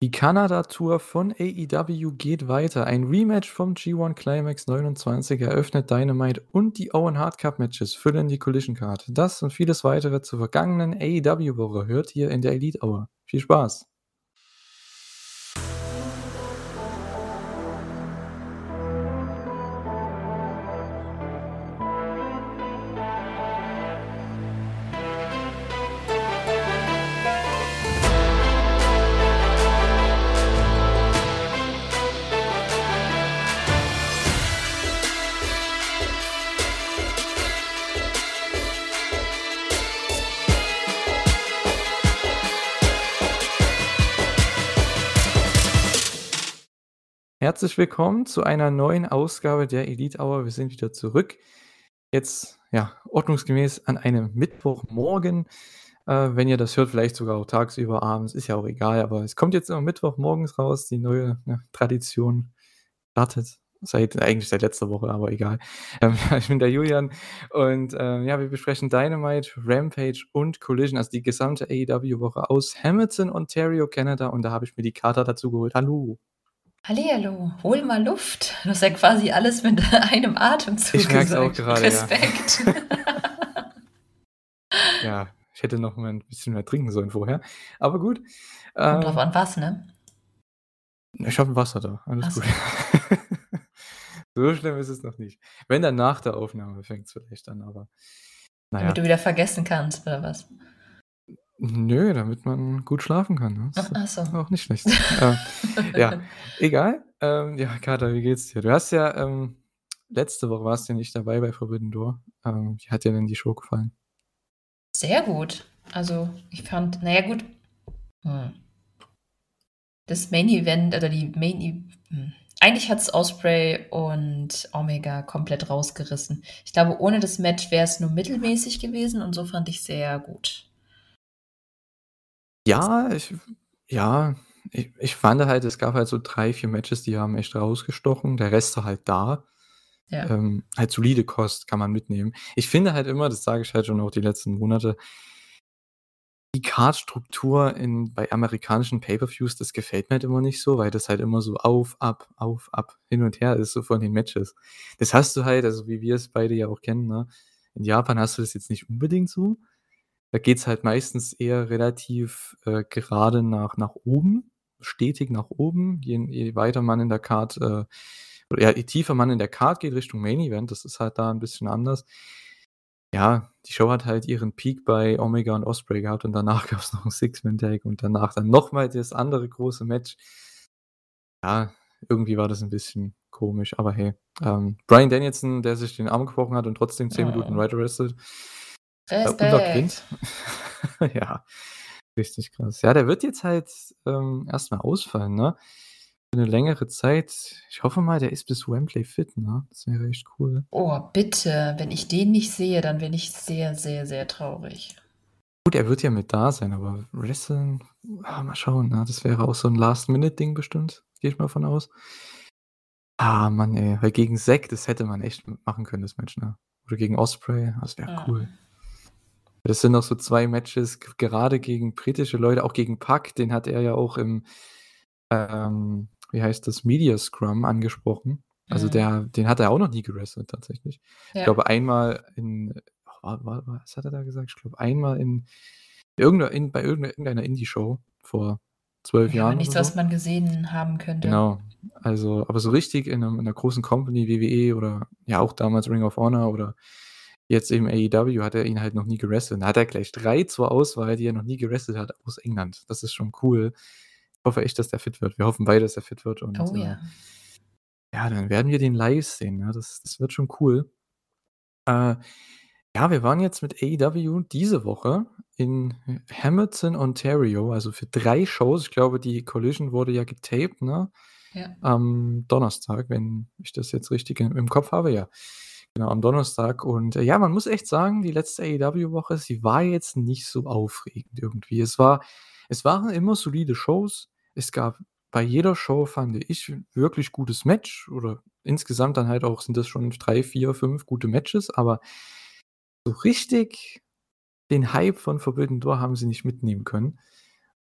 Die Kanada-Tour von AEW geht weiter. Ein Rematch vom G1 Climax 29 eröffnet Dynamite und die Owen Hard Cup Matches füllen die Collision Card. Das und vieles weitere zur vergangenen AEW-Woche hört ihr in der Elite Hour. Viel Spaß! Herzlich willkommen zu einer neuen Ausgabe der Elite Hour. Wir sind wieder zurück. Jetzt, ja, ordnungsgemäß an einem Mittwochmorgen. Äh, wenn ihr das hört, vielleicht sogar auch tagsüber, abends, ist ja auch egal. Aber es kommt jetzt immer Mittwochmorgens raus. Die neue ne, Tradition startet. Seit, eigentlich seit letzter Woche, aber egal. Ähm, ich bin der Julian und ähm, ja, wir besprechen Dynamite, Rampage und Collision, also die gesamte AEW-Woche aus Hamilton, Ontario, Canada. Und da habe ich mir die Karte dazu geholt. Hallo. Hallihallo, hol mal Luft. Du hast ja quasi alles mit einem Atemzug Ich merke es auch gerade, Respekt. ja. ja, ich hätte noch mal ein bisschen mehr trinken sollen vorher. Aber gut. Kommt ähm, drauf an was, ne? Ich habe Wasser da, alles so. gut. so schlimm ist es noch nicht. Wenn dann nach der Aufnahme fängt es vielleicht an, aber naja. Damit du wieder vergessen kannst, oder was? Nö, damit man gut schlafen kann, ne? Ach ach so. auch nicht schlecht. Ähm, ja, egal. Ähm, ja, Kater, wie geht's dir? Du hast ja, ähm letzte Woche warst du ja nicht dabei bei Forbidden Door. Ähm, wie hat dir denn die Show gefallen? Sehr gut. Also, ich fand na ja, gut hm. Das Main Event oder die Main E hm. Eigentlich hat's Osprey und Omega komplett rausgerissen. Ich glaube, ohne das Match wäre es nur mittelmäßig gewesen und so fand ich sehr gut. Ja, ich ja, ich ich fand halt, es gab halt so drei, vier Matches, die haben echt rausgestochen. Der Rest war halt da. Ja. Ähm, halt solide Kost, kann man mitnehmen. Ich finde halt immer, das sage ich halt schon auch die letzten Monate die Card-Struktur in bei amerikanischen Pay-per-Views, das gefällt mir halt immer nicht so, weil das halt immer so auf, ab, auf, ab, hin und her ist, so von den Matches. Das hast du halt, also wie wir es beide ja auch kennen, ne? In Japan hast du das jetzt nicht unbedingt so. Da geht es halt meistens eher relativ, äh, gerade nach nach oben, stetig nach oben, je je weiter man in der Card, äh oder ja, je tiefer man in der Card geht Richtung Main Event, das ist halt da ein bisschen anders. Ja, die Show hat halt ihren Peak bei Omega und Osprey gehabt und danach gab es noch ein Six-Man-Tag und danach dann nochmal das andere große Match. Ja, irgendwie war das ein bisschen komisch, aber hey, ähm, Bryan Danielson, der sich den Arm gebrochen hat und trotzdem 10 Minuten Oh. Right Arrested. Äh, Respekt. Ja, richtig krass. Ja, der wird jetzt halt, ähm, erst ausfallen, ne? Für 'ne längere Zeit. Ich hoffe mal, der ist bis Wembley fit, ne? Das wäre echt cool. Oh, bitte. Wenn ich den nicht sehe, dann bin ich sehr, sehr, sehr traurig. Gut, er wird ja mit da sein, aber wresteln, ah, mal schauen, ne? Das wäre auch so 'n Last-Minute-Ding bestimmt, gehe ich mal von aus. Ah, Mann, ey, weil gegen Zack, das hätte man echt machen können, das Match, ne? Oder gegen Osprey, das wäre Ja. cool. Das sind noch so 2 Matches, gerade gegen britische Leute, auch gegen Pac, den hat er ja auch im, ähm, wie heißt das, Media Scrum angesprochen. Also, Mhm. der den hat er auch noch nie gewrestelt tatsächlich. Ich Ja. glaube, einmal in wa wa was hat er da gesagt? Ich glaube, einmal in irgend 'ner in bei irgend irgendeiner Indie-Show vor 12 Ja, Jahren nichts, so. was man gesehen haben könnte. Genau. Also, aber so richtig in 'nem in 'ner großen Company, WWE oder ja auch damals Ring of Honor oder jetzt eben AEW hat er ihn halt noch nie gewrestelt. Da hat er gleich 3 zur Auswahl, die er noch nie gewrestelt hat aus England. Das ist schon cool. Ich hoffe echt, dass der fit wird. Wir hoffen beide, dass er fit wird und, Oh äh ja. ja, dann werden wir den live sehen, ne? Das das wird schon cool. Äh, ja, wir waren jetzt mit AEW diese Woche in Hamilton, Ontario, also für 3 Shows. Ich glaube, die Collision wurde ja getaped, ne? Ja. Am Donnerstag, wenn ich das jetzt richtig im im Kopf habe, ja. Genau, am Donnerstag und, äh, ja, man muss echt sagen, die letzte AEW-Woche, sie war jetzt nicht so aufregend irgendwie. Es war es waren immer solide Shows. Es gab bei jeder Show, fand ich, wirklich gutes Match oder insgesamt dann halt auch sind das schon 3, 4, 5 gute Matches, aber so richtig den Hype von Forbidden Door haben sie nicht mitnehmen können.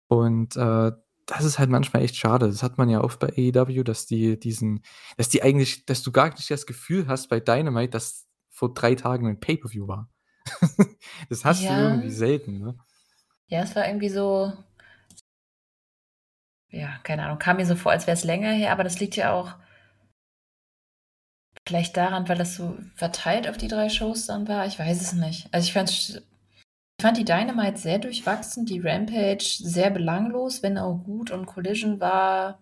Und, äh, das ist halt manchmal echt schade. Das hat man ja oft bei AEW, dass die diesen dass die eigentlich dass du gar nicht das Gefühl hast bei Dynamite, dass vor drei Tagen ein Pay-per-View war. Das hast du irgendwie selten, ne? Ja, es war irgendwie so ja, keine Ahnung, kam mir so vor, als wäre es länger her, aber das liegt ja auch vielleicht daran, weil das so verteilt auf die drei Shows dann war. Ich weiß es nicht. Also ich fand ich fand die Dynamite sehr durchwachsen, die Rampage sehr belanglos, wenn auch gut und Collision war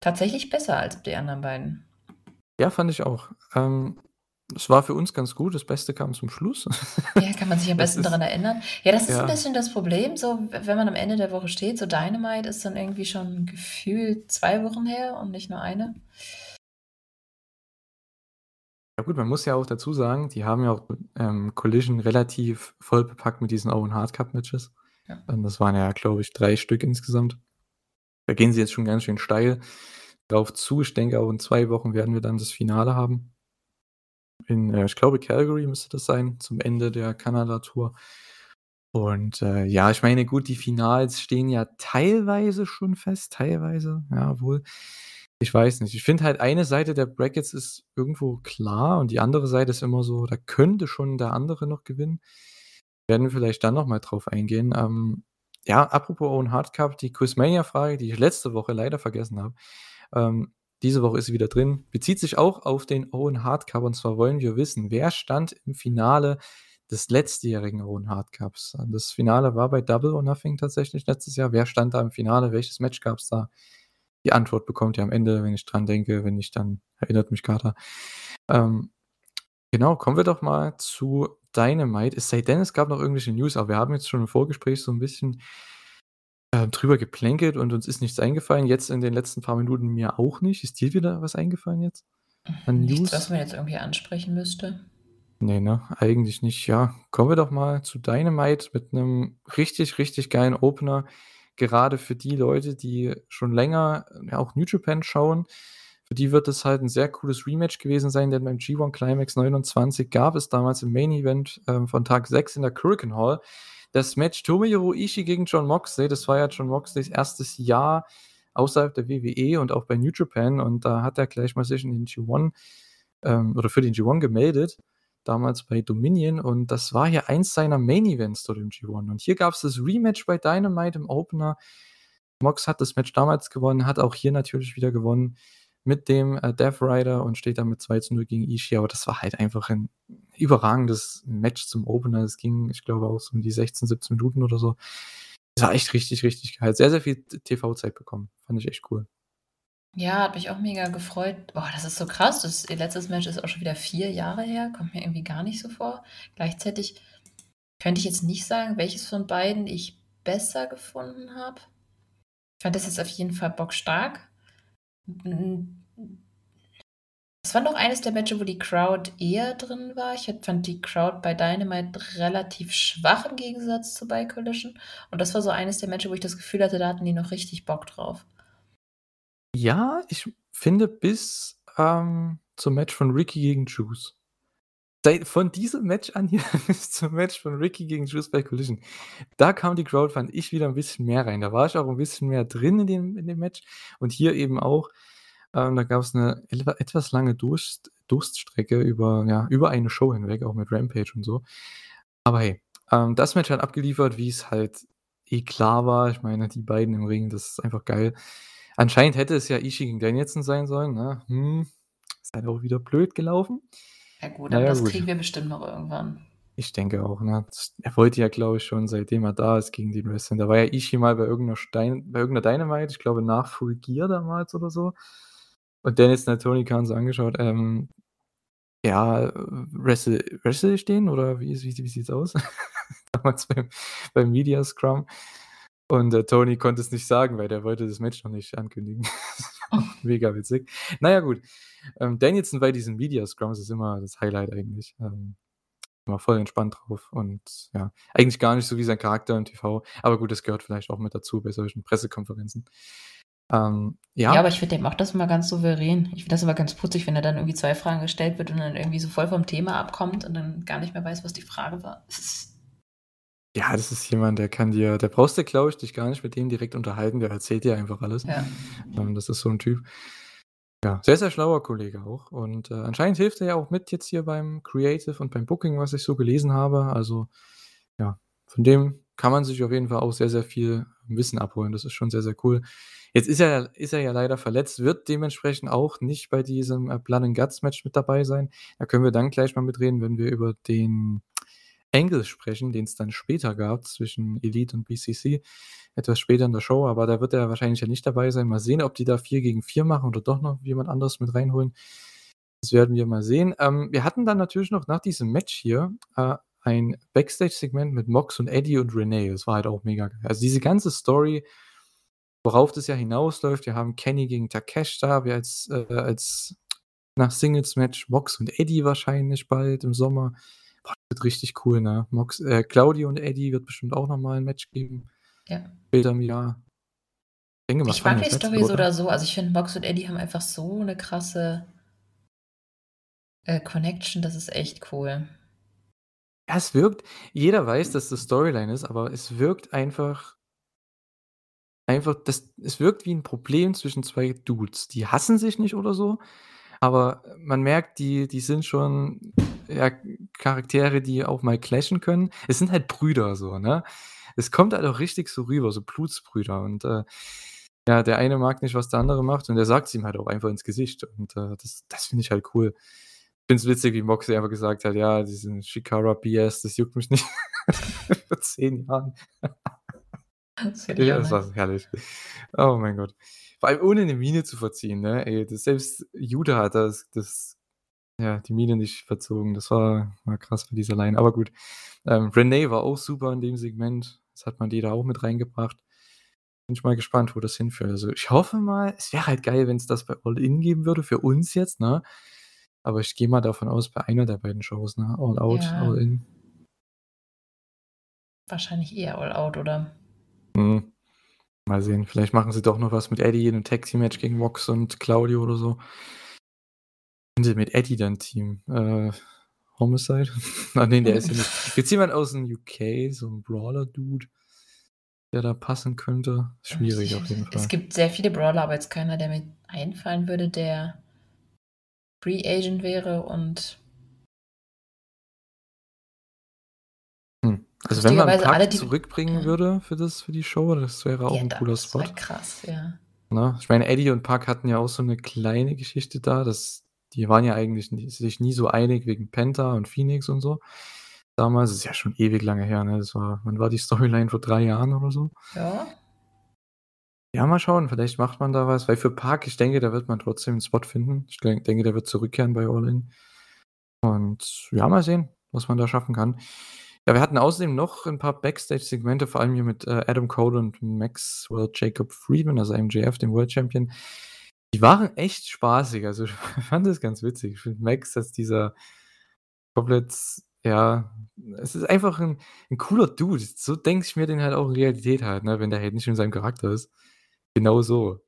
tatsächlich besser als die anderen beiden. Ja, fand ich auch. Ähm, es war für uns ganz gut. Das Beste kam zum Schluss. Ja, kann man sich am besten ist, daran erinnern. Ja, das ist ja. ein bisschen das Problem, so wenn man am Ende der Woche steht, so Dynamite ist dann irgendwie schon gefühlt zwei Wochen her und nicht nur eine. Ja gut, man muss ja auch dazu sagen, die haben ja auch ähm, Collision relativ voll bepackt mit diesen Owen Hard Cup Matches. Ja. Und das waren ja, glaube ich, drei Stück insgesamt. Da gehen sie jetzt schon ganz schön steil drauf zu. Ich denke, auch in zwei Wochen werden wir dann das Finale haben. In, äh, ich glaube, Calgary müsste das sein, zum Ende der Kanada-Tour. Und äh, ja, ich meine, gut, die Finals stehen ja teilweise schon fest, teilweise, ja, wohl. Ich weiß nicht. Ich finde halt, eine Seite der Brackets ist irgendwo klar und die andere Seite ist immer so, da könnte schon der andere noch gewinnen. Werden wir vielleicht dann nochmal drauf eingehen. Ähm, ja, apropos Owen Hard Cup, die Quizmania-Frage, die ich letzte Woche leider vergessen habe. Ähm, diese Woche ist sie wieder drin. Bezieht sich auch auf den Owen Hard Cup und zwar wollen wir wissen, wer stand im Finale des letztjährigen Owen Hard Cups? Das Finale war bei Double or Nothing tatsächlich letztes Jahr. Wer stand da im Finale? Welches Match gab es da? Die Antwort bekommt ihr am Ende, wenn ich dran denke, wenn nicht, dann erinnert mich Carter. Ähm, genau, kommen wir doch mal zu Dynamite. Es sei denn, es gab noch irgendwelche News, aber wir haben jetzt schon im Vorgespräch so ein bisschen äh, drüber geplänkelt und uns ist nichts eingefallen. Jetzt in den letzten paar Minuten mir auch nicht. Ist dir wieder was eingefallen jetzt? An Nichts, News? was man jetzt irgendwie ansprechen müsste. Nee, ne? Eigentlich nicht. Ja, kommen wir doch mal zu Dynamite mit einem richtig, richtig geilen Opener gerade für die Leute, die schon länger ja, auch New Japan schauen, für die wird es halt ein sehr cooles Rematch gewesen sein, denn beim G1 Climax 29 gab es damals im Main Event ähm, von Tag 6 in der Hurricane Hall das Match Tomohiro Ishii gegen John Moxley. Das war ja John Moxleys erstes Jahr außerhalb der WWE und auch bei New Japan und da hat er gleich mal sich in den G1 ähm, oder für den G1 gemeldet damals bei Dominion und das war ja eins seiner Main Events dort im G1. Und hier gab es das Rematch bei Dynamite im Opener. Mox hat das Match damals gewonnen, hat auch hier natürlich wieder gewonnen mit dem äh, Death Rider und steht dann mit 2 zu 0 gegen Ishii. Aber das war halt einfach ein überragendes Match zum Opener. Es ging, ich glaube, auch so um die 16, 17 Minuten oder so. Es war echt richtig, richtig geil. Sehr, sehr viel TV-Zeit bekommen. Fand ich echt cool. Ja, hat mich auch mega gefreut. Boah, das ist so krass. Das ihr letztes Match ist auch schon wieder vier Jahre her. Kommt mir irgendwie gar nicht so vor. Gleichzeitig könnte ich jetzt nicht sagen, welches von beiden ich besser gefunden habe. Ich fand das jetzt auf jeden Fall bockstark. Es war noch eines der Matches, wo die Crowd eher drin war. Ich fand die Crowd bei Dynamite relativ schwach im Gegensatz zu bei Collision. Und das war so eines der Matches, wo ich das Gefühl hatte, da hatten die noch richtig Bock drauf. Ja, ich finde bis, ähm, zum Match von Ricky gegen Juice. Von diesem Match an hier bis zum Match von Ricky gegen Juice bei Collision. Da kam die Crowd, fand ich, wieder ein bisschen mehr rein. Da war ich auch ein bisschen mehr drin in dem in dem Match und hier eben auch. Ähm, da gab's 'ne etwas lange Durst Durststrecke über ja, über eine Show hinweg, auch mit Rampage und so. Aber hey, ähm, das Match hat abgeliefert, wie es halt eh klar war. Ich meine, die beiden im Ring, das ist einfach geil. Anscheinend hätte es ja Ishii gegen Danielson sein sollen, ne? Hm, ist halt auch wieder blöd gelaufen. Ja gut, aber das gut. kriegen wir bestimmt noch irgendwann. Ich denke auch, ne? er wollte ja, glaube ich, schon seitdem er da ist gegen den Wrestling. Da war ja Ishii mal bei irgendeiner Stein bei irgendeiner Dynamite, ich glaube nach Full Gear damals oder so. Und der Tony Khan so angeschaut, ähm, ja, wrestle wrestle den oder wie wie wie sieht's aus? Damals beim beim Media Scrum. Und äh, Tony konnte es nicht sagen, weil der wollte das Match noch nicht ankündigen. Mega witzig. Naja, gut. Ähm, Danielson bei diesen Media Scrums ist immer das Highlight eigentlich. Ähm, immer voll entspannt drauf und ja, eigentlich gar nicht so wie sein Charakter im TV. Aber gut, das gehört vielleicht auch mit dazu bei solchen Pressekonferenzen. Ähm, ja. ja, aber ich finde, der macht das immer ganz souverän. Ich finde das immer ganz putzig, wenn er dann irgendwie zwei Fragen gestellt wird und dann irgendwie so voll vom Thema abkommt und dann gar nicht mehr weiß, was die Frage war. Ja, das ist jemand, der kann dir der brauchst du, glaube ich, dich gar nicht mit dem direkt unterhalten, der erzählt dir einfach alles. Ja. Ähm, das ist so 'n Typ. Ja, sehr, sehr schlauer Kollege auch und, äh, anscheinend hilft er ja auch mit jetzt hier beim Creative und beim Booking, was ich so gelesen habe. Also, ja, von dem kann man sich auf jeden Fall auch sehr, sehr viel Wissen abholen. Das ist schon sehr, sehr cool. Jetzt ist er ist er ja leider verletzt, wird dementsprechend auch nicht bei diesem, äh, and Guts Match mit dabei sein. Da können wir dann gleich mal mitreden, wenn wir über den Angle sprechen, den's dann später gab zwischen Elite und BCC, etwas später in der Show, aber da wird er wahrscheinlich ja nicht dabei sein. Mal sehen, ob die da 4 gegen 4 machen oder doch noch jemand anderes mit reinholen. Das werden wir mal sehen. Ähm, wir hatten dann natürlich noch nach diesem Match hier, äh, ein Backstage-Segment mit Mox und Eddie und Renee. Das war halt auch mega geil. Also, diese ganze Story, worauf das ja hinausläuft, wir haben Kenny gegen Takesh da, wir als äh, als nach Singles-Match Mox und Eddie wahrscheinlich bald im Sommer. Boah, das wird richtig cool, ne? Mox äh, Claudio und Eddie wird bestimmt auch noch mal 'n Match geben. Ja. Später im Jahr. Ich denke Ich mag die Story so oder? oder so. Also, ich finde, Mox und Eddie haben einfach so 'ne krasse äh, Connection, das ist echt cool. Ja, es wirkt jeder weiß, dass das Storyline ist, aber es wirkt einfach einfach das es wirkt wie 'n Problem zwischen 2 Dudes. Die hassen sich nicht oder so, aber man merkt, die die sind schon, ja, Charaktere, die auch mal clashen können. Es sind halt Brüder so, ne? Es kommt halt auch richtig so rüber, so Blutsbrüder und, äh, ja, der eine mag nicht, was der andere macht und der sagt's ihm halt auch einfach ins Gesicht und, äh, das das finde ich halt cool. Ich finde es witzig, wie Moxley einfach gesagt hat: „Ja, diesen Chikara BS, das juckt mich nicht.“ Vor 10 Jahren. Das Ja, das war herrlich. Oh mein Gott. Vor allem ohne 'ne Miene zu verziehen, ne? Ey, das selbst Yuta hat das das ja, die Miene nicht verzogen. Das war war krass für diese Line, aber gut. Ähm, Renee war auch super in dem Segment. Das hat man die da auch mit reingebracht. Bin ich mal gespannt, wo das hinführt. Also, ich hoffe mal es wäre halt geil, wenn's das bei All In geben würde für uns jetzt, ne? Aber ich gehe mal davon aus, bei einer der beiden Shows, ne? All Out, Ja. All In. Wahrscheinlich eher All Out, oder? Mhm. Mal sehen, vielleicht machen sie doch noch was mit Eddie in 'nem Tag-Team-Match gegen Mox und Claudio oder so. Wen sie mit Eddie dann teamen? Äh, Homicide? Ah, ne, der ist ja nicht gibt's jemand aus'm UK, so 'n Brawler-Dude, der da passen könnte? Schwierig auf jeden Es Fall. gibt sehr viele Brawler, aber jetzt keiner, der mir einfallen würde, der Free Agent wäre und Hm, also, wenn man lustigerweise alle, die zurückbringen ja. würde für das für die Show, das wäre auch Ja, 'n cooler das Spot. wäre krass, ja. Ne? Ich meine, Eddie und Pac hatten ja auch so 'ne kleine Geschichte da, das die waren ja eigentlich sich nie so einig wegen Penta und Phoenix und so. Damals ist ja schon ewig lange her, ne? Das war wann war die Storyline, vor 3 Jahren oder so? Ja. Ja, mal schauen, vielleicht macht man da was, weil für Pac, ich denke, da wird man trotzdem 'n Spot finden. Ich denk denke, der wird zurückkehren bei All In. Und ja, mal sehen, was man da schaffen kann. Ja, wir hatten außerdem noch 'n paar Backstage-Segmente, vor allem hier mit, äh, Adam Cole und Maxwell Jacob Friedman, also MJF, dem World Champion. Die waren echt spaßig. Also, ich fand das ganz witzig. Ich finde Max als dieser komplett ja, es ist einfach 'n 'n cooler Dude. So denke ich mir den halt auch in Realität halt, ne, wenn der halt nicht in seinem Charakter ist. Genau so.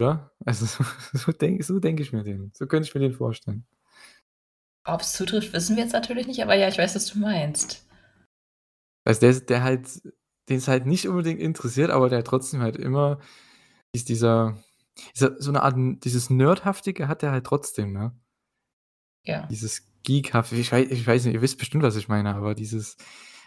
Oder? Also, so so denke so denke ich mir den. So könnte ich mir den vorstellen. Ob's zutrifft, wissen wir jetzt natürlich nicht, aber ja, ich weiß, was du meinst. Also, der ist der halt den's halt nicht unbedingt interessiert, aber der trotzdem halt immer ist dieser so 'ne Art dieses Nerdhaftige hat er halt trotzdem, ne? Ja. Dieses Geekhafte, ich wei ich weiß nicht, ihr wisst bestimmt, was ich meine, aber dieses: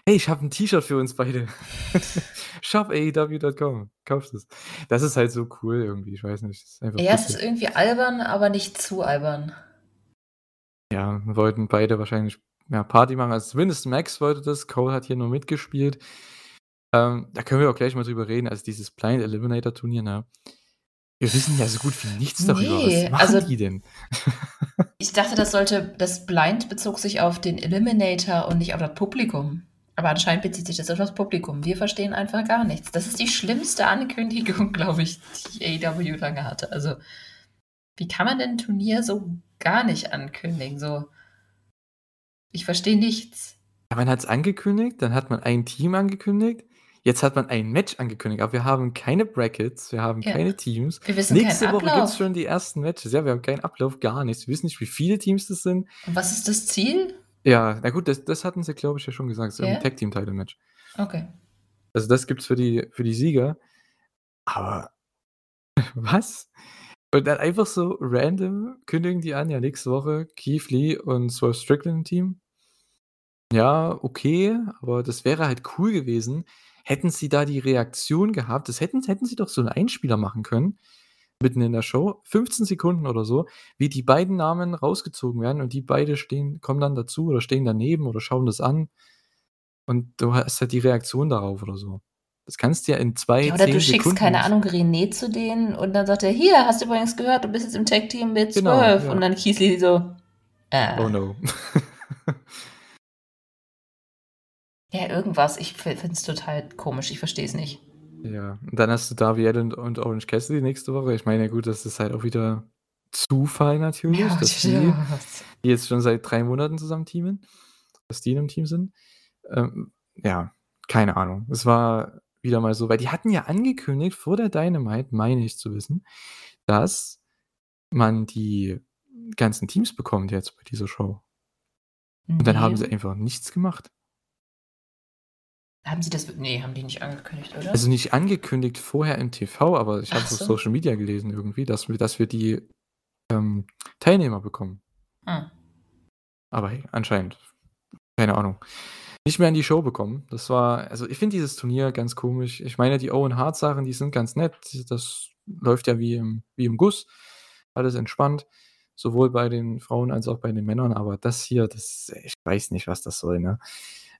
„Hey, ich habe 'n T-Shirt für uns beide. Shop-aew.com, kauft es.“ Das ist halt so cool irgendwie, ich weiß nicht, Ja, es ist irgendwie albern, aber nicht zu albern. Ja, wollten beide wahrscheinlich, ja, Party machen. Also, zumindest Max wollte das, Cole hat hier nur mitgespielt. Ähm, da können wir auch gleich mal drüber reden, also, dieses Blind Eliminator Turnier, ne? Wir wissen ja so gut wie nichts darüber. Was Ne, machen also die denn? ich dachte, das sollte das Blind bezog sich auf den Eliminator und nicht auf das Publikum. Aber anscheinend bezieht sich das auf das Publikum. Wir verstehen einfach gar nichts. Das ist die schlimmste Ankündigung, glaube ich, die AEW lange hatte. Also, wie kann man denn 'n Turnier so gar nicht ankündigen? So ich verstehe nichts. Ja, man hat's angekündigt, dann hat man ein Team angekündigt, jetzt hat man ein Match angekündigt, aber wir haben keine Brackets, wir haben Ja. keine Teams. Wir wissen Nächste Woche gibt's Ablauf. schon die ersten Matches. Ja, wir haben keinen Ablauf, gar nichts. Wir wissen nicht, wie viele Teams das sind. Und was ist das Ziel? Ja, na gut, das das hatten sie, glaube ich, ja schon gesagt, so im Ja? Tag Team Title Match. Okay. Also, das gibt's für die für die Sieger. Aber was? Und dann einfach so random kündigen die an, ja, nächste Woche Keith Lee und Swerve Strickland im Team. Ja, okay, aber das wäre halt cool gewesen, hätten sie da die Reaktion gehabt. Das hätten hätten sie doch so 'n Einspieler machen können, mitten in der Show, 15 Sekunden oder so, wie die beiden Namen rausgezogen werden und die beide stehen kommen dann dazu oder stehen daneben oder schauen das an. Und du hast halt die Reaktion darauf oder so. Das kannst du ja in 2, Ja, oder 10 du schickst, Sekunden keine. Ahnung, René zu denen und dann sagt er: „Hier, hast du übrigens gehört, du bist jetzt im Tag Team mit Genau, Swerve.“ ja. Und dann Keith Lee so: „Äh.“ Oh no. Ja, irgendwas. Ich fi finde es total komisch. Ich verstehe es nicht. Ja, und dann hast du Darby Allin und Orange Cassidy nächste Woche. Ich meine, gut, das ist halt auch wieder Zufall natürlich, Ja, dass die die jetzt schon seit 3 Monaten zusammen teamen, dass die in 'nem Team sind. Ähm, ja, keine Ahnung. Es war wieder mal so weil die hatten ja angekündigt vor der Dynamite, meine ich zu wissen, dass man die ganzen Teams bekommt jetzt bei dieser Show. Und dann haben sie einfach nichts gemacht. Haben sie das ne, haben die nicht angekündigt, oder? Also, nicht angekündigt vorher im TV, aber ich habe es auf so. Social Media gelesen irgendwie, dass wir dass wir die, ähm, Teilnehmer bekommen. Hm. Aber hey, anscheinend, keine Ahnung, nicht mehr in die Show bekommen. Das war also, ich finde dieses Turnier ganz komisch. Ich meine, die Owen Hart Sachen, die sind ganz nett. Das läuft ja wie im wie im Guss, alles entspannt, sowohl bei den Frauen als auch bei den Männern. Aber das hier, das ich weiß nicht, was das soll, ne?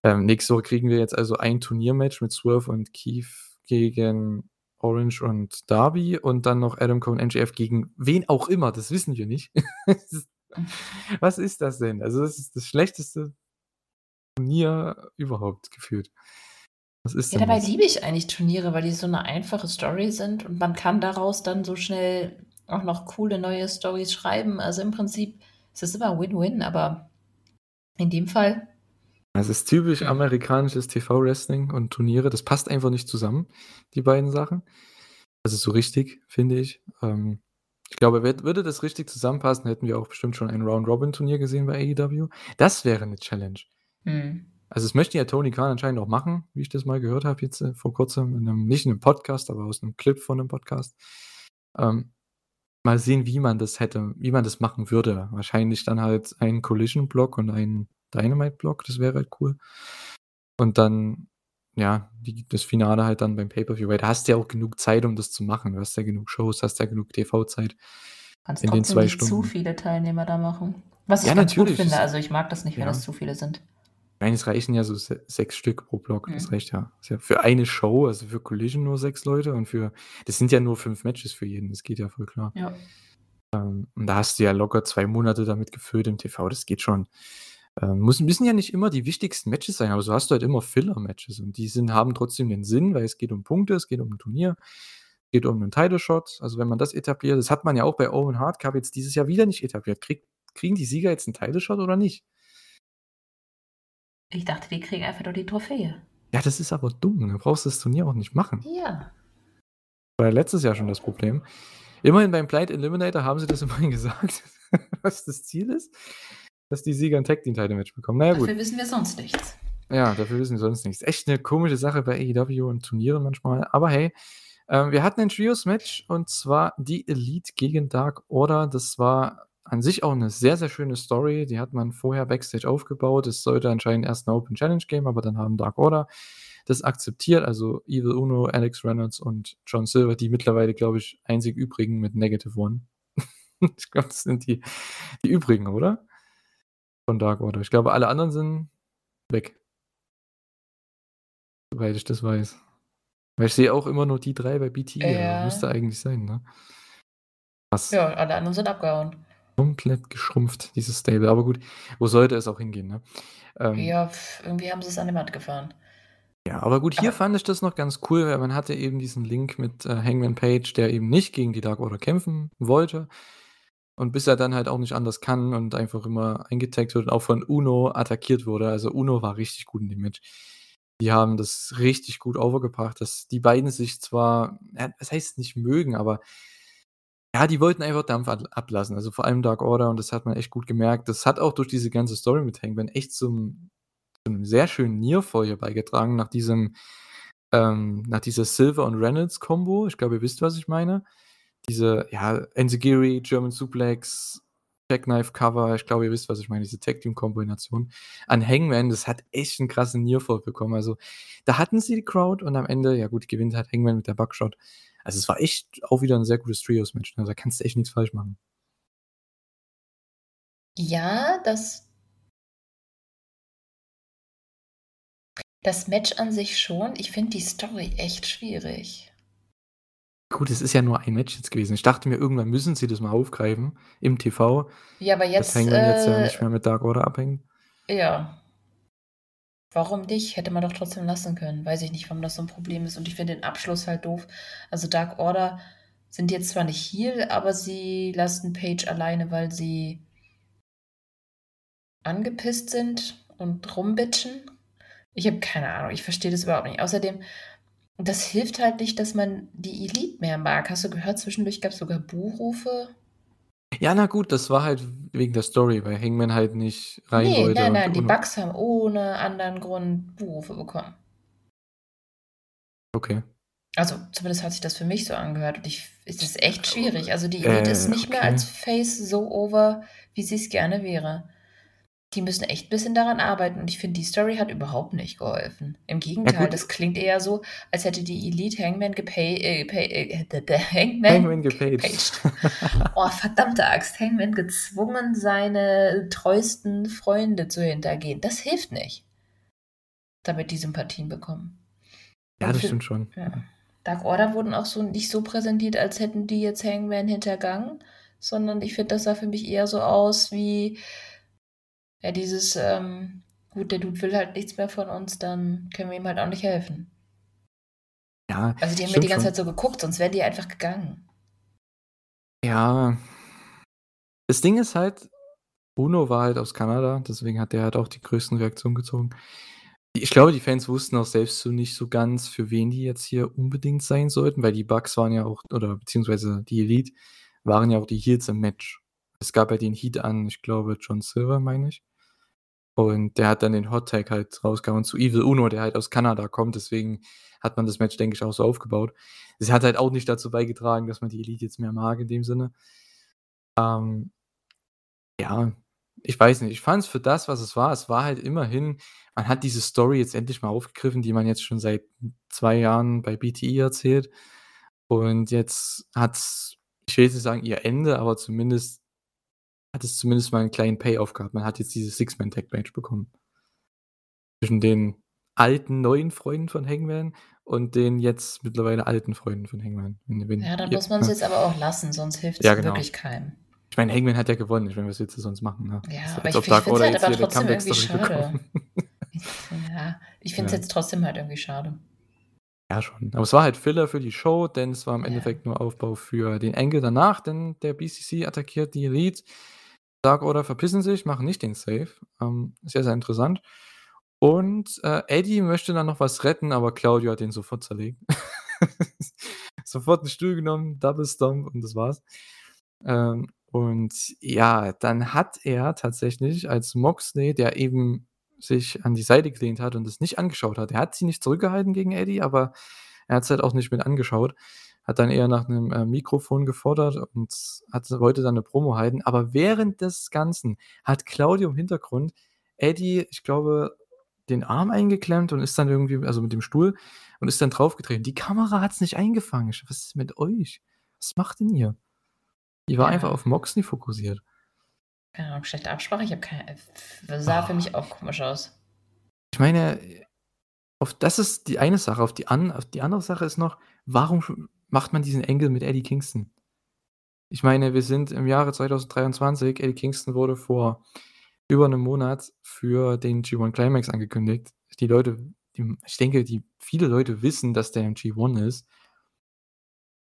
Ähm, nächste Woche kriegen wir jetzt also ein Turniermatch mit Swerve und Keith gegen Orange und Darby und dann noch Adam Cole und MJF gegen wen auch immer, das wissen wir nicht. Was ist das denn? Also, das ist das schlechteste Turnier überhaupt gefühlt. Was ist Ja, dabei das? liebe ich eigentlich Turniere, weil die so 'ne einfache Story sind und man kann daraus dann so schnell auch noch coole neue Storys schreiben. Also, im Prinzip ist es immer Win-Win, aber in dem Fall Das ist typisch amerikanisches TV-Wrestling und Turniere. Das passt einfach nicht zusammen, die beiden Sachen. Also, so richtig, finde ich. Ähm, ich glaube, wür würde das richtig zusammenpassen, hätten wir auch bestimmt schon ein Round-Robin-Turnier gesehen bei AEW. Das wäre 'ne Challenge. Mhm. Also, das möchte ja Tony Khan anscheinend auch machen, wie ich das mal gehört habe jetzt, äh, vor Kurzem in 'nem nicht in 'nem Podcast, aber aus 'nem Clip von 'nem Podcast. Ähm, mal sehen, wie man das hätte wie man das machen würde. Wahrscheinlich dann halt ein Collision-Block und ein Dynamite-Block, das wäre halt cool. Und dann, ja, die das Finale halt dann beim Pay-Per-View, weil da hast du ja auch genug Zeit, um das zu machen. Du hast ja genug Shows, hast ja genug TV-Zeit Kannst in den 2 nicht zu Stunden. viele Teilnehmer da machen. Was ich Ja, ganz gut natürlich, finde. es Also, ich mag das nicht, wenn ja. das zu viele sind. Nein, es reichen ja so se 6 Stück pro Block. Das Mhm. reicht ja. Ist ja für eine Show, also für Collision nur 6 Leute und für das sind ja nur 5 Matches für jeden. Das geht ja voll klar. Ja. Ähm, und da hast du ja locker 2 Monate damit gefüllt im TV, das geht schon. Ähm, müssen ja nicht immer die wichtigsten Matches sein, aber so hast du halt immer Filler-Matches und die sind haben trotzdem den Sinn, weil es geht um Punkte, es geht um 'n Turnier, es geht um 'nen Title Shot. Also, wenn man das etabliert das hat man ja auch bei Owen Hart Cup jetzt dieses Jahr wieder nicht etabliert. Kriegt kriegen die Sieger jetzt 'n Title Shot oder nicht? Ich dachte, die kriegen einfach nur die Trophäe. Ja, das ist aber dumm. Da brauchst du das Turnier auch nicht machen. Ja. War ja letztes Jahr schon das Problem. Immerhin beim Pride Eliminator haben sie das immerhin gesagt, was das Ziel ist, dass die Sieger 'n Tag Team Title Match bekommen. Na ja, gut. Dafür wissen wir sonst nichts. Ja, dafür wissen wir sonst nichts. Echt 'ne komische Sache bei AEW und Turnieren manchmal. Aber hey, ähm, wir hatten ein Trios-Match und zwar die Elite gegen Dark Order. Das war an sich auch 'ne sehr, sehr schöne Story. Die hat man vorher Backstage aufgebaut. Es sollte anscheinend erst 'ne Open Challenge geben, aber dann haben Dark Order das akzeptiert. Also, Evil Uno, Alex Reynolds und John Silver, die mittlerweile, glaube ich, einzig übrigen mit Negative One. Ich glaube, das sind die die übrigen, oder? Von Dark Order. Ich glaube, alle anderen sind weg. Soweit ich das weiß. Weil ich sehe auch immer nur die 3 bei aber Ja. müsste eigentlich sein, ne? Krass. Ja, alle anderen sind abgehauen. Komplett geschrumpft, dieses Stable. Aber gut, wo sollte es auch hingehen, ne? Ähm Ja, irgendwie haben sie's an die Wand gefahren. Ja, aber gut, hier Aber fand ich das noch ganz cool, weil man hatte eben diesen Link mit, äh, Hangman Page, der eben nicht gegen die Dark Order kämpfen wollte. Und bis er dann halt auch nicht anders kann und einfach immer eingetaggt wird und auch von Uno attackiert wurde. Also, Uno war richtig gut in dem Match. Die haben das richtig gut overgebracht, dass die beiden sich zwar was heißt nicht mögen, aber Ja, die wollten einfach Dampf ablassen. Also, vor allem Dark Order und das hat man echt gut gemerkt. Das hat auch durch diese ganze Story mit Hangman echt zum zu 'nem sehr schönen Nearfall hier beigetragen nach diesem ähm, nach dieser Silver und Reynolds Kombo. Ich glaube, ihr wisst, was ich meine. Diese, ja, Enziguri, German Suplex, Jackknife Cover. Ich glaube, ihr wisst, was ich meine, diese Tag Team Kombination an Hangman, das hat echt 'n krassen Nearfall bekommen. Also, da hatten sie die Crowd und am Ende, ja gut, gewinnt halt Hangman mit der Buckshot. Also, es war echt auch wieder 'n sehr gutes Trios-Match, ne? Da kannst du echt nix falsch machen. Ja, das das Match an sich schon. Ich finde die Story echt schwierig. Gut, es ist ja nur ein Match jetzt gewesen. Ich dachte mir, irgendwann müssen sie das mal aufgreifen im TV, Ja, aber jetzt, Hangman jetzt ja nicht äh mehr mit Dark Order abhängt. Ja. Warum nicht? Hätte man doch trotzdem lassen können. Weiß ich nicht, warum das so 'n Problem ist und ich finde den Abschluss halt doof. Also, Dark Order sind jetzt zwar nicht Heel, aber sie lassen Paige alleine, weil sie angepisst sind und rumbitchen. Ich habe keine Ahnung, ich verstehe das überhaupt nicht. Außerdem, das hilft halt nicht, dass man die Elite mehr mag. Hast du gehört, zwischendurch gab's sogar Buhrufe? Ja, na gut, das war halt wegen der Story, weil Hangman halt nicht rein Ne, wollte nein, nein, die Bucks haben ohne anderen Grund Buhrufe bekommen. Okay. Also, zumindest hat sich das für mich so angehört und ich es ist echt schwierig. Also, die Elite ist Äh, nicht mehr okay. als Face so over, wie sie's gerne wäre. Die müssen echt bisschen daran arbeiten und ich finde, die Story hat überhaupt nicht geholfen. Im Gegenteil, das klingt eher so, als hätte die Elite Hangman gepay äh, äh, d d Hangman Hangman gepaged. gepaged. Oh, verdammte Axt, Hangman gezwungen, seine treuesten Freunde zu hintergehen. Das hilft nicht, damit die Sympathien bekommen. Ja, das stimmt schon. ja. Dark Order wurden auch so nicht so präsentiert, als hätten die jetzt Hangman hintergangen, sondern ich finde, das sah für mich eher so aus wie ja, dieses, ähm: „Gut, der Dude will halt nichts mehr von uns, dann können wir ihm halt auch nicht helfen.“ Ja, Also, die haben ja die ganze schon. Zeit so geguckt, sonst wären die einfach gegangen. Ja. Das Ding ist halt, Uno war halt aus Kanada, deswegen hat der halt auch die größten Reaktionen gezogen. Ich glaube, die Fans wussten auch selbst so nicht so ganz, für wen die jetzt hier unbedingt sein sollten, weil die Bucks waren ja auch oder beziehungsweise die Elite waren ja auch die Heels im Match. Es gab ja den Heat an, ich glaube, John Silver, meine ich. Und der hat dann den Hot Tag halt rausgehauen zu Evil Uno, der halt aus Kanada kommt, deswegen hat man das Match, denke ich, auch so aufgebaut. Es hat halt auch nicht dazu beigetragen, dass man die Elite jetzt mehr mag in dem Sinne. Ähm, ja, ich weiß nicht. Ich fand's für das, was es war es war halt immerhin man hat diese Story jetzt endlich mal aufgegriffen, die man jetzt schon seit 2 Jahren bei BTE erzählt. Und jetzt hat's, ich will jetzt nicht sagen, ihr Ende, aber zumindest hat es zumindest mal 'n kleinen Payoff gehabt. Man hat jetzt dieses Six-Man-Tag-Match bekommen. Zwischen den alten, neuen Freunden von Hangman und den jetzt mittlerweile alten Freunden von Hangman. Ja, dann muss man's ne? jetzt aber auch lassen, sonst hilft's Ja, genau. wirklich keinem. Ich meine, Hangman hat ja gewonnen. Ich meine, was willst du sonst machen, ne? Ja, aber ich ich finde es halt aber trotzdem irgendwie schade. ja, ich finde es Ja. jetzt trotzdem halt irgendwie schade. Ja, schon. Aber es war halt Filler für die Show, denn es war im Ja. Endeffekt nur Aufbau für den Angle danach, denn der BCC attackiert die Elite. Dark Order verpissen sich, machen nicht den Save. Ähm, sehr, sehr interessant. Und, äh, Eddie möchte dann noch was retten, aber Claudio hat ihn sofort zerlegt. Sofort 'n Stuhl genommen, Double Stomp und das war's. Ähm, und ja, dann hat er tatsächlich, als Moxley, der eben sich an die Seite gelehnt hat und es nicht angeschaut hat er hat sie nicht zurückgehalten gegen Eddie, aber er hat's halt auch nicht mit angeschaut. Hat dann eher nach 'nem, äh, Mikrofon gefordert und hat wollte dann 'ne Promo halten. Aber während des Ganzen hat Claudio im Hintergrund Eddie, ich glaube, den Arm eingeklemmt und ist dann irgendwie also mit dem Stuhl und ist dann draufgetreten. Die Kamera hat's nicht eingefangen. Ich: „Was ist mit euch? Was macht denn ihr?“ Die war einfach Ja. auf Moxley fokussiert. Keine Ahnung, schlechte Absprache. Ich habe keine f sah für mich auch komisch aus. Ich meine, auf das ist die eine Sache. Auf die an auf die andere Sache ist noch, warum macht man diesen Angle mit Eddie Kingston? Ich meine, wir sind im Jahre 2023. Eddie Kingston wurde vor über 'nem Monat für den G1 Climax angekündigt. Die Leute, die ich denke, die viele Leute wissen, dass der im G1 ist.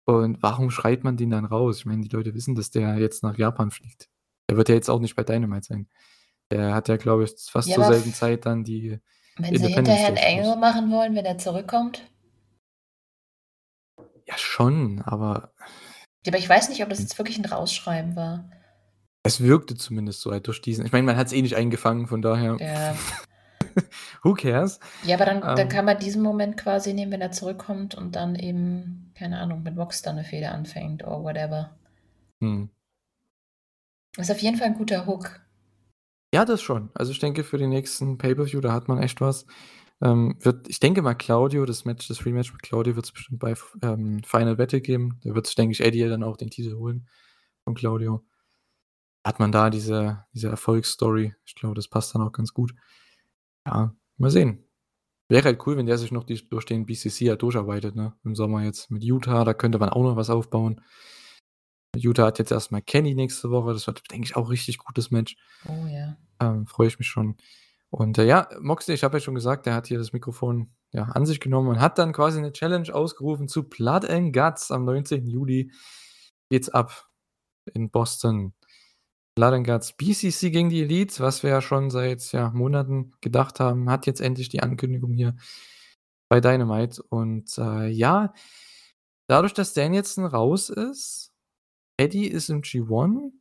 Und warum schreit man den dann raus? Ich meine, die Leute wissen, dass der jetzt nach Japan fliegt. Der wird ja jetzt auch nicht bei Dynamite sein. Der hat ja, glaube ich, fast Ja, zur selben Zeit dann die wenn sie hinterher 'n Day Shows. Angle machen wollen, wenn er zurückkommt? Ja, schon, aber aber ich weiß nicht, ob das jetzt wirklich ein Rausschreiben war. Es wirkte zumindest so halt durch diesen ich meine, man hat's eh nicht eingefangen, von daher Ja. who cares? Ja, aber dann dann Ähm. kann man diesen Moment quasi nehmen, wenn er zurückkommt und dann eben, keine Ahnung, mit Mox dann 'ne Fehde anfängt or whatever. Mhm. Ist auf jeden Fall 'n guter Hook. Ja, das schon. Also, ich denke, für den nächsten Pay-per-View, da hat man echt was. Ähm, wird ich denke mal, Claudio, das Match das Rematch mit Claudio wird's bestimmt bei ähm, Final Battle geben. Da wird sich, denke ich, Eddie dann auch den Titel holen von Claudio. Hat man da diese diese Erfolgsstory. Ich glaube, das passt dann auch ganz gut. Ja, mal sehen. Wäre halt cool, wenn der sich noch die durch den BCC halt durcharbeitet, ne, im Sommer jetzt mit Utah, da könnte man auch noch was aufbauen. Utah hat jetzt erst mal Kenny nächste Woche. Das wird, denke ich, auch richtig gutes Match. Oh ja. Ähm, freue ich mich schon. Und, äh, ja, Moxley, ich habe ja schon gesagt, der hat hier das Mikrofon, ja, an sich genommen und hat dann quasi 'ne Challenge ausgerufen zu Blood and Guts. Am 19. Juli geht's ab in Boston. Blood and Guts BCC gegen die Elite, was wir ja schon seit, ja, Monaten gedacht haben, hat jetzt endlich die Ankündigung hier bei Dynamite. Und, äh, ja, dadurch, dass Dan jetzt raus ist, Eddie ist im G1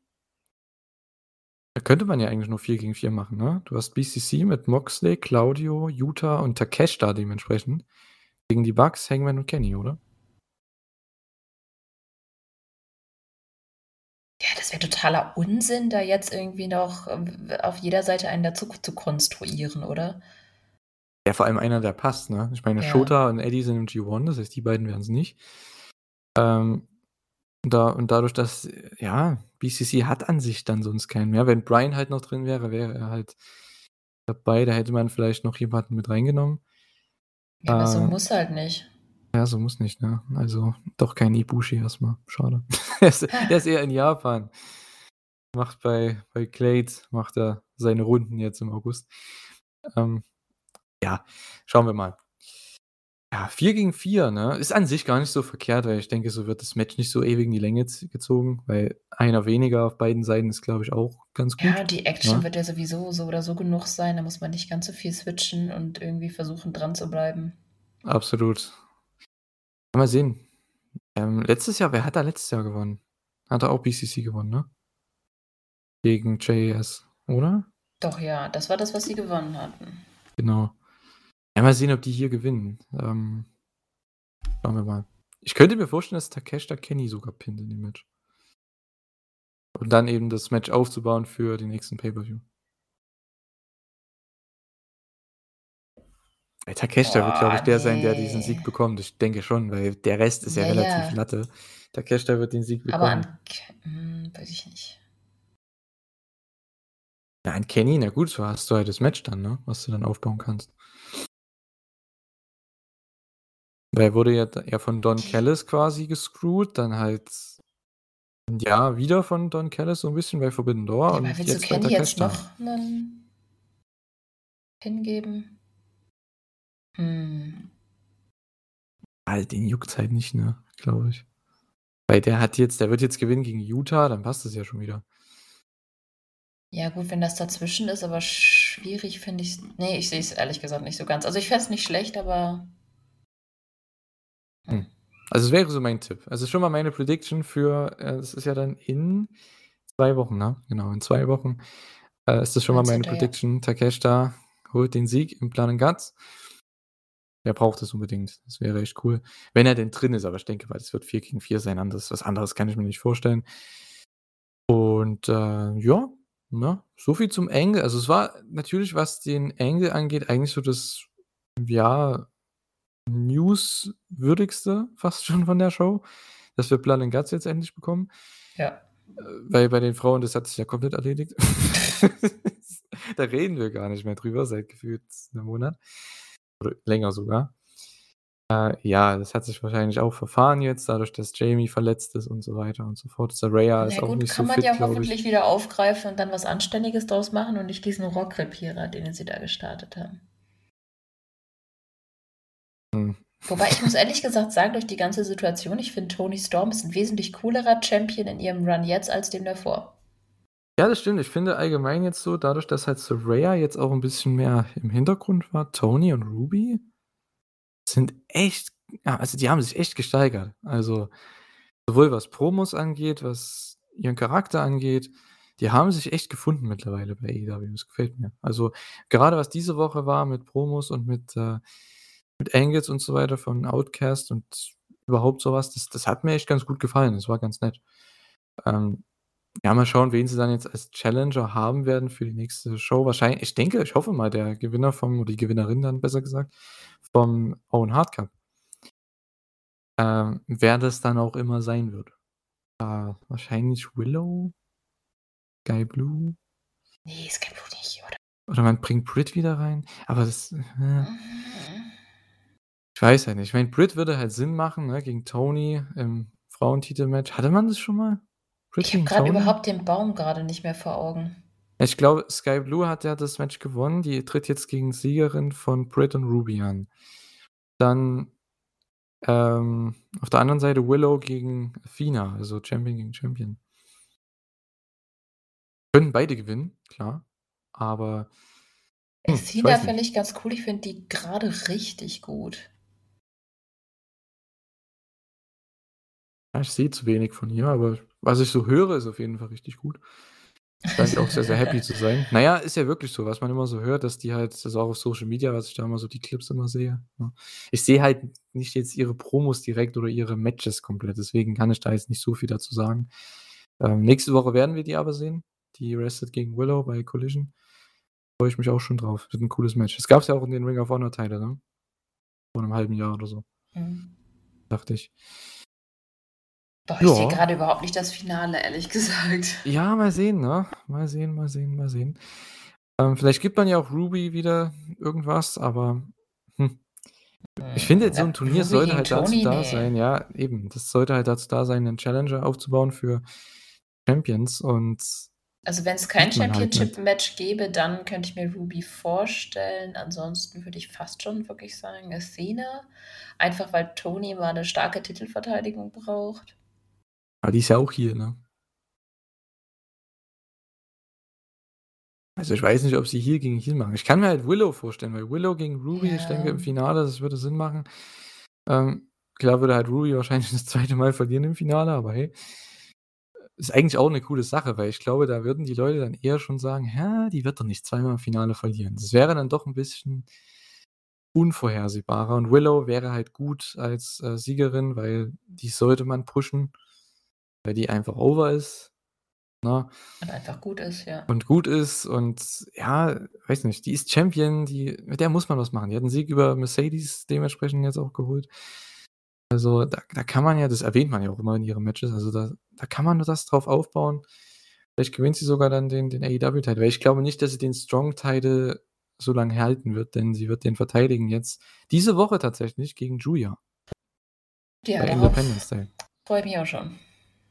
da könnte man ja eigentlich nur 4 gegen 4 machen, ne? Du hast BCC mit Moxley, Claudio, Utah und Takeshita dementsprechend gegen die Bucks, Hangman und Kenny, oder? Ja, das wäre totaler Unsinn, da jetzt irgendwie noch, w auf jeder Seite einen dazu zu konstruieren, oder? Ja, vor allem einer, der passt, ne? Ich meine, Ja. Shota und Eddie sind im G1, das heißt, die beiden wären's nicht. Ähm, da und dadurch, dass ja, BCC hat an sich dann sonst keinen mehr. Wenn Bryan halt noch drin wäre, wäre er halt dabei. Da hätte man vielleicht noch jemanden mit reingenommen. Ja, aber so Äh muss halt nicht. Ja, so muss nicht, ne? Also, doch kein Ibushi erst mal. Schade. Der ist der ist eher in Japan. Macht bei bei Glade macht er seine Runden jetzt im August. Ähm, ja, schauen wir mal. Ja, 4 gegen 4, ne? Ist an sich gar nicht so verkehrt, weil ich denke, so wird das Match nicht so ewig in die Länge gezogen, weil einer weniger auf beiden Seiten ist, glaube ich, auch ganz gut, Ja, die Action ne? wird ja sowieso so oder so genug sein. Da muss man nicht ganz so viel switchen und irgendwie versuchen, dran zu bleiben. Absolut. Mal sehen. Ähm, letztes Jahr wer hat da letztes Jahr gewonnen? Hat er auch BCC gewonnen, ne? Gegen JAS, oder? Doch, ja, das war das, was sie gewonnen hatten. Genau. Ja, mal sehen, ob die hier gewinnen. Ähm, schauen wir mal. Ich könnte mir vorstellen, dass Takeshita Kenny sogar pinnt in dem Match. Und dann eben das Match aufzubauen für den nächsten Pay-per-View. Takeshita wird, glaube ich, der sein, der diesen. Sieg bekommt. Ich denke schon, weil der Rest ist ja Ja, relativ ja. Latte. Takeshita wird den Sieg Aber bekommen. an K hm, weiß ich nicht. Ja, an Kenny, na gut, so hast du halt das Match dann, ne, was du dann aufbauen kannst. Er wurde ja ja von Don Callis quasi gescrewt, dann halt ja, wieder von Don Callis so 'n bisschen bei Forbidden Door Ja, und willst du jetzt bei Kenny jetzt noch 'nen Pin geben? Hm. Ah, den juckt's halt nicht, ne, glaube ich. Weil der hat jetzt der wird jetzt gewinnen gegen Utah, dann passt das ja schon wieder. Ja gut, wenn das dazwischen ist, aber schwierig finde ich's ne, ich sehe es ehrlich gesagt nicht so ganz. Also, ich fände es nicht schlecht, aber Hm. Also, es wäre so mein Tipp. Also, schon mal meine Prediction für äh, das ist ja dann in 2 Wochen, ne? Genau, in 2 Wochen, äh, ist das schon mal meine 19., ja. Prediction. Takeshita holt den Sieg im and Guts. Der braucht es unbedingt. Das wäre echt cool, wenn er denn drin ist, aber ich denke mal, das wird 4 gegen 4 sein. Anderes was anderes kann ich mir nicht vorstellen. Und, äh, ja, ne, so viel zum Angle. Also, es war natürlich, was den Angle angeht, eigentlich so das, ja, newswürdigste fast schon von der Show, dass wir and Guts jetzt endlich bekommen. Ja. Äh, weil bei den Frauen, das hat sich ja komplett erledigt. Da reden wir gar nicht mehr drüber seit gefühlt 'nem Monat oder länger sogar. Äh, ja, das hat sich wahrscheinlich auch verfahren jetzt, dadurch, dass Jamie verletzt ist und so weiter und so fort. Saraya ist Na auch gut, nicht so kann man fit, ja hoffentlich wieder aufgreifen und dann was Anständiges draus machen und nicht diesen Rohrkrepierer, den sie da gestartet haben. Hm. Wobei ich muss ehrlich gesagt sagen, durch die ganze Situation, ich finde, Toni Storm ist 'n wesentlich coolerer Champion in ihrem Run jetzt als dem davor. Ja, das stimmt. Ich finde allgemein jetzt so, dadurch, dass halt Saraya jetzt auch 'n bisschen mehr im Hintergrund war, Toni und Ruby sind echt ja, also, die haben sich echt gesteigert. Also sowohl was Promos angeht, was ihren Charakter angeht, die haben sich echt gefunden mittlerweile bei AEW. Das gefällt mir. Also, gerade was diese Woche war mit Promos und mit, äh mit Angles und so weiter von Outcast und überhaupt sowas, das das hat mir echt ganz gut gefallen. Das war ganz nett. Ähm, ja, mal schauen, wen sie dann jetzt als Challenger haben werden für die nächste Show. Wahrscheinlich ich denke, ich hoffe mal, der Gewinner vom oder die Gewinnerin dann besser gesagt, vom Owen Hart Cup. Ähm, wer das dann auch immer sein wird. Äh, wahrscheinlich Willow? Sky Blue? Ne, Sky Blue nicht, oder? Oder man bringt Britt wieder rein, aber das äh, ich weiß ja nicht. Ich meine, Britt würde halt Sinn machen, ne, gegen Tony im Frauentitelmatch. Hatte man das schon mal? Britt Ich habe gegen Tony? überhaupt den Baum grade nicht mehr vor Augen. Ich glaube, Sky Blue hat ja das Match gewonnen. Die tritt jetzt gegen Siegerin von Britt und Ruby an. Dann, ähm, auf der anderen Seite Willow gegen Athena, also Champion gegen Champion. Können beide gewinnen, klar, aber hm, ich Athena weiß finde ich ganz cool. Ich finde die grade richtig gut. Ja, ich sehe zu wenig von ihr, aber was ich so höre, ist auf jeden Fall richtig gut. Scheint auch sehr, sehr happy zu sein. Na ja, ist ja wirklich so, was man immer so hört, dass die halt das ist auch auf Social Media, was ich da immer so die Clips immer sehe, ne? Ich sehe halt nicht jetzt ihre Promos direkt oder ihre Matches komplett, deswegen kann ich da jetzt nicht so viel dazu sagen. Ähm, nächste Woche werden wir die aber sehen. Die Rested gegen Willow bei Collision. Freue ich mich auch schon drauf. Wird 'n cooles Match. Das gab's ja auch in den Ring of Honor Teile, ne? Vor 'nem halben Jahr oder so. Mhm. Dachte ich. Boah, ich sehe Ja. grade überhaupt nicht das Finale, ehrlich gesagt. Ja, mal sehen, ne? Mal sehen, mal sehen, mal sehen. Ähm, vielleicht gibt man ja auch Ruby wieder irgendwas, aber, hm. Ich finde jetzt so Ja, 'n Turnier Ruby sollte halt dazu Tony, da ne. sein ja, eben. Das sollte halt dazu da sein, 'nen Challenger aufzubauen für Champions und Also, wenn's kein sieht man halt. Championship-Match gäbe, dann könnte ich mir Ruby vorstellen. Ansonsten würde ich fast schon wirklich sagen Athena, einfach weil Tony mal 'ne starke Titelverteidigung braucht. Aber die ist ja auch hier, ne? Also, ich weiß nicht, ob sie Heel gegen Heel machen. Ich kann mir halt Willow vorstellen, weil Willow gegen Ruby, ich denke im Ja. Finale, das würde Sinn machen. Ähm, klar würde halt Ruby wahrscheinlich das 2. Mal verlieren im Finale, aber hey. Ist eigentlich auch 'ne coole Sache, weil ich glaube, da würden die Leute dann eher schon sagen: „Ja, die wird doch nicht zweimal im Finale verlieren.“ Das wäre dann doch 'n bisschen unvorhersehbarer und Willow wäre halt gut als, äh, Siegerin, weil die sollte man pushen, weil die einfach over ist, ne? Und einfach gut ist, ja. Und gut ist und ja, weiß nicht, die ist Champion, die mit der muss man was machen. Die hat 'n Sieg über Mercedes dementsprechend jetzt auch geholt. Also, da da kann man ja das erwähnt man ja auch immer in ihren Matches, also da da kann man nur das drauf aufbauen. Vielleicht gewinnt sie sogar dann den den AEW-Title, weil ich glaube nicht, dass sie den Strong-Title so lange halten wird, denn sie wird den verteidigen jetzt diese Woche tatsächlich gegen Giulia. Ja, Bei Independence Day. freue ich mich auch schon.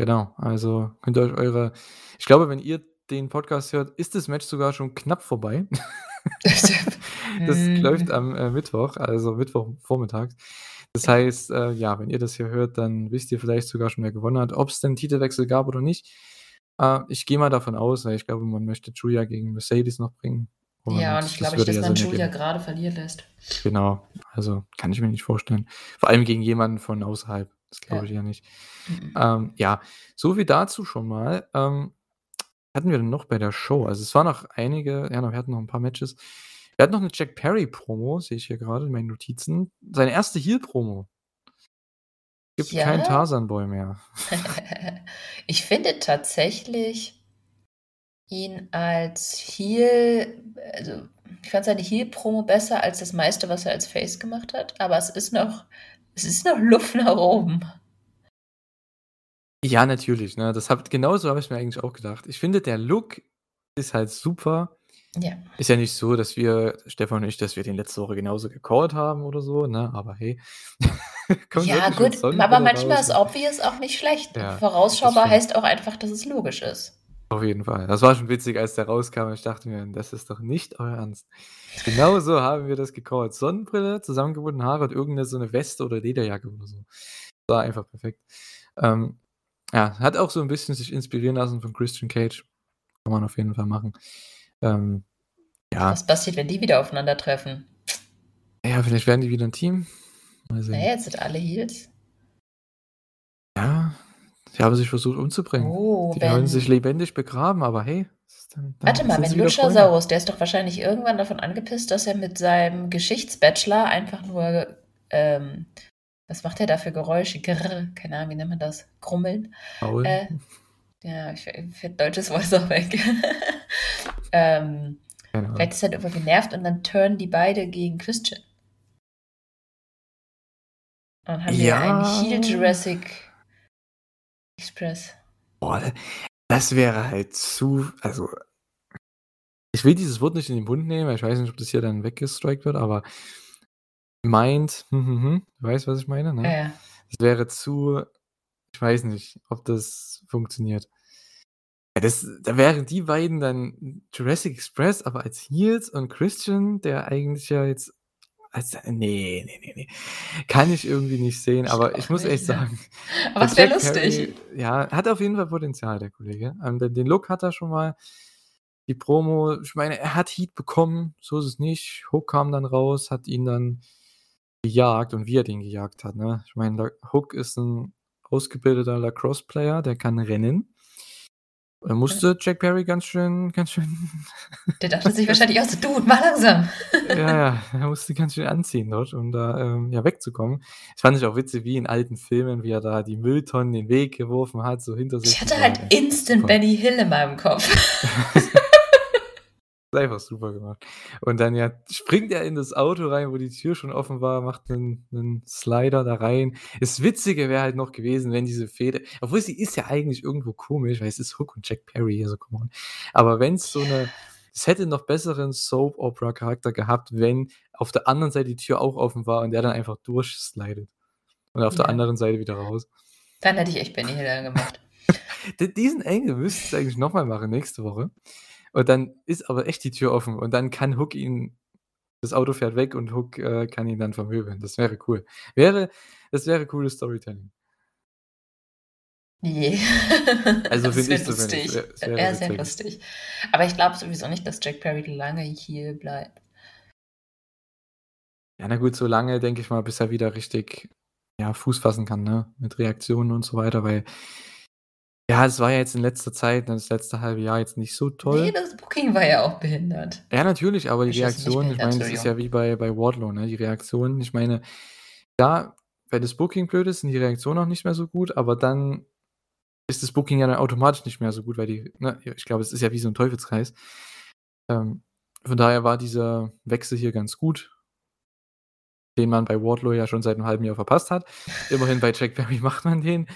Genau, also könnt ihr euch eure ich glaube, wenn ihr den Podcast hört, ist das Match sogar schon knapp vorbei. Das läuft Mhm. am, äh, Mittwoch, also Mittwochvormittags. Das heißt, äh, ja, wenn ihr das hier hört, dann wisst ihr vielleicht sogar schon, wer gewonnen hat. Ob's denn Titelwechsel gab oder nicht. Äh, ich gehe mal davon aus, weil ich glaube, man möchte Giulia gegen Mercedes noch bringen und Ja, und ich glaube dass ja man Sinn Giulia ergeben. grade verlieren lässt. Genau, also kann ich mir nicht vorstellen. Vor allem gegen jemanden von außerhalb. Das glaube Ja. ich eher nicht. Mhm. Ähm, ja, so viel dazu schon mal. Ähm, hatten wir denn noch bei der Show? Also, es waren noch einige ja, wir hatten noch 'n paar Matches. Wir hatten noch 'ne Jack Perry-Promo, sehe ich hier grade in meinen Notizen. Seine erste Heel-Promo. Gibt keinen Ja? Tarzan Boy mehr. Ich finde tatsächlich ihn als Heel also, ich fand seine Heel-Promo besser als das meiste, was er als Face gemacht hat, aber es ist noch es ist noch Luft nach oben. Ja, natürlich, ne? Das habe genauso habe ich's mir eigentlich auch gedacht. Ich finde, der Look ist halt super. Ja. Ist ja nicht so, dass wir Stefan und ich, dass wir den letzte Woche genauso gecallt haben oder so, ne? Aber hey. Kommt Ja, gut, aber manchmal raus ist und obvious auch nicht schlecht. Ja, Vorausschaubar heißt auch einfach, dass es logisch ist. Auf jeden Fall. Das war schon witzig, als der rauskam ich dachte mir: „Das ist doch nicht euer Ernst.“ Genauso haben wir das gecallt. Sonnenbrille, zusammengebundene Haare und irgend 'ne so 'ne Weste oder Lederjacke oder so. War einfach perfekt. Ähm, ja, hat auch so 'n bisschen sich inspirieren lassen von Christian Cage. Kann man auf jeden Fall machen. Ähm, ja. Was passiert, wenn die wieder aufeinandertreffen? Ja, vielleicht werden die wieder 'n Team. Mal sehen. ja, jetzt sind alle Heels. Ja, Die haben sich versucht umzubringen. Oh, Die wollen wenn. sich lebendig begraben, aber hey, dann, dann Warte mal, wenn. Luchasaurus, der ist doch wahrscheinlich irgendwann davon angepisst, dass er mit seinem Geschichtsbachelor einfach nur, ähm, was macht er da für Geräusche? Grrr, keine Ahnung, wie nennt man das? Grummeln? Paul. Äh, ja, ich finde deutsches Wort auch weg. ähm, vielleicht ist er halt irgendwann genervt und dann turnen die beide gegen Christian. Und dann haben wir Ja. einen Heel Jurassic Express. Boah, das wäre halt zu. Also, ich will dieses Wort nicht in den Mund nehmen, weil ich weiß nicht, ob das hier dann weggestrikt wird, aber meint, hm, hm, hm, du weißt, was ich meine, ne? Ja, ja. Das wäre zu. Ich weiß nicht, ob das funktioniert. Ja, das, da wären die beiden dann Jurassic Express, aber als Heels und Christian, der eigentlich ja jetzt. Als, nee, nee, nee, nee. Kann ich irgendwie nicht sehen, aber ich muss nicht, echt ne? sagen. Aber es wäre lustig. Perry, ja, hat auf jeden Fall Potenzial, der Kollege. Ähm, den, den Look hat er schon mal. Die Promo, ich meine, er hat Heat bekommen, so ist es nicht. Hook kam dann raus, hat ihn dann gejagt und wie er den gejagt hat. Ne? Ich meine, Hook ist ein ausgebildeter Lacrosse-Player, der kann rennen. Da musste Jack Perry ganz schön, ganz schön, Der dachte sich wahrscheinlich auch so, du, mach langsam. ja, ja, er musste ganz schön anziehen dort, um da ähm, ja wegzukommen. Das fand ich auch witzig, wie in alten Filmen, wie er da die Mülltonnen den Weg geworfen hat, so hinter sich. Ich hatte halt instant. Benny Hill in meinem Kopf. Einfach super gemacht. Und dann ja springt er in das Auto rein, wo die Tür schon offen war, macht einen, einen Slider da rein. Das Witzige wäre halt noch gewesen, wenn diese Fehde, obwohl sie ist ja eigentlich irgendwo komisch, weil es ist Hook und Jack Perry, also come on. Aber wenn es so eine, es hätte noch besseren Soap-Opera-Charakter gehabt, wenn auf der anderen Seite die Tür auch offen war und der dann einfach durchslidet. Und auf der Ja. anderen Seite wieder raus. Dann hätte ich echt Benny Hill gemacht. Diesen Engel müsste es eigentlich nochmal machen nächste Woche. Und dann ist aber echt die Tür offen und dann kann Hook ihn, das Auto fährt weg und Hook äh, kann ihn dann vermöbeln. Das wäre cool. Wäre, das wäre cooles Storytelling. Nee. Also Das finde ich lustig. Es wäre Ja, sehr lustig. Aber ich glaube sowieso nicht, dass Jack Perry lange hier bleibt. Ja, na gut, so lange denke ich mal, bis er wieder richtig ja, Fuß fassen kann, ne? Mit Reaktionen und so weiter, weil ja, es war ja jetzt in letzter Zeit, das letzte halbe Jahr jetzt nicht so toll. Nee, das Booking war ja auch behindert. Ja, natürlich, aber die Ich Reaktion, ich meine, das ist ja wie bei, bei Wardlow, ne? Die Reaktion, ich meine, ja, wenn das Booking blöd ist, sind die Reaktionen auch nicht mehr so gut, aber dann ist das Booking ja dann automatisch nicht mehr so gut, weil die, ne, ich glaube, es ist ja wie so ein Teufelskreis. Ähm, von daher war dieser Wechsel hier ganz gut, den man bei Wardlow ja schon seit einem halben Jahr verpasst hat. Immerhin bei Jack Perry macht man den.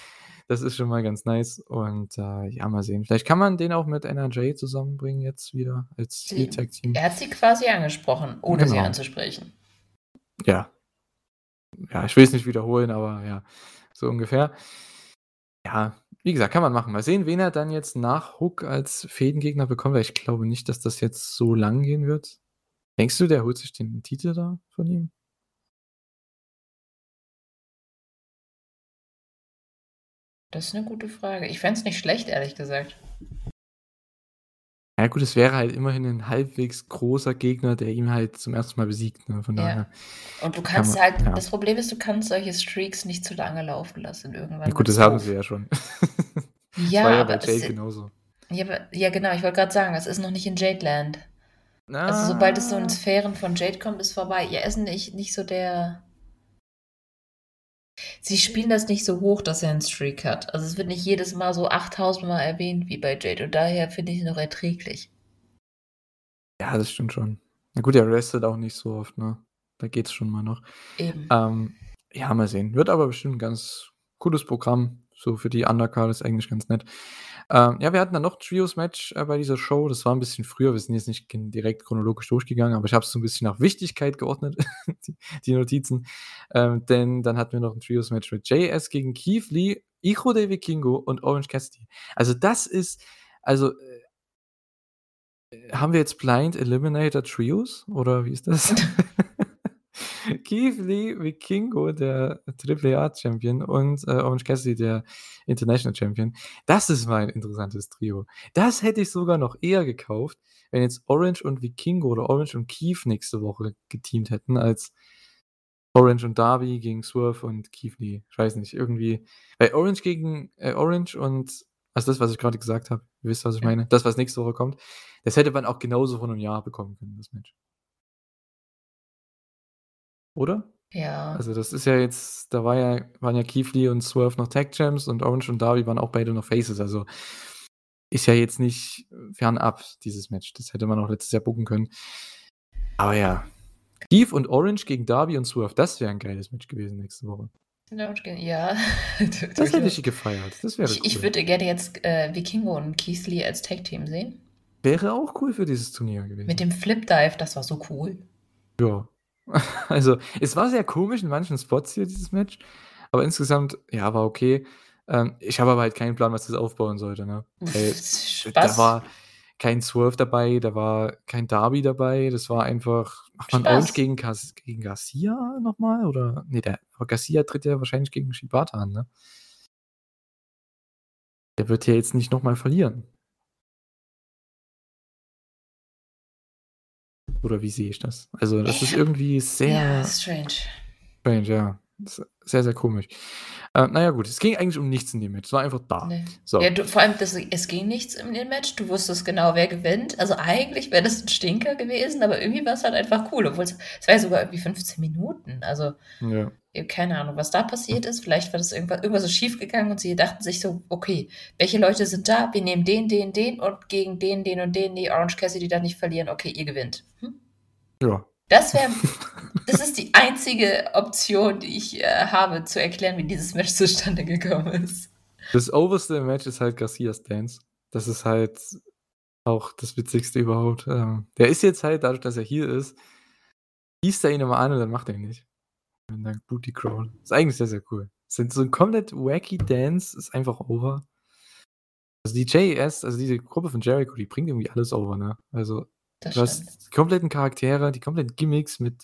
Das ist schon mal ganz nice. Und äh, ja, mal sehen. Vielleicht kann man den auch mit NRJ zusammenbringen jetzt wieder als Sie- Heel Tag Team. Er hat sie quasi angesprochen, ohne sie Genau. anzusprechen. Ja. Ja, ich will es nicht wiederholen, aber ja, so ungefähr. Ja, wie gesagt, kann man machen. Mal sehen, wen er dann jetzt nach Hook als Fädengegner bekommt, weil ich glaube nicht, dass das jetzt so lang gehen wird. Denkst du, der holt sich den Titel da von ihm? Das ist eine gute Frage. Ich fände es nicht schlecht, ehrlich gesagt. Ja, gut, es wäre halt immerhin ein halbwegs großer Gegner, der ihn halt zum ersten Mal besiegt. Ne? Von Ja. daher. Und du Kann kannst man- halt, ja. das Problem ist, du kannst solche Streaks nicht zu lange laufen lassen. Irgendwann Ja, gut, das haben sie ja schon. Ja, War ja aber bei Jade ist- genauso. Ja, ja, genau, ich wollte gerade sagen, es ist noch nicht in Jade Land. Na, Also sobald es so in Sphären von Jade kommt, ist vorbei. Ja, ist nicht, nicht so der. Sie spielen das nicht so hoch, dass er einen Streak hat. Also es wird nicht jedes Mal so 8000 Mal erwähnt wie bei Jade und daher finde ich es noch erträglich. Ja, das stimmt schon. Na gut, er restet auch nicht so oft, ne? Da geht's schon mal noch. Eben. Ähm, ja, mal sehen. Wird aber bestimmt ein ganz cooles Programm. So für die Undercard ist eigentlich ganz nett. Ähm, ja, wir hatten dann noch ein Trios-Match äh, bei dieser Show. Das war ein bisschen früher. Wir sind jetzt nicht direkt chronologisch durchgegangen, aber ich habe es so ein bisschen nach Wichtigkeit geordnet, die, die Notizen. Ähm, denn dann hatten wir noch ein Trios-Match mit JS gegen Keith Lee, Icho de Vikingo und Orange Cassidy. Also das ist, also äh, haben wir jetzt Blind Eliminator Trios oder wie ist das? Keith Lee Vikingo, der AAA-Champion, und äh, Orange Cassidy, der International Champion. Das ist mal ein interessantes Trio. Das hätte ich sogar noch eher gekauft, wenn jetzt Orange und Vikingo oder Orange und Keith nächste Woche geteamt hätten, als Orange und Darby gegen Swerve und Keith Lee. Ich weiß nicht, irgendwie weil Orange gegen äh, Orange und also das, was ich gerade gesagt habe, ihr wisst, was ich meine, das, was nächste Woche kommt, das hätte man auch genauso vor 'nem Jahr bekommen können, das Match. Oder? Ja. Also, das ist ja jetzt da war ja waren ja Keith Lee und Swerve noch Tag Champs und Orange und Darby waren auch beide noch Faces. Also, ist ja jetzt nicht fernab, dieses Match. Das hätte man auch letztes Jahr booken können. Aber ja, Keith und Orange gegen Darby und Swerve, das wäre 'n geiles Match gewesen nächste Woche. Ja, Das hätte ich gefeiert. Das wäre Ich ich cool. würde gerne jetzt, äh, Vikingo und Keith Lee als Tag-Team sehen. Wäre auch cool für dieses Turnier gewesen. Mit dem Flip-Dive, das war so cool. Ja. Also, es war sehr komisch in manchen Spots hier, dieses Match, aber insgesamt, ja, war okay. Ähm, ich habe aber halt keinen Plan, was das aufbauen sollte, ne? Weil da war kein Swerve dabei, da war kein Darby dabei, das war einfach ach man, Spaß. Orange gegen gegen Garcia noch mal oder ne, der aber Garcia tritt ja wahrscheinlich gegen Shibata an, ne? Der wird ja jetzt nicht noch mal verlieren. Oder wie sehe ich das? Also, das ist Ja. irgendwie Ja, sehr strange. strange, ja. Sehr, sehr komisch. Äh, na ja, gut, es ging eigentlich um nichts in dem Match. Es war einfach da. Ne. So. Ja, du vor allem, das es ging nichts in dem Match. Du wusstest genau, wer gewinnt. Also, eigentlich wäre das 'n Stinker gewesen, aber irgendwie war's halt einfach cool, obwohl's es war ja sogar irgendwie 15 Minuten. Also, Ja. Keine Ahnung, was da passiert ist. Vielleicht war das irgendwa irgendwas ist schiefgegangen und sie dachten sich so: „Okay, welche Leute sind da? Wir nehmen den, den, den und gegen den, den und den, die Orange Cassidy darf nicht verlieren. Okay, ihr gewinnt.“ Hm? Ja. Das wäre das ist die einzige Option, die ich, äh, habe, zu erklären, wie dieses Match zustande gekommen ist. Das oberste Match ist halt Garcias Dance. Das ist halt auch das Witzigste überhaupt. Ähm, der ist jetzt halt dadurch, dass er hier ist schießt er ihn immer an und dann macht er ihn nicht. Und dann Booty Crawl. Ist eigentlich sehr, sehr cool. Sind so 'n komplett wacky Dance ist einfach over. Also, die JAS, also diese Gruppe von Jericho, die bringt irgendwie alles over, ne? Also, Das du stimmt. hast die kompletten Charaktere, die kompletten Gimmicks mit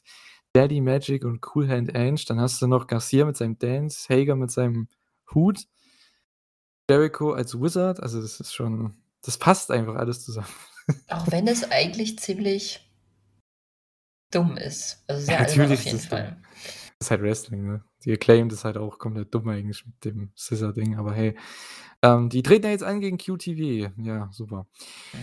Daddy Magic und Cool Hand Ange. Dann hast du noch Garcia mit seinem Dance, Hager mit seinem Hut, Jericho als Wizard. Also, das ist schon das passt einfach alles zusammen. Auch wenn es eigentlich ziemlich dumm ist. Also, sehr Ja, natürlich auf ist jeden es dumm. Ist halt Wrestling, ne? Die Acclaimed ist halt auch komplett dumm eigentlich mit dem Scissor-Ding, aber hey. Ähm, die treten ja jetzt an gegen QTV. Ja, super. Hm.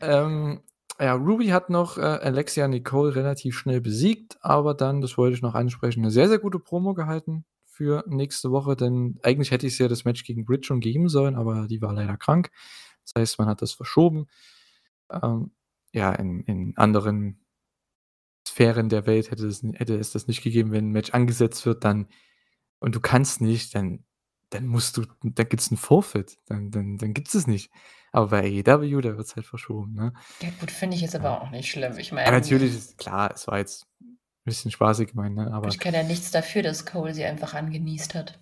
Ähm, ja, Ruby hat noch, äh, Alexia Nicole relativ schnell besiegt, aber dann, das wollte ich noch ansprechen, 'ne sehr, sehr gute Promo gehalten für nächste Woche, denn eigentlich hätte ich's ja das Match gegen Britt schon geben sollen, aber die war leider krank. Das heißt, man hat das verschoben. Ähm, ja, in in anderen Sphären der Welt hätte es hätte es das nicht gegeben, wenn 'n Match angesetzt wird, dann und du kannst nicht, dann dann musst du dann gibt's 'n Forfeit. Dann dann dann gibt's es nicht. Aber bei AEW, da wird's halt verschoben, ne? Ja gut, finde ich jetzt aber auch nicht schlimm. Ich Ja, meine natürlich ist klar, es war jetzt 'n bisschen spaßig gemeint, ne, aber ich kann ja nichts dafür, dass Cole sie einfach angenießt hat.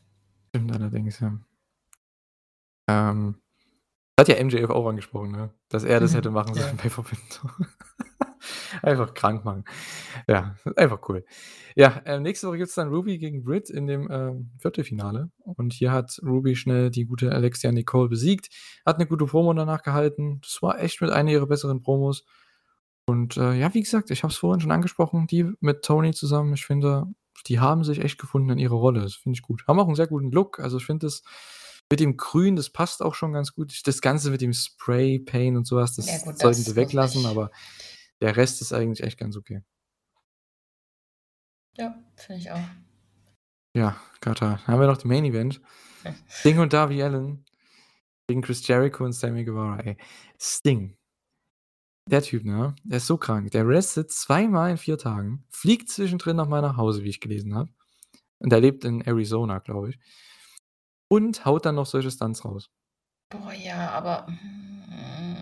Stimmt allerdings, ja. Ähm, hat ja MJF auch angesprochen, ne, dass er das Mhm, hätte machen ja. sollen bei Door. Einfach krank machen. Ja, einfach cool. Ja, äh, nächste Woche gibt's dann Ruby gegen Britt in dem, ähm, Viertelfinale und hier hat Ruby schnell die gute Alexia Nicole besiegt, hat 'ne gute Promo danach gehalten. Das war echt mit einer ihrer besseren Promos. Und, äh, ja, wie gesagt, ich habe es vorhin schon angesprochen, die mit Tony zusammen, ich finde, die haben sich echt gefunden in ihrer Rolle. Das finde ich gut. Haben auch 'n sehr guten Look. Also, ich finde das mit dem Grün, das passt auch schon ganz gut. Das Ganze mit dem Spray Paint und so was, das Ja gut, sollten das sie weglassen, aber der Rest ist eigentlich echt ganz okay. Ja, finde ich auch. Ja, Kata, dann haben wir noch die Main Event. Sting und Darby Allin gegen Chris Jericho und Sammy Guevara, ey. Sting. Der Typ, ne, der ist so krank. Der restet zweimal in 4 Tagen, fliegt zwischendrin nach Hause, wie ich gelesen habe. Und der lebt in Arizona, glaube ich. Und haut dann noch solche Stunts raus. Boah, ja, aber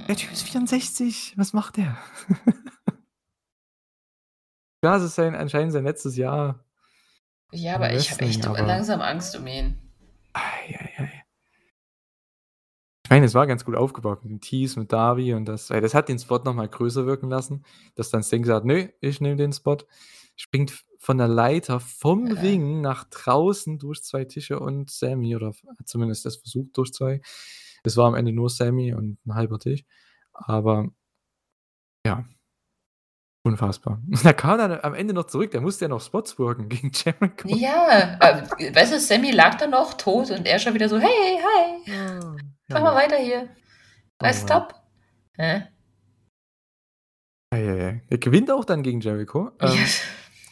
Der Typ ist 64. Was macht der? Ja, es ist sein anscheinend sein letztes Jahr Ja, aber ich habe echt aber langsam Angst um ihn. Ei, ei, ei. Ich meine, es war ganz gut aufgebaut mit dem Tease, mit Darby und das ey, das hat den Spot noch mal größer wirken lassen, dass dann Sting sagt: „Nö, ich nehme den Spot.“ Springt von der Leiter vom Ja. Ring nach draußen durch 2 Tische und Sammy oder zumindest das versucht durch 2. Es war am Ende nur Sammy und 'n halber Tisch. Aber ja. Unfassbar. Da kam dann am Ende noch zurück, der musste ja noch Spots worken gegen Jericho. Ja, äh, weißt du, Sammy lag da noch tot und er schon wieder so, hey, hi, Ja, mach mal weiter hier. Oh Weißt Mann. stopp. Hä? Eieiei. Er gewinnt auch dann gegen Jericho. Ähm, Ja.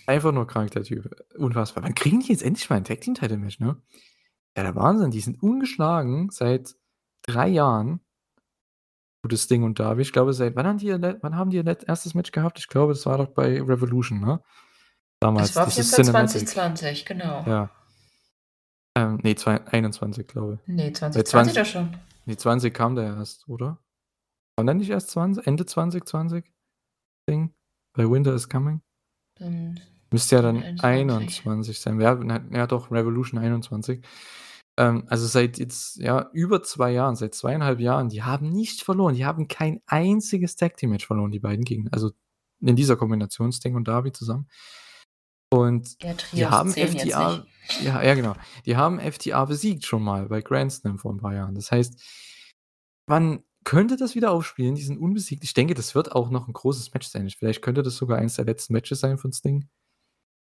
Einfach nur krank, der Typ. Unfassbar. Wann kriegen die jetzt endlich mal ein Tag Team Title Match, ne? Ja, der Wahnsinn. Die sind ungeschlagen seit drei Jahren. Gutes Ding und Darby. Ich glaube, seit wann haben die ihr, wann haben die ihr erstes Match gehabt? Ich glaube, das war doch bei Revolution, ne? Damals. Das war auf jeden Fall Cinematic. 2020, genau. Ja. Ähm, nee, zwei- 21, glaube ich. Nee, 2020 20 doch schon. Nee, 20 kam der erst, oder? Kam der nicht erst 20? Ende 2020? Ding? Bei Winter is Coming? Dann Müsste ja dann 21. 21 sein. Ja, ja doch, Revolution 21. Ähm, also seit jetzt, ja, über zwei Jahren, seit zweieinhalb Jahren, die haben nicht verloren. Die haben kein einziges Tag Team Match verloren, die beiden gegen. Also in dieser Kombination Sting und Darby zusammen. Und die haben FTA, ja, ja, genau. Die haben FTA besiegt schon mal bei Grand Slam vor ein paar Jahren. Das heißt, man könnte das wieder aufspielen, die sind unbesiegt. Ich denke, das wird auch noch ein großes Match sein. Vielleicht könnte das sogar eins der letzten Matches sein von Sting.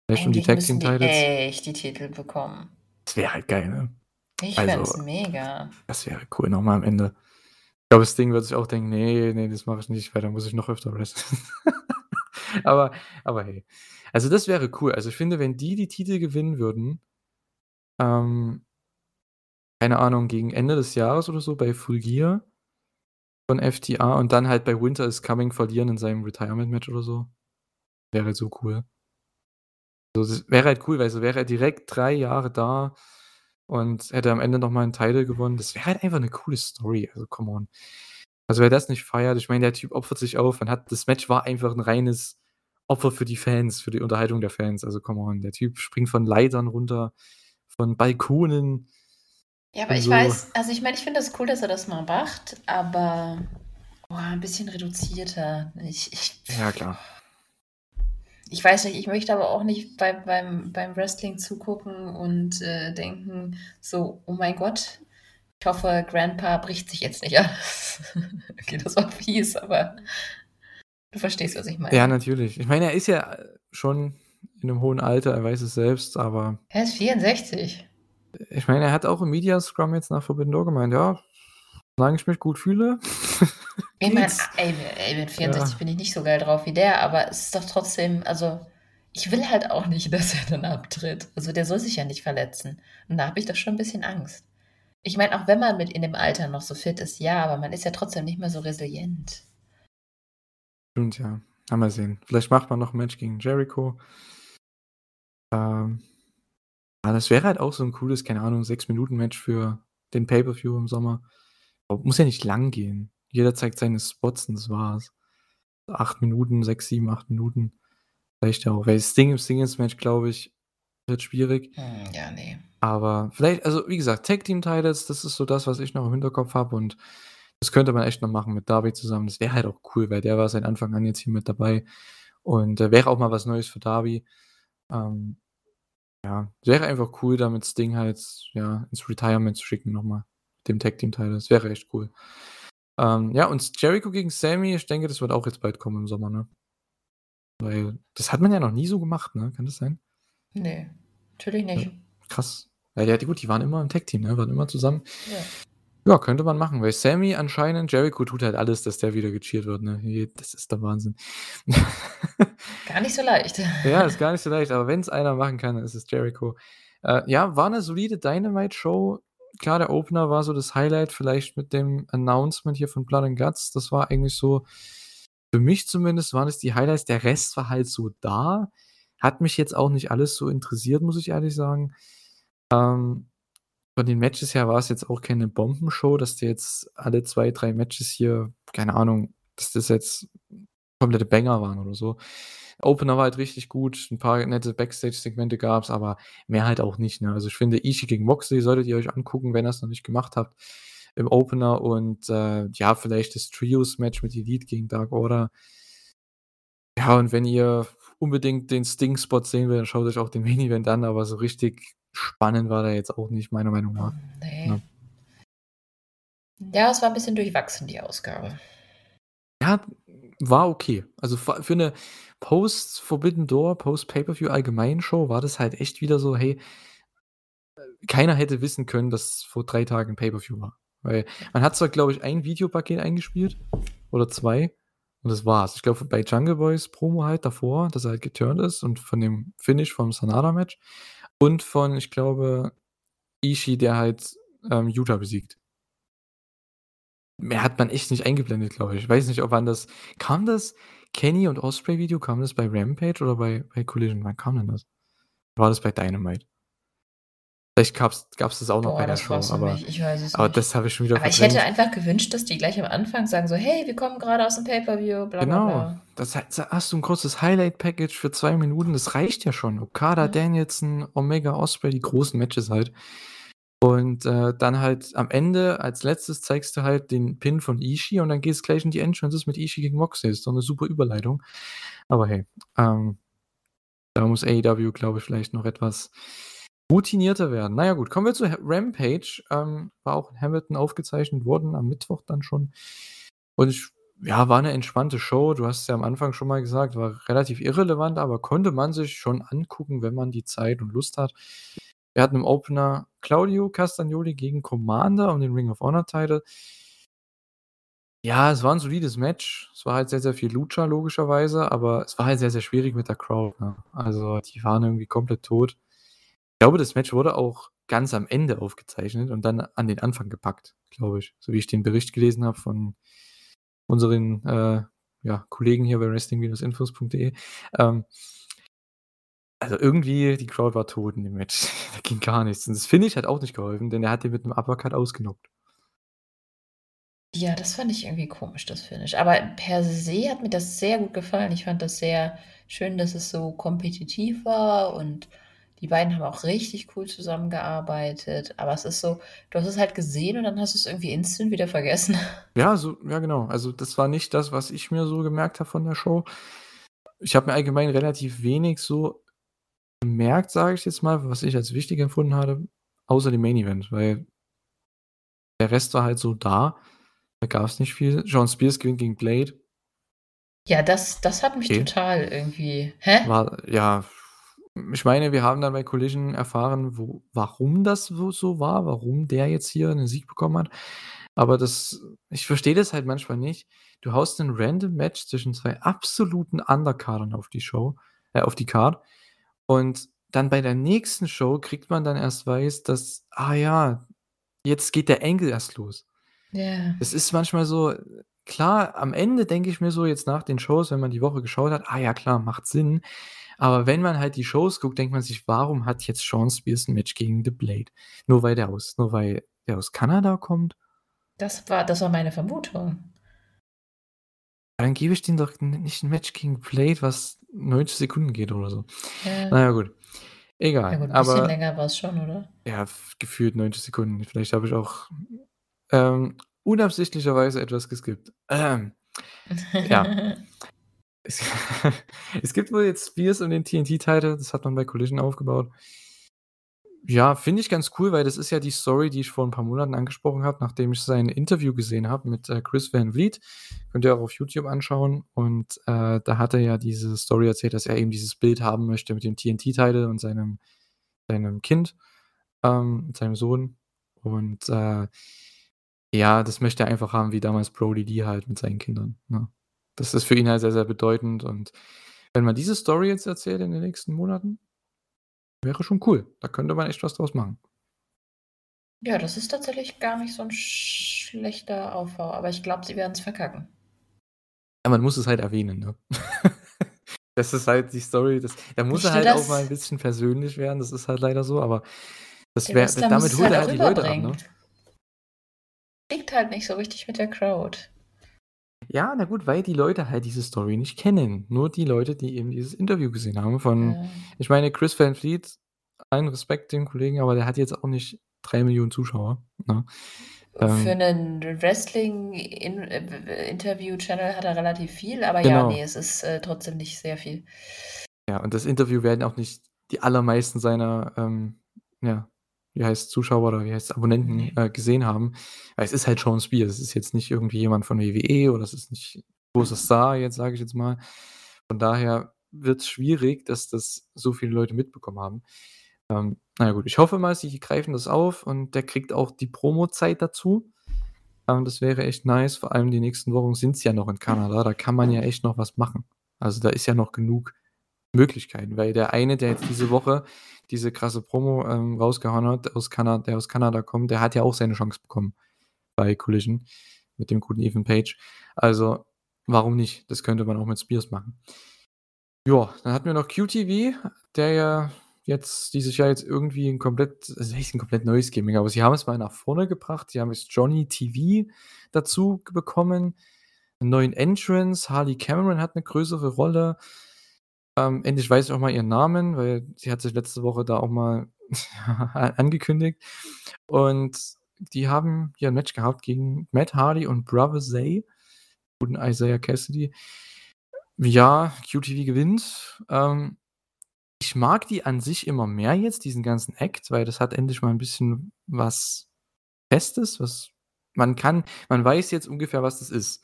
Vielleicht um die Tag Team die Titles. echt die Titel bekommen. Das wäre halt geil, ne? Ich Also- find's mega. Das wäre cool, nochmal am Ende. Ich glaube, das Ding wird sich auch denken, nee, nee, das mache ich nicht, weil da muss ich noch öfter wresteln. aber, aber hey. Also das wäre cool. Also ich finde, wenn die die Titel gewinnen würden, ähm, keine Ahnung, gegen Ende des Jahres oder so bei Full Gear von FTA und dann halt bei Winter is Coming verlieren in seinem Retirement-Match oder so, wäre halt so cool. Also das wäre halt cool, weil so wäre er direkt drei Jahre da und hätte am Ende nochmal einen Titel gewonnen. Das wäre halt einfach eine coole Story. Also, come on. Also, wer das nicht feiert, ich meine, der Typ opfert sich auf. Man hat, das Match war einfach ein reines Opfer für die Fans, für die Unterhaltung der Fans. Also, come on. Der Typ springt von Leitern runter, von Balkonen. Ja, aber ich so. weiß, also ich meine, ich finde das cool, dass er das mal macht, aber oh, ein bisschen reduzierter. Ich, ich, Ja, klar. Ich weiß nicht, ich möchte aber auch nicht bei, beim, beim Wrestling zugucken und äh, denken, so, oh mein Gott, ich hoffe, Grandpa bricht sich jetzt nicht alles. okay, das war fies, aber du verstehst, was ich meine. Ja, natürlich. Ich meine, er ist ja schon in einem hohen Alter, er weiß es selbst, aber Er ist 64. ich meine, er hat auch im Media Scrum jetzt nach Forbidden Door gemeint, ja, solange ich mich gut fühle. Ich meine, ey, ey, mit 64 Ja. bin ich nicht so geil drauf wie der, aber es ist doch trotzdem, also ich will halt auch nicht, dass er dann abtritt. Also der soll sich ja nicht verletzen. Und da habe ich doch schon ein bisschen Angst. Ich meine, auch wenn man mit in dem Alter noch so fit ist, ja, aber man ist ja trotzdem nicht mehr so resilient. Stimmt, ja. Haben wir sehen. Vielleicht macht man noch ein Match gegen Jericho. Ähm, ja, das wäre halt auch so ein cooles, keine Ahnung, 6-Minuten-Match für den Pay-Per-View im Sommer. Aber muss ja nicht lang gehen. Jeder zeigt seine Spots und das war's. Acht Minuten, sechs, sieben, acht Minuten. Ja auch. Weil das Ding im Singles-Match, glaube ich, wird schwierig. Hm, ja, nee. Aber vielleicht, also wie gesagt, Tag Team Titles, das ist so das, was ich noch im Hinterkopf habe und das könnte man echt noch machen mit Darby zusammen. Das wäre halt auch cool, weil der war seit Anfang an jetzt hier mit dabei und äh, wäre auch mal was Neues für Darby. Ähm, ja, wäre einfach cool, damit Sting halt ja ins Retirement zu schicken nochmal, dem Tag Team Title. Das wäre echt cool. Ähm, ja, und Jericho gegen Sammy, ich denke, das wird auch jetzt bald kommen im Sommer, ne? Weil das hat man ja noch nie so gemacht, ne? Kann das sein? Nee, natürlich nicht. Krass. Weil ja, die- gut, die waren immer im Tag-Team, ne? Waren immer zusammen. Ja. Ja, könnte man machen, weil Sammy anscheinend, Jericho tut halt alles, dass der wieder gecheert wird, ne? Das ist der Wahnsinn. Gar nicht so leicht. ja, ist gar nicht so leicht, aber wenn es einer machen kann, dann ist es Jericho. Äh, ja, war eine solide Dynamite-Show. Klar, der Opener war so das Highlight, vielleicht mit dem Announcement hier von Blood and Guts. Das war eigentlich so, für mich zumindest waren es die Highlights. Der Rest war halt so da. Hat mich jetzt auch nicht alles so interessiert, muss ich ehrlich sagen. Ähm, von den Matches her war es jetzt auch keine Bombenshow, dass die jetzt alle zwei, drei Matches hier, keine Ahnung, dass das jetzt komplette Banger waren oder so. Opener war halt richtig gut, ein paar nette Backstage-Segmente gab es, aber mehr halt auch nicht. Ne? Also ich finde, Ishii gegen Moxley solltet ihr euch angucken, wenn ihr es noch nicht gemacht habt, im Opener und äh, ja, vielleicht das Trios-Match mit Elite gegen Dark Order. Ja, und wenn ihr unbedingt den Sting-Spot sehen will, dann schaut euch auch den Main-Event an, aber so richtig spannend war der jetzt auch nicht, meiner Meinung nach. Nee. Ja. Ja, es war ein bisschen durchwachsen, die Ausgabe. Ja, war okay. Also, für 'ne Post Forbidden Door, Post Pay-per-View Allgemeinshow war das halt echt wieder so, hey äh, keiner hätte wissen können, dass vor 3 Tagen Pay-per-View war. Weil man hat zwar, glaube ich, ein Videopaket eingespielt oder 2 und das war's. Ich glaube, bei Jungle Boys Promo halt davor, dass er halt geturnt ist und von dem Finish vom Sanada-Match und von, ich glaube, Ishii, der halt, ähm, Yuta besiegt. Mehr hat man echt nicht eingeblendet, glaube ich. Ich weiß nicht, ob wann das kam das Kenny und Osprey Video, kam das bei Rampage oder bei bei Collision? Wann kam denn das? War das bei Dynamite? Vielleicht gab's gab's das auch noch Boah, bei der Show, aber. Ich weiß es aber nicht. das habe ich schon wieder Aber ich hätte einfach gewünscht, dass die gleich am Anfang sagen so: „Hey, wir kommen grade aus'm Pay-per-View, bla bla Genau. bla.“ Das ha sa hast du 'n kurzes Highlight-Package für 2 Minuten, das reicht ja schon. Okada, Ja. Danielson, Omega, Osprey, die großen Matches halt. Und, äh, dann halt am Ende als Letztes zeigst du halt den Pin von Ishii und dann geht's gleich in die Entrances mit Ishii gegen Moxley. Ist doch 'ne super Überleitung. Aber hey, ähm, da muss AEW, glaube ich, vielleicht noch etwas routinierter werden. Na ja gut, kommen wir zu Rampage. Ähm, war auch in Hamilton aufgezeichnet worden, am Mittwoch dann schon. Und ich ja, war 'ne entspannte Show. Du hast es ja am Anfang schon mal gesagt, war relativ irrelevant, aber konnte man sich schon angucken, wenn man die Zeit und Lust hat. Wir hatten im Opener Claudio Castagnoli gegen Commander um den Ring of Honor Title. Ja, es war 'n solides Match. Es war halt sehr, sehr viel Lucha logischerweise, aber es war halt sehr, sehr schwierig mit der Crowd, ne? Also, die waren irgendwie komplett tot. Ich glaube, das Match wurde auch ganz am Ende aufgezeichnet und dann an den Anfang gepackt, glaube ich, so wie ich den Bericht gelesen habe von unseren, äh, ja, Kollegen hier bei wrestling-infos.de. Ähm also, irgendwie die Crowd war tot in dem Match. Da ging gar nichts. Und das Finish hat auch nicht geholfen, denn er hat den mit 'nem Uppercut ausgenockt. Ja, das fand ich irgendwie komisch, das Finish. Aber per se hat mir das sehr gut gefallen. Ich fand das sehr schön, dass es so kompetitiv war und die beiden haben auch richtig cool zusammengearbeitet. Aber es ist so, du hast es halt gesehen und dann hast du's irgendwie instant wieder vergessen. Ja, so ja genau. Also, das war nicht das, was ich mir so gemerkt habe von der Show. Ich habe mir allgemein relativ wenig so gemerkt, sage ich jetzt mal, was ich als wichtig empfunden hatte, außer dem Main Event, weil der Rest war halt so da. Da gab's nicht viel. Shawn Spears gewinnt gegen Blade. Ja, das das hat mich Okay. total irgendwie hä? War ja, ich meine, wir haben dann bei Collision erfahren, wo warum das so war, warum der jetzt hier 'nen Sieg bekommen hat. Aber das ich verstehe das halt manchmal nicht. Du haust 'nen random Match zwischen 2 absoluten Undercardern auf die Show äh, auf die Card und dann bei der nächsten Show kriegt man dann erst weiß, dass: „Ah ja, jetzt geht der Angle erst los.“ Ja. Es ist manchmal so klar, am Ende denke ich mir so jetzt nach den Shows, wenn man die Woche geschaut hat: „Ah ja, klar, macht Sinn.“ Aber wenn man halt die Shows guckt, denkt man sich: „Warum hat jetzt Shawn Spears 'n Match gegen The Blade?“ Nur weil der aus nur weil der aus Kanada kommt? Das war das war meine Vermutung. Dann gebe ich dem doch nicht 'n Match gegen Blade, was 90 Sekunden geht oder so. Ja. Na ja, gut. Ja Egal, gut, 'n bisschen aber länger war's schon, oder? ja, gefühlt 90 Sekunden. Vielleicht habe ich auch, ähm, unabsichtlicherweise etwas geskippt. Ähm, ja. Es es gibt wohl jetzt Spears um den TNT-Title, das hat man bei Collision aufgebaut. Ja, finde ich ganz cool, weil das ist ja die Story, die ich vor 'n paar Monaten angesprochen habe, nachdem ich sein Interview gesehen habe mit, äh, Chris Van Vliet. Könnt ihr auch auf YouTube anschauen. Und, äh, da hat er ja diese Story erzählt, dass er eben dieses Bild haben möchte mit dem TNT-Title und seinem seinem Kind, ähm, seinem Sohn. Und, äh, ja, das möchte er einfach haben wie damals Brodie Lee halt mit seinen Kindern, ne? Das ist für ihn halt sehr, sehr bedeutend und wenn man diese Story jetzt erzählt in den nächsten Monaten wäre schon cool. Da könnte man echt was draus machen. Ja, das ist tatsächlich gar nicht so 'n schlechter Aufbau, aber ich glaube, sie werden's verkacken. Ja, man muss es halt erwähnen, ne? Das ist halt die Story, das da muss er halt auch mal 'n das bisschen persönlich werden, das ist halt leider so, aber das wär muss damit es holt halt er auch halt die Leute ab, ne? Klickt halt nicht so richtig mit der Crowd. Ja, na gut, weil die Leute halt diese Story nicht kennen. Nur die Leute, die eben dieses Interview gesehen haben von Ja. ich meine, Chris Van Vliet, allen Respekt dem Kollegen, aber der hat jetzt auch nicht 3.000.000 Zuschauer, ne? Für Ähm 'nen Wrestling in äh, hat er relativ viel, aber ja, Genau. ne, es ist, äh, trotzdem nicht sehr viel. Ja, und das Interview werden auch nicht die allermeisten seiner, ähm, ja, wie heißt's, Zuschauer oder wie heißt's, Abonnenten, Ne. äh, gesehen haben. Weil es ist halt Shawn Spears. Es ist jetzt nicht irgendwie jemand von WWE oder es ist nicht großer Star jetzt, sage ich jetzt mal. Von daher wird es schwierig, dass das so viele Leute mitbekommen haben. Ähm, na ja gut, ich hoffe mal, sie greifen das auf und der kriegt auch die Promozeit dazu. Ähm, das wäre echt nice. Vor allem die nächsten Wochen sind es ja noch in Kanada. Da kann man ja echt noch was machen. Also da ist ja noch genug Möglichkeiten, weil der eine, der jetzt diese Woche diese krasse Promo ähm, rausgehauen hat, aus Kanada, der aus Kanada kommt, der hat ja auch seine Chance bekommen bei Collision mit dem guten Ethan Page. Also, warum nicht? Das könnte man auch mit Spears machen. Ja, dann hatten wir noch QTV, der ja jetzt dieses Jahr jetzt irgendwie ein komplett, also nicht ein komplett neues Gaming, aber sie haben es mal nach vorne gebracht. Sie haben jetzt Johnny TV dazu bekommen, einen neuen Entrance. Harley Cameron hat eine größere Rolle. Ähm, endlich weiß ich auch mal ihren Namen, weil sie hat sich letzte Woche da auch mal angekündigt. Und die haben hier ein Match gehabt gegen Matt Hardy und Brother Zay, guten Isaiah Cassidy. Ja, QTV gewinnt. Ähm, ich mag die an sich immer mehr jetzt, diesen ganzen Act, weil das hat endlich mal ein bisschen was Festes, was man kann, man weiß jetzt ungefähr, was das ist.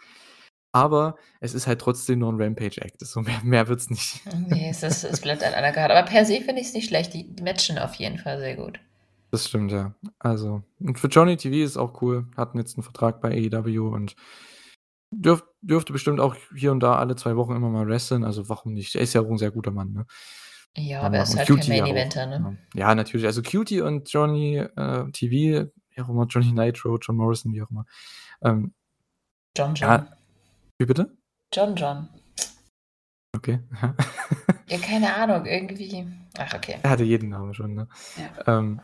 Aber es ist halt trotzdem nur ein Rampage-Act. So mehr, mehr es nicht. Nee, es, ist, es bleibt an einer Karte. Aber per se finde ich es nicht schlecht. Die matchen auf jeden Fall sehr gut. Das stimmt, ja. Also, und für Johnny TV ist auch cool. Hatten jetzt einen Vertrag bei AEW und dürf, dürfte bestimmt auch hier und da alle zwei Wochen immer mal wresteln. Also, warum nicht? Er ist ja auch ein sehr guter Mann, ne? Ja, aber er ist halt Cutie kein Main-Eventer, ne? Ja, natürlich. Also, Cutie und Johnny äh, TV, wie auch immer, Johnny Nitro, John Morrison, wie auch immer. Ähm, John John. Ja, wie bitte? John John. Okay. ja, keine Ahnung, irgendwie. Ach, okay. Er hatte jeden Namen schon, ne? Ja. Ähm,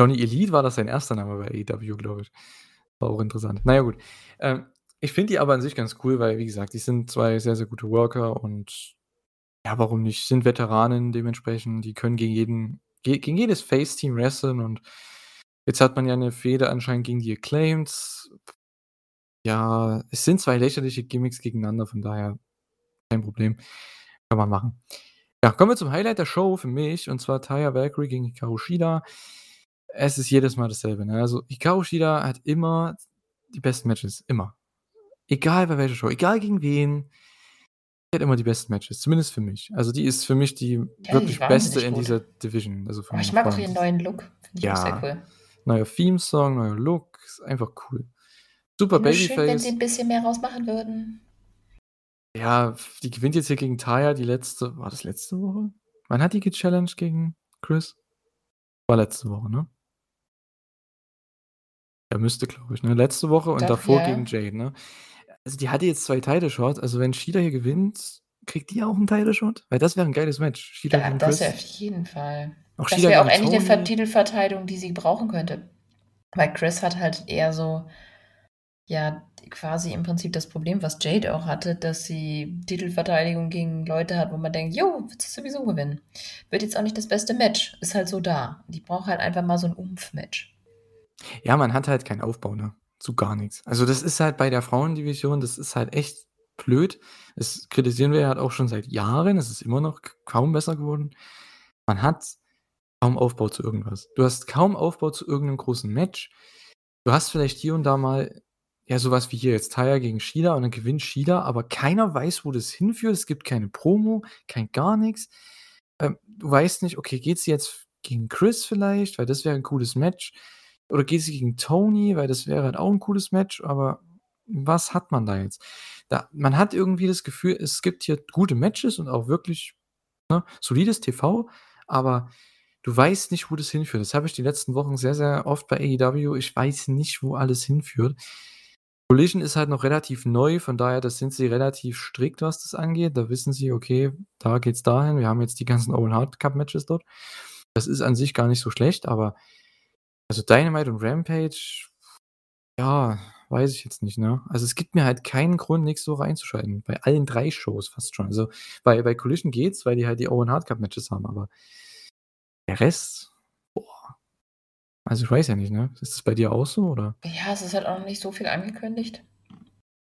Johnny Elite war das sein erster Name bei AEW, glaube ich. War auch interessant. Naja, gut. Ähm, ich finde die aber an sich ganz cool, weil, wie gesagt, die sind zwei sehr, sehr gute Worker und ja, warum nicht? Sind Veteranen dementsprechend, die können gegen jeden, gegen jedes Face-Team wresteln und jetzt hat man ja eine Fehde anscheinend gegen die Acclaimed. Ja, es sind zwei lächerliche Gimmicks gegeneinander, von daher kein Problem. Kann man machen. Ja, kommen wir zum Highlight der Show für mich, und zwar Taya Valkyrie gegen Hikaru Shida es ist jedes Mal dasselbe. Ne? Also Hikaru Shida hat immer die besten Matches. Immer. Egal bei welcher Show, egal gegen wen. Die hat immer die besten Matches, zumindest für mich. Also die ist für mich die ja, wirklich die beste in dieser Division. Also oh, ich mag auch ihren neuen Look. Finde ich ja. sehr cool. Neuer Theme-Song, neuer Look, ist einfach cool. Super Babyface. Schön, wenn sie ein bisschen mehr rausmachen würden. Ja, die gewinnt jetzt hier gegen Taya die letzte, war das letzte Woche? Wann hat die gechallenged gegen Chris? War letzte Woche, ne? Er müsste, glaube ich, ne? Letzte Woche und Doch, davor ja. gegen Jade, ne? Also die hatte jetzt zwei Title Shots. Also wenn Shida hier gewinnt, kriegt die auch einen Title Shot? Weil das wäre ein geiles Match. Shida ja, das wäre auf jeden Fall. Auch das wäre auch endlich eine Titelverteidigung, die sie brauchen könnte. Weil Chris hat halt eher so, ja, quasi im Prinzip das Problem, was Jade auch hatte, dass sie Titelverteidigung gegen Leute hat, wo man denkt, jo, wird sie sowieso gewinnen. Wird jetzt auch nicht das beste Match. Ist halt so da. Die braucht halt einfach mal so ein Umf-Match. Ja, man hat halt keinen Aufbau, ne? Zu gar nichts. Also, das ist halt bei der Frauendivision, das ist halt echt blöd. Das kritisieren wir halt auch schon seit Jahren. Es ist immer noch kaum besser geworden. Man hat kaum Aufbau zu irgendwas. Du hast kaum Aufbau zu irgendeinem großen Match. Du hast vielleicht hier und da mal ja, sowas wie hier jetzt Taya gegen Shida und dann gewinnt Shida, aber keiner weiß, wo das hinführt. Es gibt keine Promo, kein gar nichts. Ähm, du weißt nicht, okay, geht sie jetzt gegen Chris vielleicht, weil das wäre ein cooles Match. Oder geht sie gegen Tony, weil das wäre halt auch ein cooles Match, aber was hat man da jetzt? Da, man hat irgendwie das Gefühl, es gibt hier gute Matches und auch wirklich ne, solides TV, aber du weißt nicht, wo das hinführt. Das habe ich die letzten Wochen sehr, sehr oft bei AEW. Ich weiß nicht, wo alles hinführt. Collision ist halt noch relativ neu, von daher, das sind sie relativ strikt, was das angeht. Da wissen sie, okay, da geht's dahin. Wir haben jetzt die ganzen Owen Hard Cup Matches dort. Das ist an sich gar nicht so schlecht, aber also Dynamite und Rampage, ja, weiß ich jetzt nicht, ne? Also es gibt mir halt keinen Grund, nächste Woche einzuschalten. Bei allen drei Shows fast schon. Also bei, bei Collision geht's, weil die halt die Owen Hard Cup Matches haben, aber der Rest. Also ich weiß ja nicht, ne? Ist das bei dir auch so, oder? Ja, es ist halt auch noch nicht so viel angekündigt.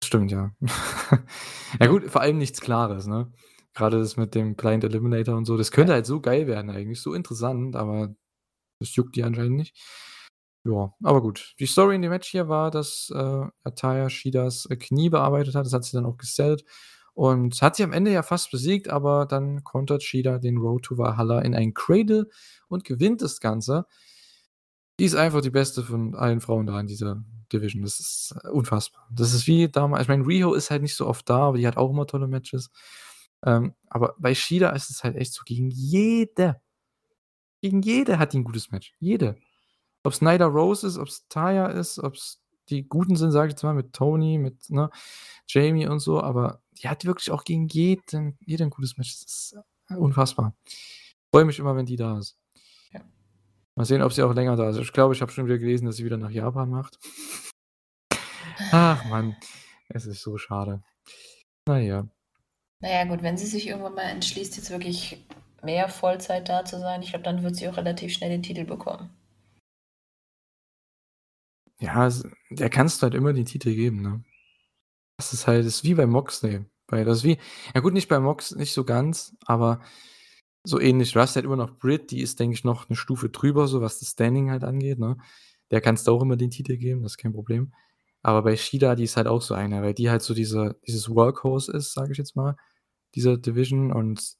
Stimmt, ja. ja gut, vor allem nichts Klares, ne? Gerade das mit dem Blind Eliminator und so, das könnte halt so geil werden eigentlich, so interessant, aber das juckt die anscheinend nicht. Ja, aber gut. Die Story in dem Match hier war, dass, äh, Ataya Shidas, äh, Knie bearbeitet hat. Das hat sie dann auch gesellt und hat sie am Ende ja fast besiegt, aber dann kontert Shida den Road to Valhalla in ein Cradle und gewinnt das Ganze. Die ist einfach die beste von allen Frauen da in dieser Division. Das ist unfassbar. Das ist wie damals ich meine, Riho ist halt nicht so oft da, aber die hat auch immer tolle Matches. Ähm, aber bei Shida ist es halt echt so gegen jede gegen jede hat die 'n gutes Match. Jede. Ob's Nyla Rose ist, ob's Taya ist, ob's die Guten sind, sage ich jetzt mal, mit Tony, mit, ne, Jamie und so, aber die hat wirklich auch gegen jeden jede 'n gutes Match. Das ist unfassbar. Freue mich immer, wenn die da ist. Mal sehen, ob sie auch länger da ist. Ich glaube, ich habe schon wieder gelesen, dass sie wieder nach Japan macht. Ach Mann, es ist so schade. Na ja. Na ja, gut, wenn sie sich irgendwann mal entschließt, jetzt wirklich mehr Vollzeit da zu sein, ich glaube, dann wird sie auch relativ schnell den Titel bekommen. Ja, der kannst du halt immer den Titel geben, ne? Das ist halt das ist wie bei Moxley. Bei das ist wie ja gut, nicht bei Mox, nicht so ganz, aber so ähnlich. Du hast halt immer noch Britt, die ist, denke ich, noch 'ne Stufe drüber, so was das Standing halt angeht, ne? Der kannst du auch immer den Titel geben, das ist kein Problem. Aber bei Shida, die ist halt auch so eine, weil die halt so diese dieses Workhorse ist, sage ich jetzt mal, dieser Division und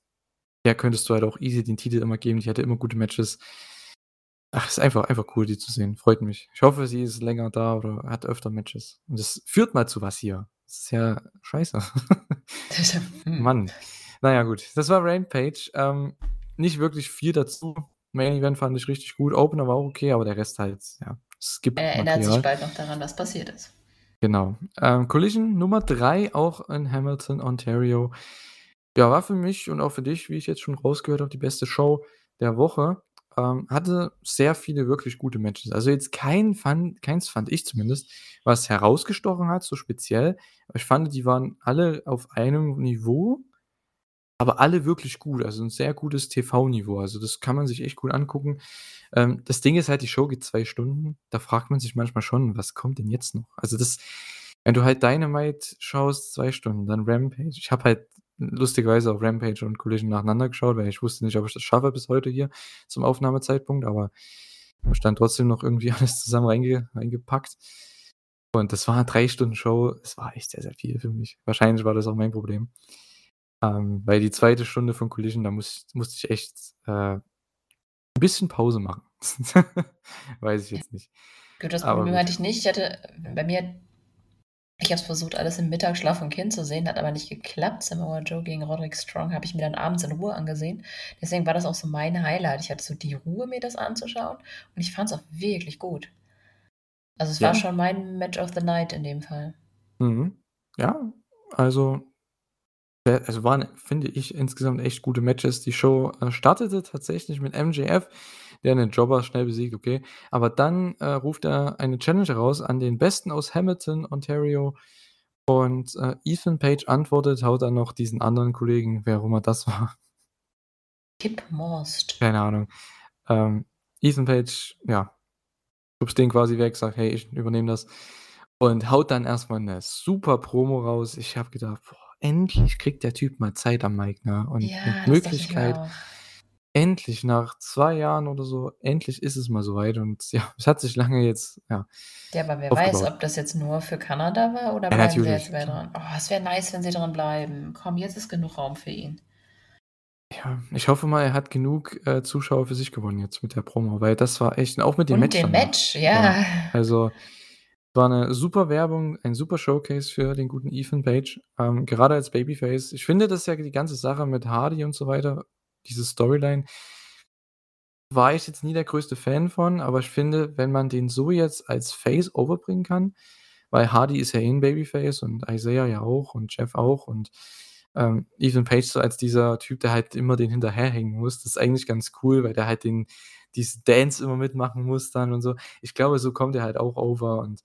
der könntest du halt auch easy den Titel immer geben. Die hatte immer gute Matches. Ach, ist einfach einfach cool, die zu sehen. Freut mich. Ich hoffe, sie ist länger da oder hat öfter Matches. Und das führt mal zu was hier. Das ist ja scheiße. Hm. Mann. Na ja, gut. Das war Rampage. Ähm, nicht wirklich viel dazu. Main Event fand ich richtig gut. Opener war auch okay, aber der Rest halt, ja, Er erinnert sich bald noch daran, was passiert ist. Genau. Ähm, Collision Nummer 3, auch in Hamilton, Ontario. Ja, war für mich und auch für dich, wie ich jetzt schon rausgehört habe, die beste Show der Woche. Ähm, hatte sehr viele wirklich gute Matches. Also jetzt kein fand keins fand ich zumindest, was herausgestochen hat, so speziell. Aber ich fand, die waren alle auf einem Niveau, aber alle wirklich gut. Also 'n sehr gutes TV-Niveau. Also, das kann man sich echt gut angucken. Ähm, das Ding ist halt, die Show geht 2 Stunden. Da fragt man sich manchmal schon: „Was kommt denn jetzt noch?“ Also, das wenn du halt Dynamite schaust, 2 Stunden, dann Rampage. Ich habe halt lustigerweise auch Rampage und Collision nacheinander geschaut, weil ich wusste nicht, ob ich das schaffe bis heute hier zum Aufnahmezeitpunkt, aber ich dann trotzdem noch irgendwie alles zusammen reinge reingepackt. Und das war 'ne 3 Stunden Show. Es war echt sehr, sehr viel für mich. Wahrscheinlich war das auch mein Problem. Ähm, weil die 2. Stunde von Collision, da muss musste ich echt, äh, 'n bisschen Pause machen. Weiß ich jetzt nicht. Gut, das Problem hatte ich nicht. Ich hatte bei mir ich habe es versucht, alles im Mittagsschlaf vom Kind zu sehen, hat aber nicht geklappt. Samoa Joe gegen Roderick Strong habe ich mir dann abends in Ruhe angesehen. Deswegen war das auch so mein Highlight. Ich hatte so die Ruhe, mir das anzuschauen und ich fand's auch wirklich gut. Also, es war Ja. schon mein Match of the Night in dem Fall. Mhm. Ja, also also waren, finde ich, insgesamt echt gute Matches. Die Show, äh, startete tatsächlich mit MJF, der 'nen Jobber schnell besiegt, okay. Aber dann, äh, ruft er eine Challenge heraus an den Besten aus Hamilton, Ontario. Und, äh, Ethan Page antwortet, haut dann noch diesen anderen Kollegen, wer auch immer das war Kip Morst. keine Ahnung. Ähm, Ethan Page, ja, schubst den quasi weg, sagt: „Hey, ich übernehme das.“ Und haut dann erst mal 'ne super Promo raus. Ich habe gedacht: „Boah, endlich kriegt der Typ mal Zeit am Mic, ne? Und Ja, mit Möglichkeit endlich nach 2 Jahren oder so, endlich ist es mal so weit und ja, es hat sich lange jetzt, ja, Ja, aber wer weiß, aufgebaut. ob das jetzt nur für Kanada war oder Ja, bleiben sie natürlich, jetzt bei klar. dran? Oh, es wäre nice, wenn sie dran bleiben. Komm, jetzt ist genug Raum für ihn. Ja, ich hoffe mal, er hat genug, äh, Zuschauer für sich gewonnen jetzt mit der Promo, weil das war echt auch mit dem Und Match dem danach. Match, Ja, ja. also, war 'ne super Werbung, ein super Showcase für den guten Ethan Page, ähm, gerade als Babyface. Ich finde, das ist ja die ganze Sache mit Hardy und so weiter, diese Storyline war ich jetzt nie der größte Fan von, aber ich finde, wenn man den so jetzt als Face overbringen kann weil Hardy ist ja eh 'n Babyface und Isaiah ja auch und Jeff auch und, ähm, Ethan Page so als dieser Typ, der halt immer den hinterherhängen muss. Das ist eigentlich ganz cool, weil der halt den diese Dance immer mitmachen muss dann und so. Ich glaube, so kommt er halt auch over und,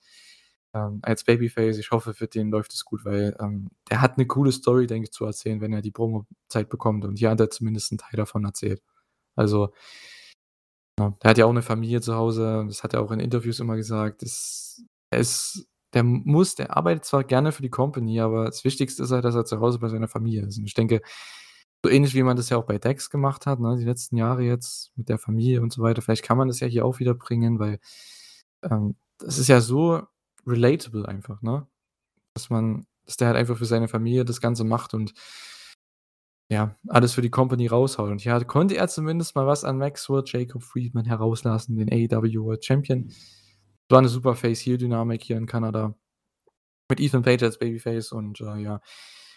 ähm, als Babyface, ich hoffe, für den läuft es gut, weil, ähm, der hat 'ne coole Story, denke ich, zu erzählen, wenn er die Promozeit bekommt und hier hat er zumindest 'n Teil davon erzählt. Also ja, der hat ja auch 'ne Familie zu Hause, das hat er auch in Interviews immer gesagt. Das er ist der muss der arbeitet zwar gerne für die Company, aber das Wichtigste ist halt, dass er zu Hause bei seiner Familie ist. Und ich denke, so ähnlich wie man das ja auch bei Dex gemacht hat, ne, die letzten Jahre jetzt mit der Familie und so weiter, vielleicht kann man das ja hier auch wieder bringen, weil ähm, das ist ja so relatable einfach, ne? Dass man dass der halt einfach für seine Familie das Ganze macht und ja, alles für die Company raushaut. Und ja, konnte er zumindest mal was an Maxwell Jacob Friedman herauslassen, den AEW World Champion. War eine super Face-Heel-Dynamik hier in Kanada. Mit Ethan Page als Babyface und äh, ja.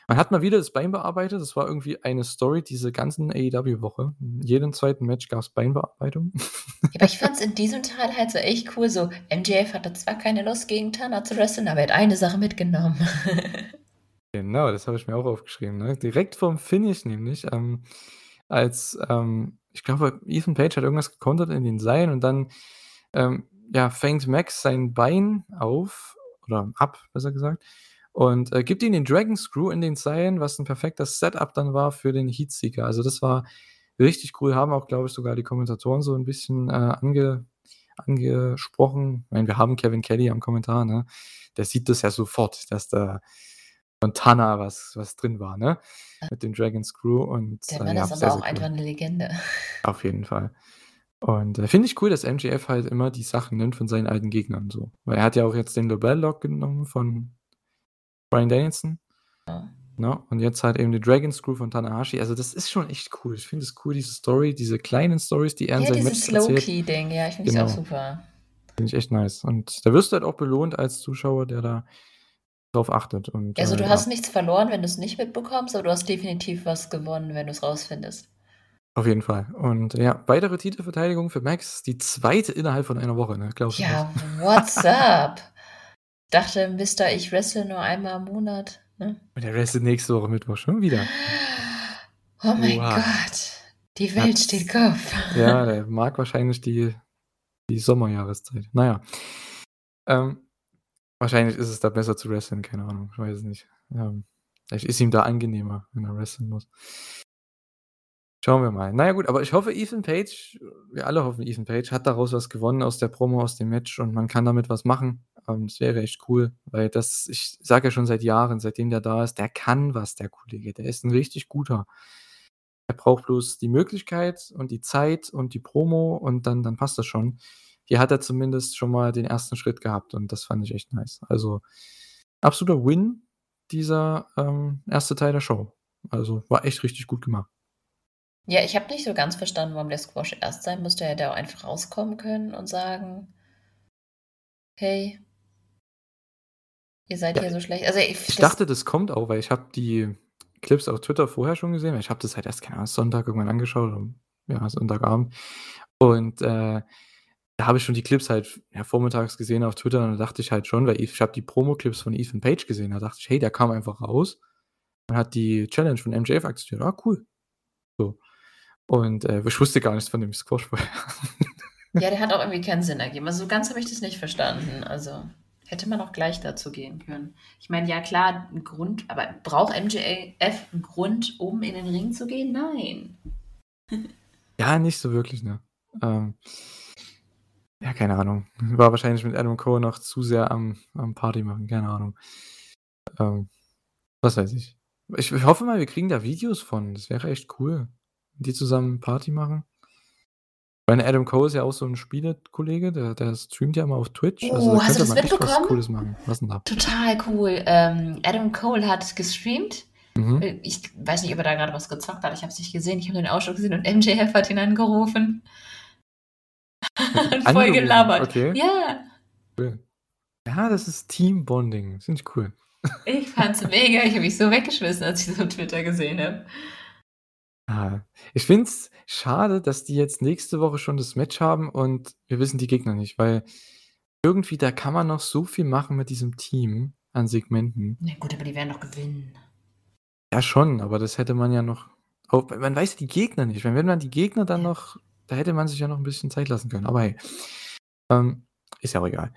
Man hat mal wieder das Bein bearbeitet. Das war irgendwie eine Story diese ganzen AEW-Woche. In jedem zweiten Match gab es Beinbearbeitung. Aber ich fand es in diesem Teil halt so echt cool. So, MJF hatte zwar keine Lust gegen Tana zu wresteln, aber er hat eine Sache mitgenommen. genau, das habe ich mir auch aufgeschrieben. Ne? Direkt vom Finish nämlich. Ähm, als, ähm, ich glaube, Ethan Page hat irgendwas gekontert in den Seilen und dann ähm, ja, fängt Max sein Bein auf oder ab, besser gesagt, und äh, gibt ihm den Dragon Screw in den Seilen, was ein perfektes Setup dann war für den Heatseeker. Also das war richtig cool, haben auch, glaube ich, sogar die Kommentatoren so ein bisschen äh, ange, angesprochen. Ich meine, wir haben Kevin Kelly am Kommentar, ne? Der sieht das ja sofort, dass da von Tana was, was drin war, ne? Mit dem Dragon Screw. Und, Der Mann äh, ja, ist aber sehr, auch sehr cool. einfach eine Legende. Auf jeden Fall. Und äh, finde ich cool, dass MGF halt immer die Sachen nimmt von seinen alten Gegnern so. Weil er hat ja auch jetzt den Lobel Lock genommen von Brian Danielson. Ja. Ne? Und jetzt halt eben den Dragon Screw von Tanahashi. Also das ist schon echt cool. Ich finde es cool, diese Story, diese kleinen Stories, die er in Ja, dieses Matches erzählt. Slow-Key-Ding, ja, ich finde es Genau. auch super. Finde ich echt nice. Und da wirst du halt auch belohnt als Zuschauer, der da drauf achtet. Und, Also äh, du ja, hast nichts verloren, wenn du es nicht mitbekommst, aber du hast definitiv was gewonnen, wenn du es rausfindest. auf jeden Fall. Und ja, weitere Titelverteidigung für Max, die zweite innerhalb von einer Woche, ne? Glaubst du Ja, what's up? Ich dachte, Mister, ich wrestle nur einmal im Monat. Ne? Und der Rest ist nächste Woche Mittwoch schon wieder. Oh mein Oha. Gott, die Welt Hat's- steht Kopf. Ja, der mag wahrscheinlich die, die Sommerjahreszeit. Naja. Ähm, wahrscheinlich ist es da besser zu wrestlen, keine Ahnung, ich weiß es nicht. Ähm, vielleicht ist ihm da angenehmer, wenn er wrestlen muss. Schauen wir mal. Naja, gut, aber ich hoffe, Ethan Page, wir alle hoffen, Ethan Page hat daraus was gewonnen aus der Promo, aus dem Match und man kann damit was machen. Ähm, das wäre echt cool, weil das, ich sage ja schon seit Jahren, seitdem der da ist, der kann was, der Kollege. Der ist ein richtig guter. Er braucht bloß die Möglichkeit und die Zeit und die Promo und dann, dann passt das schon. Hier hat er zumindest schon mal den ersten Schritt gehabt und das fand ich echt nice. Also absoluter Win, dieser ähm, erste Teil der Show. Also war echt richtig gut gemacht. Ja, ich habe nicht so ganz verstanden, warum der Squash erst sein musste. Er hätte auch einfach rauskommen können und sagen, hey, ihr seid Ja, hier so schlecht. Also ich, Ich dachte, das kommt auch, weil ich habe die Clips auf Twitter vorher schon gesehen. weil Ich habe das halt erst, keine Ahnung, Sonntag irgendwann angeschaut, ja, Sonntagabend. Und äh, da habe ich schon die Clips halt ja, vormittags gesehen auf Twitter und da dachte ich halt schon, weil ich habe die Promo-Clips von Ethan Page gesehen, da dachte ich, hey, der kam einfach raus und hat die Challenge von MJF akzeptiert. Ah, cool. So. Und äh, ich wusste gar nichts von dem Squash vorher. ja, der hat auch irgendwie keinen Sinn ergeben. Also so ganz habe ich das nicht verstanden. Also hätte man auch gleich dazu gehen können. Ich meine, ja klar, ein Grund, aber braucht MJF einen Grund, um in den Ring zu gehen? Nein. Ja, nicht so wirklich, ne? Ähm, ja, keine Ahnung. War wahrscheinlich mit Adam Cole noch zu sehr am, am Party machen, keine Ahnung. Ähm, was weiß ich. ich. Ich hoffe mal, wir kriegen da Videos von. Das wäre echt cool. Die zusammen Party machen. Meine, Adam Cole ist ja auch so ein Spielekollege, der, der streamt ja immer auf Twitch. Also Oh, da hast du das echt was mitbekommen? Cooles machen. Was denn da? Total cool. Ähm, Adam Cole hat gestreamt. Mhm. Äh, Ich weiß nicht, ob er da gerade was gezockt hat. Ich habe es nicht gesehen. Ich habe den Ausschlag gesehen und MJF hat ihn angerufen. und voll gelabert. okay. Ja, Cool. Ja, das ist Teambonding. Das finde ich cool. ich fand's mega. Ich habe mich so weggeschmissen, als ich das auf Twitter gesehen habe. Ah, ich finde es schade, dass die jetzt nächste Woche schon das Match haben und wir wissen die Gegner nicht, weil irgendwie da kann man noch so viel machen mit diesem Team an Segmenten. Na gut, aber die werden doch gewinnen. Ja, schon, aber das hätte man ja noch. Auch, man weiß die Gegner nicht. Wenn man die Gegner dann Ja. noch. Da hätte man sich ja noch ein bisschen Zeit lassen können. Aber hey. Ähm, ist ja auch egal.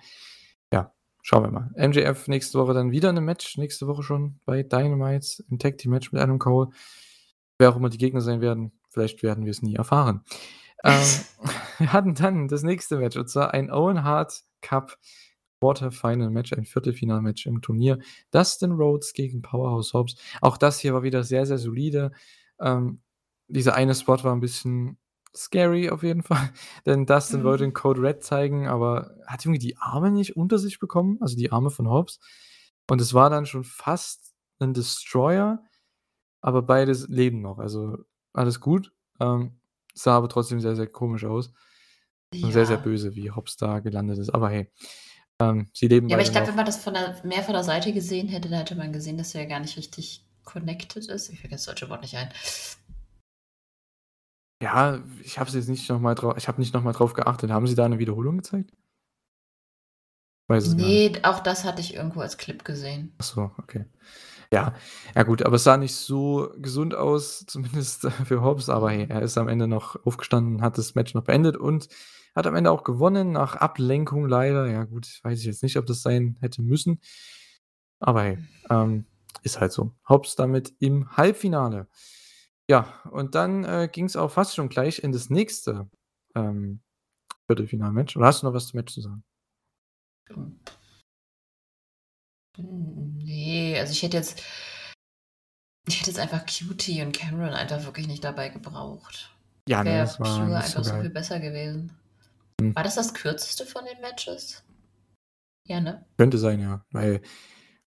Ja, schauen wir mal. MJF nächste Woche dann wieder in einem Match. Nächste Woche schon bei Dynamite im Tag Team Match mit Adam Cole. Wer auch immer die Gegner sein werden, vielleicht werden wir es nie erfahren. Ähm, wir hatten dann das nächste Match und zwar ein Owen Hart Cup Quarterfinal Match, ein Viertelfinal-Match im Turnier. Dustin Rhodes gegen Powerhouse Hobbs. Auch das hier war wieder sehr, sehr solide. Ähm, dieser eine Spot war ein bisschen scary auf jeden Fall, denn Dustin Mhm. wollte den Code Red zeigen, aber hat irgendwie die Arme nicht unter sich bekommen, also die Arme von Hobbs. Und es war dann schon fast 'n Destroyer, aber beide leben noch, also alles gut. Ähm, sah aber trotzdem sehr, sehr komisch aus und sehr, sehr Ja. böse, wie Hobbs da gelandet ist. Aber hey, ähm, sie leben Ja, aber ich glaube, wenn man das von der mehr von der Seite gesehen hätte, dann hätte man gesehen, dass er gar nicht richtig connected ist. Ich fällt das deutsche Wort nicht ein. Ja, ich habe es jetzt nicht noch mal drau ich habe nicht noch mal drauf geachtet. Haben sie da 'ne Wiederholung gezeigt? Weiß es gar nicht. Ne, auch das hatte ich irgendwo als Clip gesehen. Ach so, okay. Ja. Ja gut, aber es sah nicht so gesund aus, zumindest für Hobbs, aber hey, er ist am Ende noch aufgestanden, hat das Match noch beendet und hat am Ende auch gewonnen nach Ablenkung leider. Ja gut, weiß ich jetzt nicht, ob das sein hätte müssen. Aber hey, ähm, ist halt so. Hobbs damit im Halbfinale. Ja, und dann, äh, ging's auch fast schon gleich in das nächste, ähm, Viertelfinalmatch. Oder hast du noch was zum Match zu sagen? Hm. Hm, ne, also ich hätte jetzt ich hätte jetzt einfach Cutie und Cameron einfach wirklich nicht dabei gebraucht. Ja, ne, Wäre das war pure einfach so so viel besser gewesen. Hm. War das das kürzeste von den Matches? Ja, ne? Könnte sein, ja, weil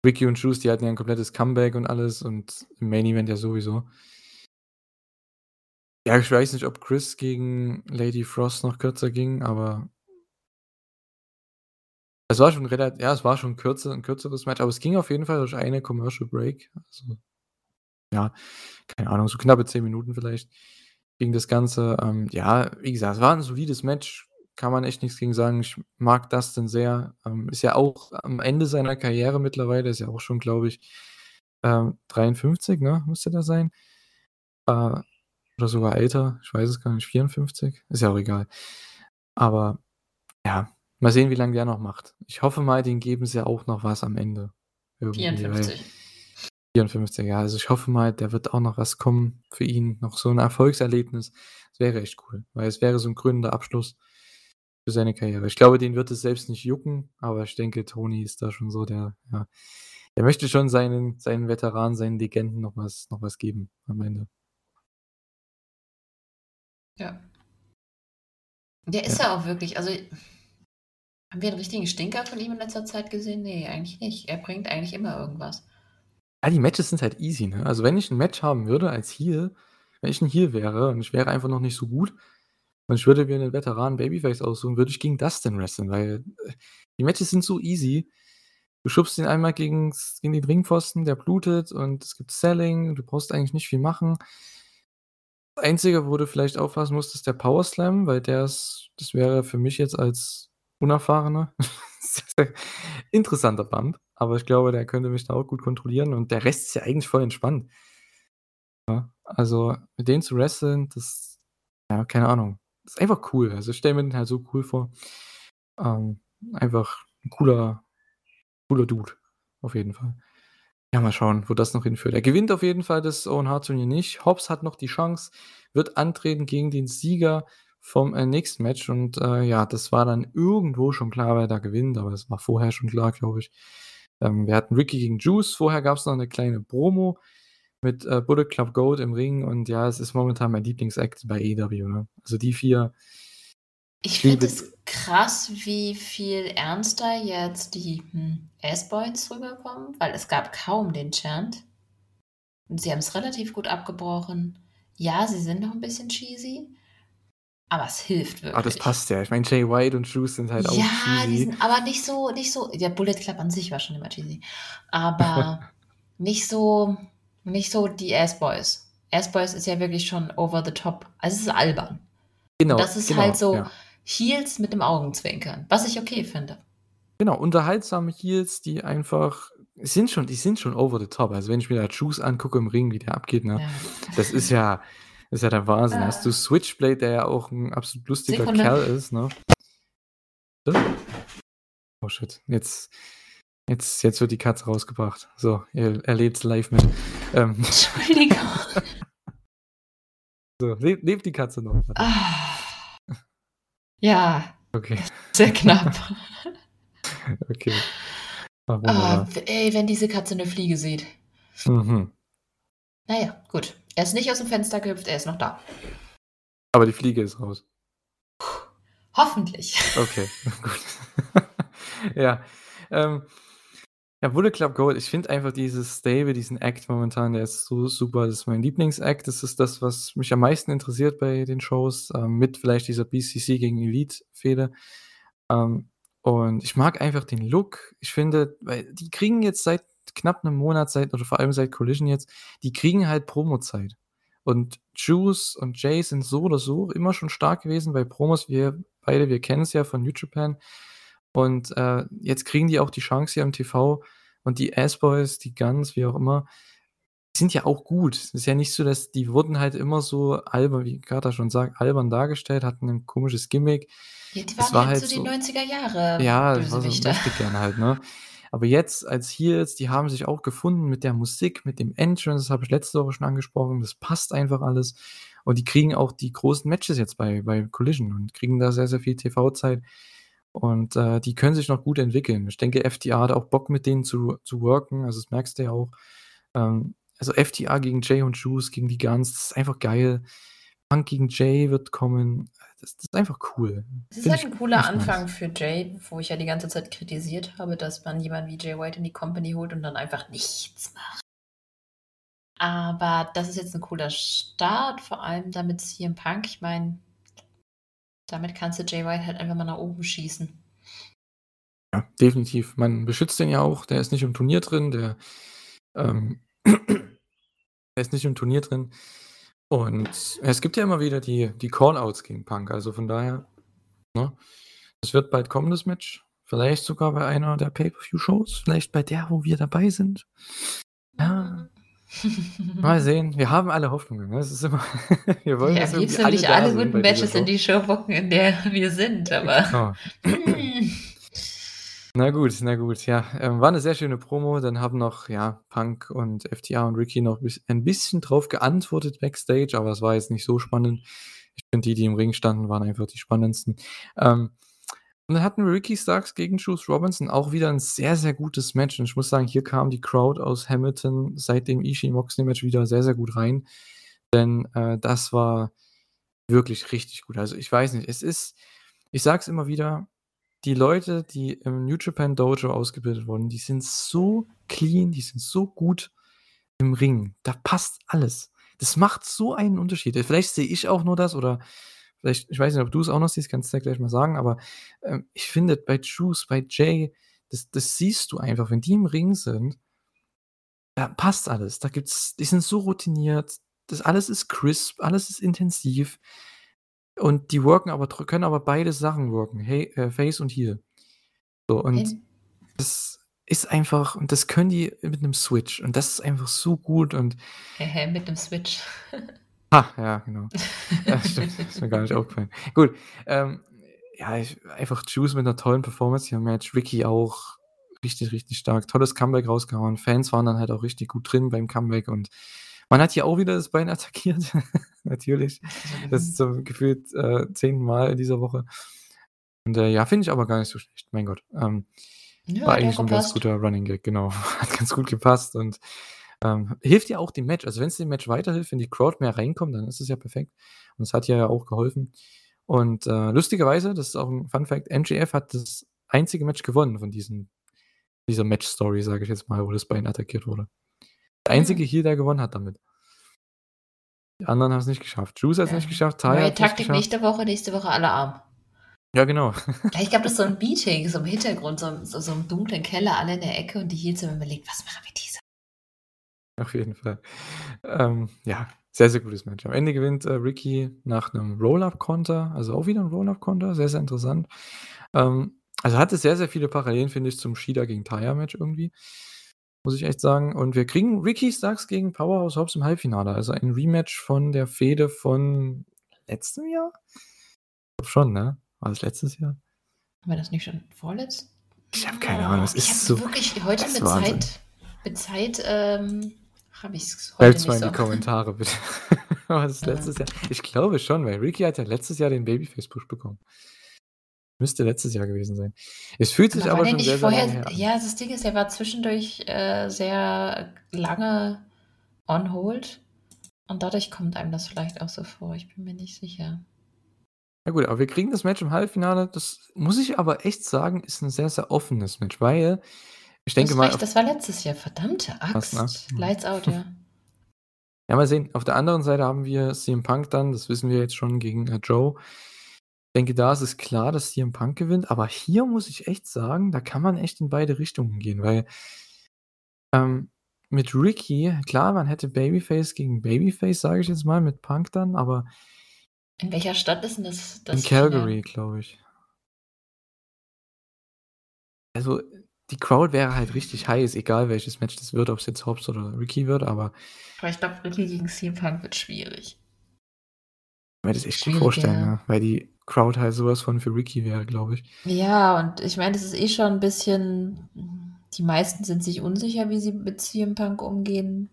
Ricky und Juice, die hatten ja 'n komplettes Comeback und alles und im Main Event ja sowieso. Ja, ich weiß nicht, ob Chris gegen Lady Frost noch kürzer ging, aber es war schon relat ja, es war schon kürzer 'n kürzeres Match, aber es ging auf jeden Fall durch eine Commercial Break. Also, ja, keine Ahnung, so knappe 10 Minuten vielleicht ging das Ganze. Ähm, ja, wie gesagt, es war 'n solides Match, kann man echt nix gegen sagen. Ich mag Dustin sehr. Ähm, ist ja auch am Ende seiner Karriere mittlerweile, ist ja auch schon, glaube ich, ähm, 53, ne, müsste der sein. Äh, oder sogar älter, ich weiß es gar nicht, 54? Ist ja auch egal. Aber ja, mal sehen, wie lang der noch macht. Ich hoffe mal, den geben sie auch noch was am Ende irgendwie, weil 54. 54, ja, also ich hoffe mal, da wird auch noch was kommen für ihn, noch so 'n Erfolgserlebnis. Das wäre echt cool, weil es wäre so 'n krönender Abschluss für seine Karriere. Ich glaube, den wird es selbst nicht jucken, aber ich denke, Tony ist da schon so der ja, der möchte schon seinen seinen Veteranen, seinen Legenden noch was noch was geben am Ende. Ja. Der ist Ja. ja auch wirklich also haben wir 'n richtigen Stinker von ihm in letzter Zeit gesehen? Ne, eigentlich nicht. Er bringt eigentlich immer irgendwas. Ja, die Matches sind halt easy, ne? Also, wenn ich 'n Match haben würde als Heel wenn ich 'n Heel wäre und ich wäre einfach noch nicht so gut und ich würde mir 'nen Veteranen Babyface aussuchen, würde ich gegen Dustin wresteln, weil, äh, die Matches sind so easy. Du schubst ihn einmal gegens gegen den Ringpfosten, der blutet und es gibt Selling. Du brauchst eigentlich nicht viel machen. Das Einzige, wo du vielleicht aufpassen musst, ist der Powerslam, weil der ist das wäre für mich jetzt als Unerfahrener interessanter Bump, aber ich glaube, der könnte mich da auch gut kontrollieren und der Rest ist ja eigentlich voll entspannt. Ja, also mit denen zu wresteln, das ja, keine Ahnung. Ist einfach cool. Also, ich stelle mir den halt so cool vor. Ähm, einfach 'n cooler cooler Dude, auf jeden Fall. Ja, mal schauen, wo das noch hinführt. Er gewinnt auf jeden Fall das Owen Hart Turnier nicht. Hobbs hat noch die Chance, wird antreten gegen den Sieger vom, äh, nächsten Match und, äh, ja, das war dann irgendwo schon klar, wer da gewinnt, aber es war vorher schon klar, glaube ich. Ähm, wir hatten Ricky gegen Juice. Vorher gab's noch 'ne kleine Promo mit, äh, Bullet Club Gold im Ring und ja, es ist momentan mein Lieblings-Act bei AEW, ne? Also, die 4 Ich finde es krass, wie viel ernster jetzt die, hm, S-Boys rüberkommen, weil es gab kaum den Chant. Und sie haben's relativ gut abgebrochen. Ja, sie sind noch 'n bisschen cheesy, aber es hilft Ah, das wirklich. passt ja. Ich meine, Jay White und Juice sind halt auch Ja, die cheesy. sind aber nicht so nicht so der Bullet Club an sich war schon immer cheesy, aber nicht so nicht so die S-Boys. S-Boys ist ja wirklich schon over the top. Also, es ist albern. Genau, Und das ist genau, halt so ja. Heels mit dem Augenzwinkern, was ich okay finde. Genau, unterhaltsame Heels, die einfach sind schon die sind schon over the top. Also, wenn ich mir da Juice angucke im Ring, wie der abgeht, ne? Ja. Das ist ja ist ja der Wahnsinn. Da hast du Ah. Switchblade, der ja auch 'n absolut lustiger Sekunde. Kerl ist, ne? Oh shit, jetzt jetzt jetzt wird die Katze rausgebracht. So, ihr erlebt's live mit. Ähm, Entschuldigung. so, lebt lebt die Katze noch? Ah. Ja, Okay. sehr knapp. Okay. Ah, Ah, w ey, wenn diese Katze 'ne Fliege sieht. Mhm. Na ja, gut. Er ist nicht aus'm Fenster gehüpft, er ist noch da. Aber die Fliege ist raus. Hoffentlich. Okay, gut. ja. Ähm, ja, Bullet Club Gold, ich finde einfach dieses Stable, diesen Act momentan, der ist so super. Das ist mein Lieblingsact. Das ist das, was mich am meisten interessiert bei den Shows, ähm, mit vielleicht dieser BCC gegen Elite-Fehde. Ähm, und ich mag einfach den Look. Ich finde, weil die kriegen jetzt seit knapp einem Monat, seit, oder vor allem seit Collision jetzt, die kriegen halt Promo-Zeit. Und Juice und Jay sind so oder so immer schon stark gewesen bei Promos. Wir beide, wir kennen es ja von New Japan. Und äh, jetzt kriegen die auch die Chance hier im TV. Und die S-Boys, die Guns, wie auch immer, sind ja auch gut. Es ist ja nicht so, dass die wurden halt immer so albern, wie Carter schon sagt, albern dargestellt, hatten ein komisches Gimmick. Ja, die waren war halt halt so die so 90er Jahre ja, das war so möchte gerne halt, ne? Aber jetzt als Heels, die haben sich auch gefunden mit der Musik, mit dem Entrance, das habe ich letzte Woche schon angesprochen, das passt einfach alles. Und die kriegen auch die großen Matches jetzt bei bei Collision und kriegen da sehr, sehr viel TV-Zeit. Und, äh, die können sich noch gut entwickeln. Ich denke, FTA hat auch Bock, mit denen zu zu worken, also das merkst du ja auch. Ähm, also FTA gegen Jay und Juice, gegen die Guns, das ist einfach geil. Punk gegen Jay wird kommen. Das das ist einfach cool. Es ist Finde halt ein cooler Anfang nice. für Jay, wo ich ja die ganze Zeit kritisiert habe, dass man jemanden wie Jay White in die Company holt und dann einfach nichts macht. Aber das ist jetzt ein cooler Start, vor allem damit CM Punk, ich meine, damit kannst du Jay White halt einfach mal nach oben schießen. Ja, definitiv. Man beschützt den ja auch. Der ist nicht im Turnier drin, der, ähm der ist nicht im Turnier drin. Und es gibt ja immer wieder die die Callouts gegen Punk, also von daher, ne? Es wird bald kommen, das Match. Vielleicht sogar bei einer der Pay-per-View-Shows, vielleicht bei der, wo wir dabei sind. Ja. Mal sehen. Wir haben alle Hoffnungen, ne? Es ist immer wir wollen, Ja, am liebsten alle alle guten Matches in die Show bocken, in der wir sind, aber Genau. Na gut, na gut, ja. Ähm, war 'ne sehr schöne Promo. Dann haben noch, ja, Punk und FTA und Ricky noch bis ein bisschen drauf geantwortet backstage, aber es war jetzt nicht so spannend. Ich finde, die, die im Ring standen, waren einfach die spannendsten. Ähm, und dann hatten wir Ricky Starks gegen Juice Robinson, auch wieder 'n sehr, sehr gutes Match. Und ich muss sagen, hier kam die Crowd aus Hamilton seit dem Ishii-Moxley-Match wieder sehr, sehr gut rein, denn, äh, das war wirklich richtig gut. Also, ich weiß nicht, es ist ich sage es immer wieder, die Leute, die im New Japan Dojo ausgebildet wurden, die sind so clean, die sind so gut im Ring. Da passt alles. Das macht so einen Unterschied. Vielleicht sehe ich auch nur das oder vielleicht ich weiß nicht, ob du's auch noch siehst, kannst du ja gleich mal sagen, aber, ähm, ich finde bei Juice, bei Jay, das das siehst du einfach, wenn die im Ring sind da passt alles. Da gibt's die sind so routiniert. Das alles ist crisp, alles ist intensiv. Und die worken aber können aber beide Sachen worken, hey äh, Face und Heel. So, und Hin das ist einfach und das können die mit 'nem Switch und das ist einfach so gut und Hä, mit 'nem Switch. Ha, ja, genau. Ja, stimmt, ist mir gar nicht aufgefallen. Gut, ähm, ja, ich einfach Juice mit 'ner tollen Performance hier im Match, Ricky auch richtig, richtig stark. Tolles Comeback rausgehauen. Fans waren dann halt auch richtig gut drin beim Comeback und man hat hier auch wieder das Bein attackiert, natürlich. Das ist so gefühlt, äh, 10. Mal in dieser Woche. Und, äh, ja, finde ich aber gar nicht so schlecht, mein Gott. Ähm, Ja, war eigentlich 'n ganz guter Running Gag, genau. Hat ganz gut gepasst und, ähm, hilft ja auch dem Match. Also, wenn's dem Match weiterhilft, wenn die Crowd mehr reinkommt, dann ist es ja perfekt. Und es hat ja auch geholfen. Und, äh, lustigerweise, das ist auch 'n Fun Fact, MJF hat das einzige Match gewonnen von diesen dieser Match-Story, sage ich jetzt mal, wo das Bein attackiert wurde. Der einzige. Heel, der gewonnen hat damit. Die anderen haben's nicht geschafft. Juice hat's nicht Ja. geschafft, Taya Neue nicht Taktik nächste Woche, nächste Woche alle arm. Ja, genau. Vielleicht gab es so 'n Meeting, so im Hintergrund, so im so so im dunklen Keller, alle in der Ecke und die Heels haben überlegt: „Was machen wir diese Auf jeden Fall. Ähm, ja, sehr, sehr gutes Match. Am Ende gewinnt, äh, Ricky nach 'nem Roll-Up-Konter, also auch wieder 'n Roll-Up-Konter, sehr, sehr interessant. Ähm, also hatte sehr, sehr viele Parallelen, finde ich, zum Shida gegen Taya-Match irgendwie, muss ich echt sagen. Und wir kriegen Ricky Starks gegen Powerhouse Hobbs im Halbfinale, also ein Rematch von der Fehde von letztem Jahr? Ich glaube schon, ne? War das letztes Jahr? Haben wir das nicht schon vorletzt Ich habe keine Ahnung, es Ich ist so wirklich heute mit ist Wahnsinn. Zeit mit Zeit, ähm, habe ich's heute Schreibt's mal nicht in so. die Kommentare bitte. War das Ja. letztes Jahr? Ich glaube schon, weil Ricky hat ja letztes Jahr den Babyface-Push bekommen. Müsste letztes Jahr gewesen sein. Es fühlt sich Aber war aber der schon nicht sehr, sehr lange vorher her an. ja, das Ding ist, er war zwischendurch, äh, sehr lange on hold Und dadurch kommt einem das vielleicht auch so vor. Ich bin mir nicht sicher. Ja gut, aber wir kriegen das Match im Halbfinale. Das muss ich aber echt sagen, ist ein sehr, sehr offenes Match, weil ich denke mal. Das war letztes Jahr, verdammte Axt. Was, ne? Lights out, ja. Ja, mal sehen. Auf der anderen Seite haben wir CM Punk dann, das wissen wir jetzt schon, gegen äh, Joe. Ich denke, da ist es klar, dass CM Punk gewinnt, aber hier muss ich echt sagen, da kann man echt in beide Richtungen gehen, weil ähm, mit Ricky, klar, man hätte Babyface gegen Babyface, sage ich jetzt mal, mit Punk dann, aber In welcher Stadt ist denn das das in Calgary, glaube ich. Also, die Crowd wäre halt richtig heiß, egal welches Match das wird, ob es jetzt Hobbs oder Ricky wird, aber Aber ich glaube, Ricky gegen CM Punk wird schwierig. Ich mir das echt gut vorstellen, ja. weil die Crowd halt sowas von für Ricky wäre, glaube ich. Ja, und ich meine, das ist eh schon ein bisschen die meisten sind sich unsicher, wie sie mit CM Punk umgehen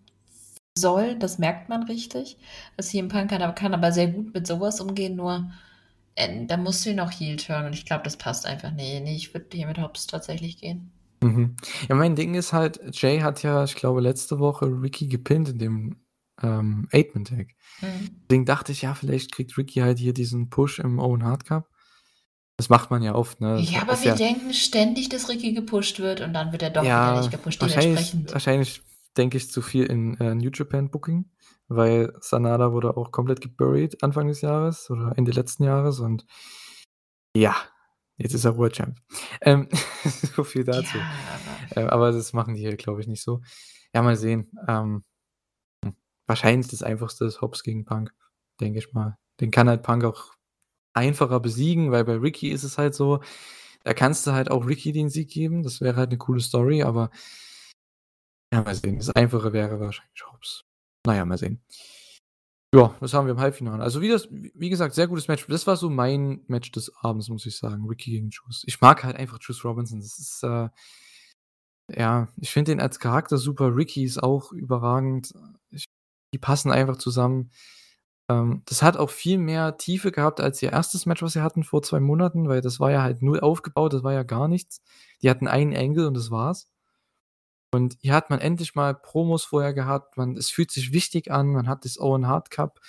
sollen. Das merkt man richtig. Das CM Punk kann, kann aber sehr gut mit sowas umgehen, nur äh, da musst du ihn auch Heel turn und ich glaube, das passt einfach nicht. Nee, ich würde hier mit Hobbs tatsächlich gehen. Mhm. Ja, mein Ding ist halt, Jay hat ja, ich glaube, letzte Woche Ricky gepinnt in dem ähm, Eight-Man-Tag. Mhm. Deswegen dachte ich, ja, vielleicht kriegt Ricky halt hier diesen Push im Owen Hard Cup. Das macht man ja oft, ne? Ja, aber wir ja denken ständig, dass Ricky gepusht wird und dann wird er doch ja, wieder nicht gepusht. Wahrscheinlich, wahrscheinlich denke ich zu viel in äh, New Japan Booking, weil Sanada wurde auch komplett geburied Anfang des Jahres oder Ende letzten Jahres und ja, jetzt ist er World Champ. Ähm, so viel dazu. Ja, aber, äh, aber, das machen die hier, glaube ich, nicht so. Ja, mal sehen. Ähm, hm, wahrscheinlich das einfachste ist Hobbs gegen Punk, denke ich mal. Den kann halt Punk auch einfacher besiegen, weil bei Ricky ist es halt so, da kannst du halt auch Ricky den Sieg geben. Das wäre halt eine coole Story, aber ja, mal sehen. Das Einfache wäre wahrscheinlich Hobbs. Naja, mal sehen. Ja, das haben wir im Halbfinale. Also wie das, wie gesagt, sehr gutes Match. Das war so mein Match des Abends, muss ich sagen. Ricky gegen Juice. Ich mag halt einfach Juice Robinson. Das ist, äh, ja, ich finde den als Charakter super. Ricky ist auch überragend. Ich, die passen einfach zusammen. Ähm, das hat auch viel mehr Tiefe gehabt als ihr erstes Match, was sie hatten vor zwei Monaten, weil das war ja halt null aufgebaut, das war ja gar nichts. Die hatten einen Angle und das war's. Und hier hat man endlich mal Promos vorher gehabt, man es fühlt sich wichtig an, man hat das Owen Hard Cup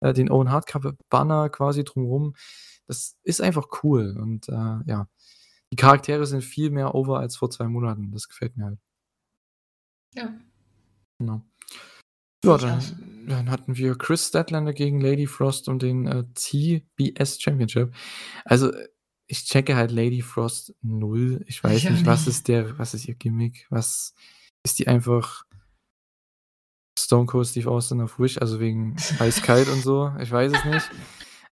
äh, den Owen Hard Cup Banner quasi drumrum. Das ist einfach cool und, äh, ja. Die Charaktere sind viel mehr over als vor zwei Monaten. Das gefällt mir halt. Ja. Genau. Ja, dann, dann hatten wir Chris Statlander gegen Lady Frost um den äh, CBS Championship. Also, ich checke halt Lady Frost null. Ich weiß ich nicht, was ist der, was ist ihr Gimmick? Was ist die einfach Stone Cold Steve Austin auf Wish, also wegen eiskalt und so? Ich weiß es nicht.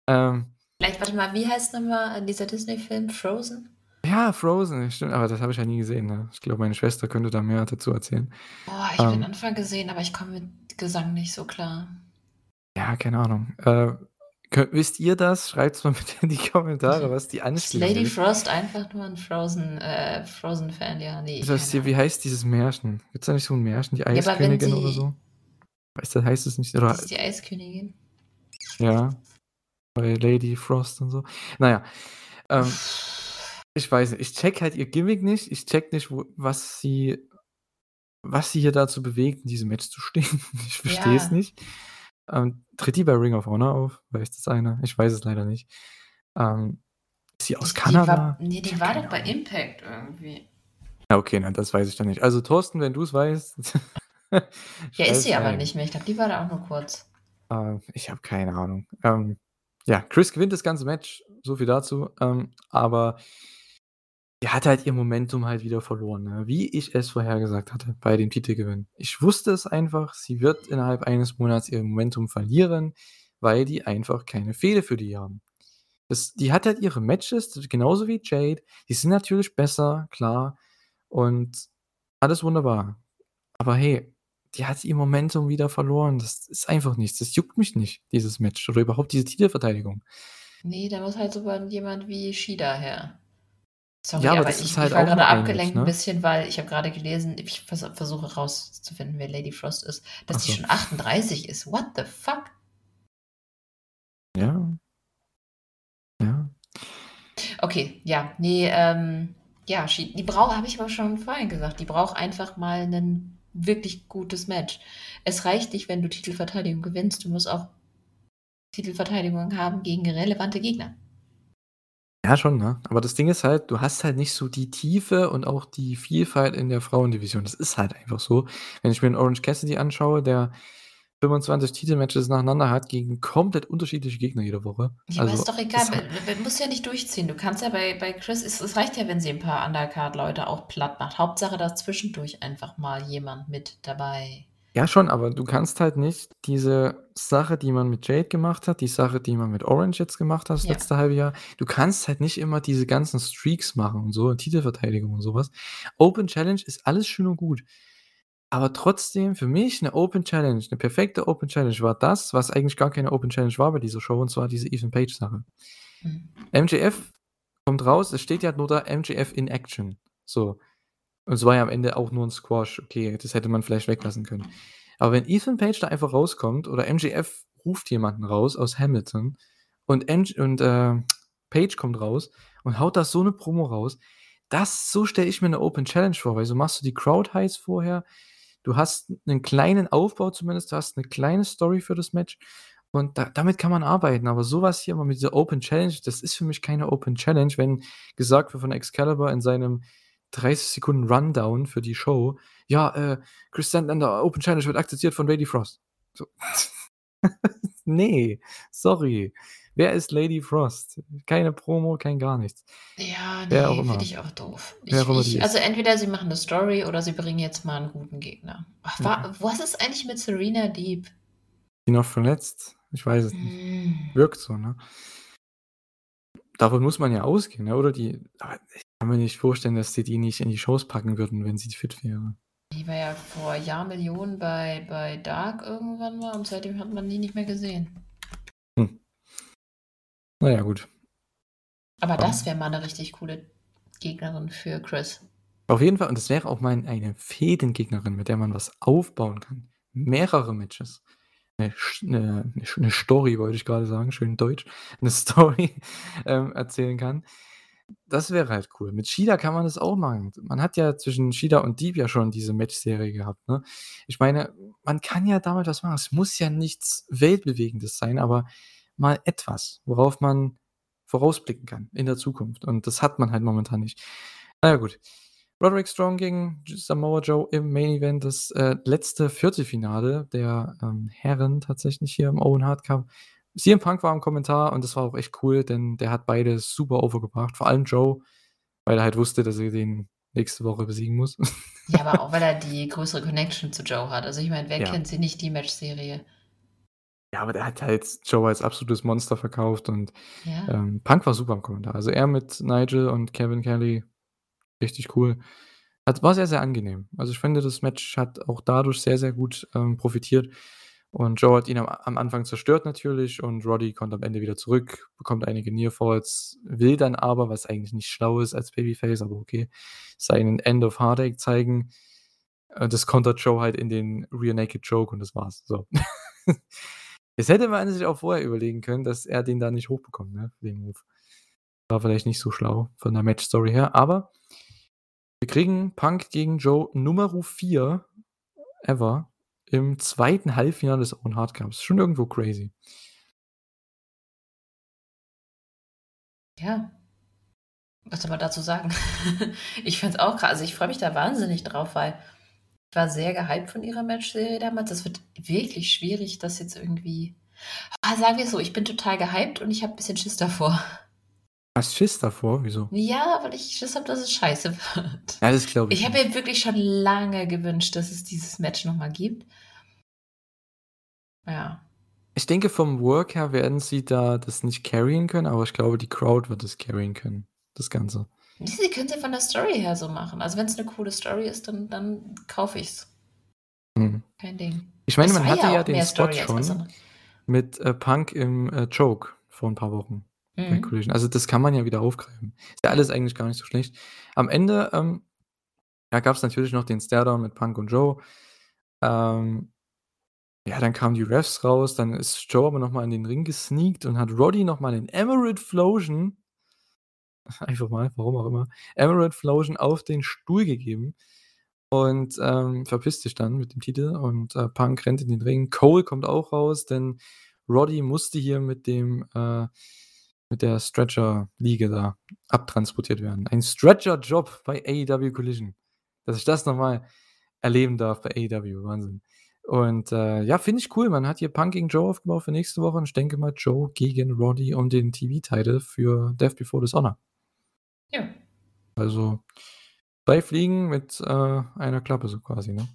Ähm, Vielleicht, warte mal, wie heißt nochmal dieser Disney-Film? Frozen? Ja, Frozen, stimmt, aber das habe ich ja nie gesehen. Ne? Ich glaube, meine Schwester könnte da mehr dazu erzählen. Boah, ich habe den ähm. Anfang gesehen, aber ich komme mit Gesang nicht so klar. Ja, keine Ahnung. Äh, könnt, wisst ihr das? Schreibt es mal bitte in die Kommentare, was die Ist Lady. Frost einfach nur ein Frozen, äh, Frozen-Fan? Ja, nee. Das hier, wie heißt dieses Märchen? Gibt es da nicht so ein Märchen, die Ja, Eiskönigin oder so? Weißt du, heißt es nicht? Oder, ist die Eiskönigin. ja, bei Lady Frost und so. Naja, ähm, ich weiß nicht, ich check halt ihr Gimmick nicht. Ich check nicht, wo, was sie, was sie hier dazu bewegt, in diesem Match zu stehen. Ich verstehe es nicht. Ähm, tritt die bei Ring of Honor auf? Weiß das einer? Ich weiß es leider nicht. Ähm, ist sie aus Die, Kanada? Die war, nee, die war doch bei Impact irgendwie. Ja, okay, nein, das weiß ich dann nicht. Also, Thorsten, wenn du es weißt. ja, ist sie aber nicht mehr. Ich glaube, die war da auch nur kurz. Äh, ich habe keine Ahnung. Ähm, ja, Chris gewinnt das ganze Match. So viel dazu. Ähm, aber die hat halt ihr Momentum halt wieder verloren, ne? Wie ich es vorhergesagt hatte bei dem Titelgewinn. Ich wusste es einfach, sie wird innerhalb eines Monats ihr Momentum verlieren, weil die einfach keine Fehde für die haben. Das, die hat halt ihre Matches, genauso wie Jade. Die sind natürlich besser, klar. Und alles wunderbar. Aber hey, die hat ihr Momentum wieder verloren. Das ist einfach nichts. Das juckt mich nicht, dieses Match. Oder überhaupt diese Titelverteidigung. Nee, da muss halt so jemand wie Shida her. Sorry, ja, aber, aber ich, halt war gerade abgelenkt ne? ein bisschen, weil ich habe gerade gelesen, ich vers versuche rauszufinden, wer Lady Frost ist, dass so. die schon 38 ist. What the fuck? Ja. Ja. Okay, ja, nee, ähm, ja, die braucht, habe ich aber schon vorhin gesagt, die braucht einfach mal einen wirklich gutes Match. Es reicht nicht, wenn du Titelverteidigung gewinnst. Du musst auch Titelverteidigung haben gegen relevante Gegner. Ja, schon, ne? Aber das Ding ist halt, du hast halt nicht so die Tiefe und auch die Vielfalt in der Frauendivision. Das ist halt einfach so. Wenn ich mir 'n Orange Cassidy anschaue, der 25 Titelmatches nacheinander hat gegen komplett unterschiedliche Gegner jede Woche. Ja, aber Also, ist doch egal, ist du musst ja nicht durchziehen. Du kannst ja bei bei Chris es es reicht ja, wenn sie 'n paar Undercard-Leute auch platt macht. Hauptsache, da ist zwischendurch einfach mal jemand mit dabei. Ja, schon, aber du kannst halt nicht diese Sache, die man mit Jade gemacht hat, die Sache, die man mit Orange jetzt gemacht hat das Ja. letzte halbe Jahr du kannst halt nicht immer diese ganzen Streaks machen und so, Titelverteidigung und so was. Open Challenge ist alles schön und gut. Aber trotzdem für mich 'ne Open Challenge, 'ne perfekte Open Challenge war das, was eigentlich gar keine Open Challenge war bei dieser Show, und zwar diese Ethan Page Sache. Mhm. MJF kommt raus, es steht ja nur da MJF in Action. So. Und es war ja am Ende auch nur 'n Squash. Okay, das hätte man vielleicht weglassen können. Aber wenn Ethan Page da einfach rauskommt oder MJF ruft jemanden raus aus Hamilton und MJ und, äh, Page kommt raus und haut da so 'ne Promo raus, das so stelle ich mir 'ne Open Challenge vor, weil so machst du die Crowd heiß vorher. Du hast 'nen kleinen Aufbau zumindest, du hast 'ne kleine Story für das Match und da damit kann man arbeiten. Aber so was hier immer mit dieser Open Challenge, das ist für mich keine Open Challenge, wenn gesagt wird von Excalibur in seinem 30 Sekunden Rundown für die Show: „Ja, äh, Chris Statlander Open Challenge wird akzeptiert von Lady Frost.“ So. Ne, sorry. Wer ist Lady Frost? Keine Promo, kein gar nichts. Ja, ne, immer. finde ich auch doof. Ich ich also entweder sie machen 'ne Story oder sie bringen jetzt mal 'n guten Gegner. Ach, wa Mhm. was ist eigentlich mit Serena Deeb? Die noch verletzt? Ich weiß es nicht. Hm. Wirkt so, ne? Davon muss man ja ausgehen, ne? Oder die kann mir nicht vorstellen, dass die die nicht in die Shows packen würden, wenn sie fit wäre. Die war ja vor Jahrmillionen bei bei Dark irgendwann mal und seitdem hat man die nicht mehr gesehen. Hm. Na ja, gut. Aber Ja. das wäre mal 'ne richtig coole Gegnerin für Chris. Auf jeden Fall und das wäre auch mal eine Fädengegnerin, mit der man was aufbauen kann. Mehrere Matches. 'Ne Sch 'ne 'ne Sch 'ne Story wollte ich grade sagen, schön deutsch. 'Ne Story, ähm, erzählen kann. Das wäre halt cool. Mit Shida kann man das auch machen. Man hat ja zwischen Shida und Deeb ja schon diese Matchserie gehabt, ne? Ich meine, man kann ja damit was machen. Es muss ja nichts Weltbewegendes sein, aber mal etwas, worauf man vorausblicken kann in der Zukunft. Und das hat man halt momentan nicht. Na ja, gut. Roderick Strong gegen Samoa Joe im Main Event, das, äh, letzte Viertelfinale der, ähm, Herren tatsächlich hier im Owen Hart Cup. CM Punk war im Kommentar und das war auch echt cool, denn der hat beide super overgebracht, vor allem Joe, weil er halt wusste, dass er den nächste Woche besiegen muss. Ja, aber auch weil er die größere Connection zu Joe hat. Also ich meine, wer Ja. kennt sie nicht, die Matchserie? Ja, aber der hat halt Joe als absolutes Monster verkauft und, Ja. ähm, Punk war super im Kommentar. Also er mit Nigel und Kevin Kelly, richtig cool. Hat war sehr, sehr angenehm. Also ich finde, das Match hat auch dadurch sehr, sehr gut, ähm, profitiert. Und Joe hat ihn am am Anfang zerstört natürlich und Roddy kommt am Ende wieder zurück, bekommt einige Near Falls, will dann aber, was eigentlich nicht schlau ist als Babyface, aber okay, seinen End of Heartache zeigen. Äh, das kontert Joe halt in den Rear Naked Choke und das war's. So. Jetzt hätte man sich auch vorher überlegen können, dass er den da nicht hochbekommt, ne, den Move. War vielleicht nicht so schlau von der Matchstory her, aber wir kriegen Punk gegen Joe Numero 4 ever im zweiten Halbfinale des Owen Hart Cups. Schon irgendwo crazy. Ja. Was soll man dazu sagen? Ich finde es auch krass. Also ich freue mich da wahnsinnig drauf, weil ich war sehr gehypt von ihrer Matchserie damals. Das wird wirklich schwierig, das jetzt irgendwie ah, sagen wir's so, ich bin total gehypt und ich habe 'n bisschen Schiss davor. Hast Schiss davor? Wieso? Ja, weil ich Schiss habe, dass es scheiße wird. Ja, das glaube ich Ich habe mir wirklich schon lange gewünscht, dass es dieses Match noch mal gibt. Ja. Ich denke, vom Work her werden sie da das nicht carryen können, aber ich glaube, die Crowd wird es carryen können, das Ganze. Sie können's ja von der Story her so machen. Also wenn's 'ne coole Story ist, dann dann kaufe ich's. Mhm. Kein Ding. Ich meine, Es man hatte ja ja den Spot schon mit, äh, Punk im, äh, Choke vor 'n paar Wochen bei Mhm. Collision. Also, das kann man ja wieder aufgreifen. Ist ja alles eigentlich gar nicht so schlecht. Am Ende, ähm, ja, gab's natürlich noch den Staredown mit Punk und Joe. Ähm, ja, dann kamen die Refs raus, dann ist Joe aber noch mal in den Ring gesneakt und hat Roddy noch mal den Emerald Flosion einfach mal, warum auch immer, Emerald Flosion auf den Stuhl gegeben. und, ähm, verpisst sich dann mit dem Titel und, äh, Punk rennt in den Ring. Cole kommt auch raus, denn Roddy musste hier mit dem, äh mit der Stretcher-Liege da abtransportiert werden. Ein Stretcher-Job bei AEW Collision. Dass ich das noch mal erleben darf bei AEW, Wahnsinn. Und, äh, ja, finde ich cool. Man hat hier Punk gegen Joe aufgebaut für nächste Woche und ich denke mal Joe gegen Roddy um den TV-Title für Death Before Dishonor. Ja. Also, 2 Fliegen mit, äh, einer Klappe so quasi, ne?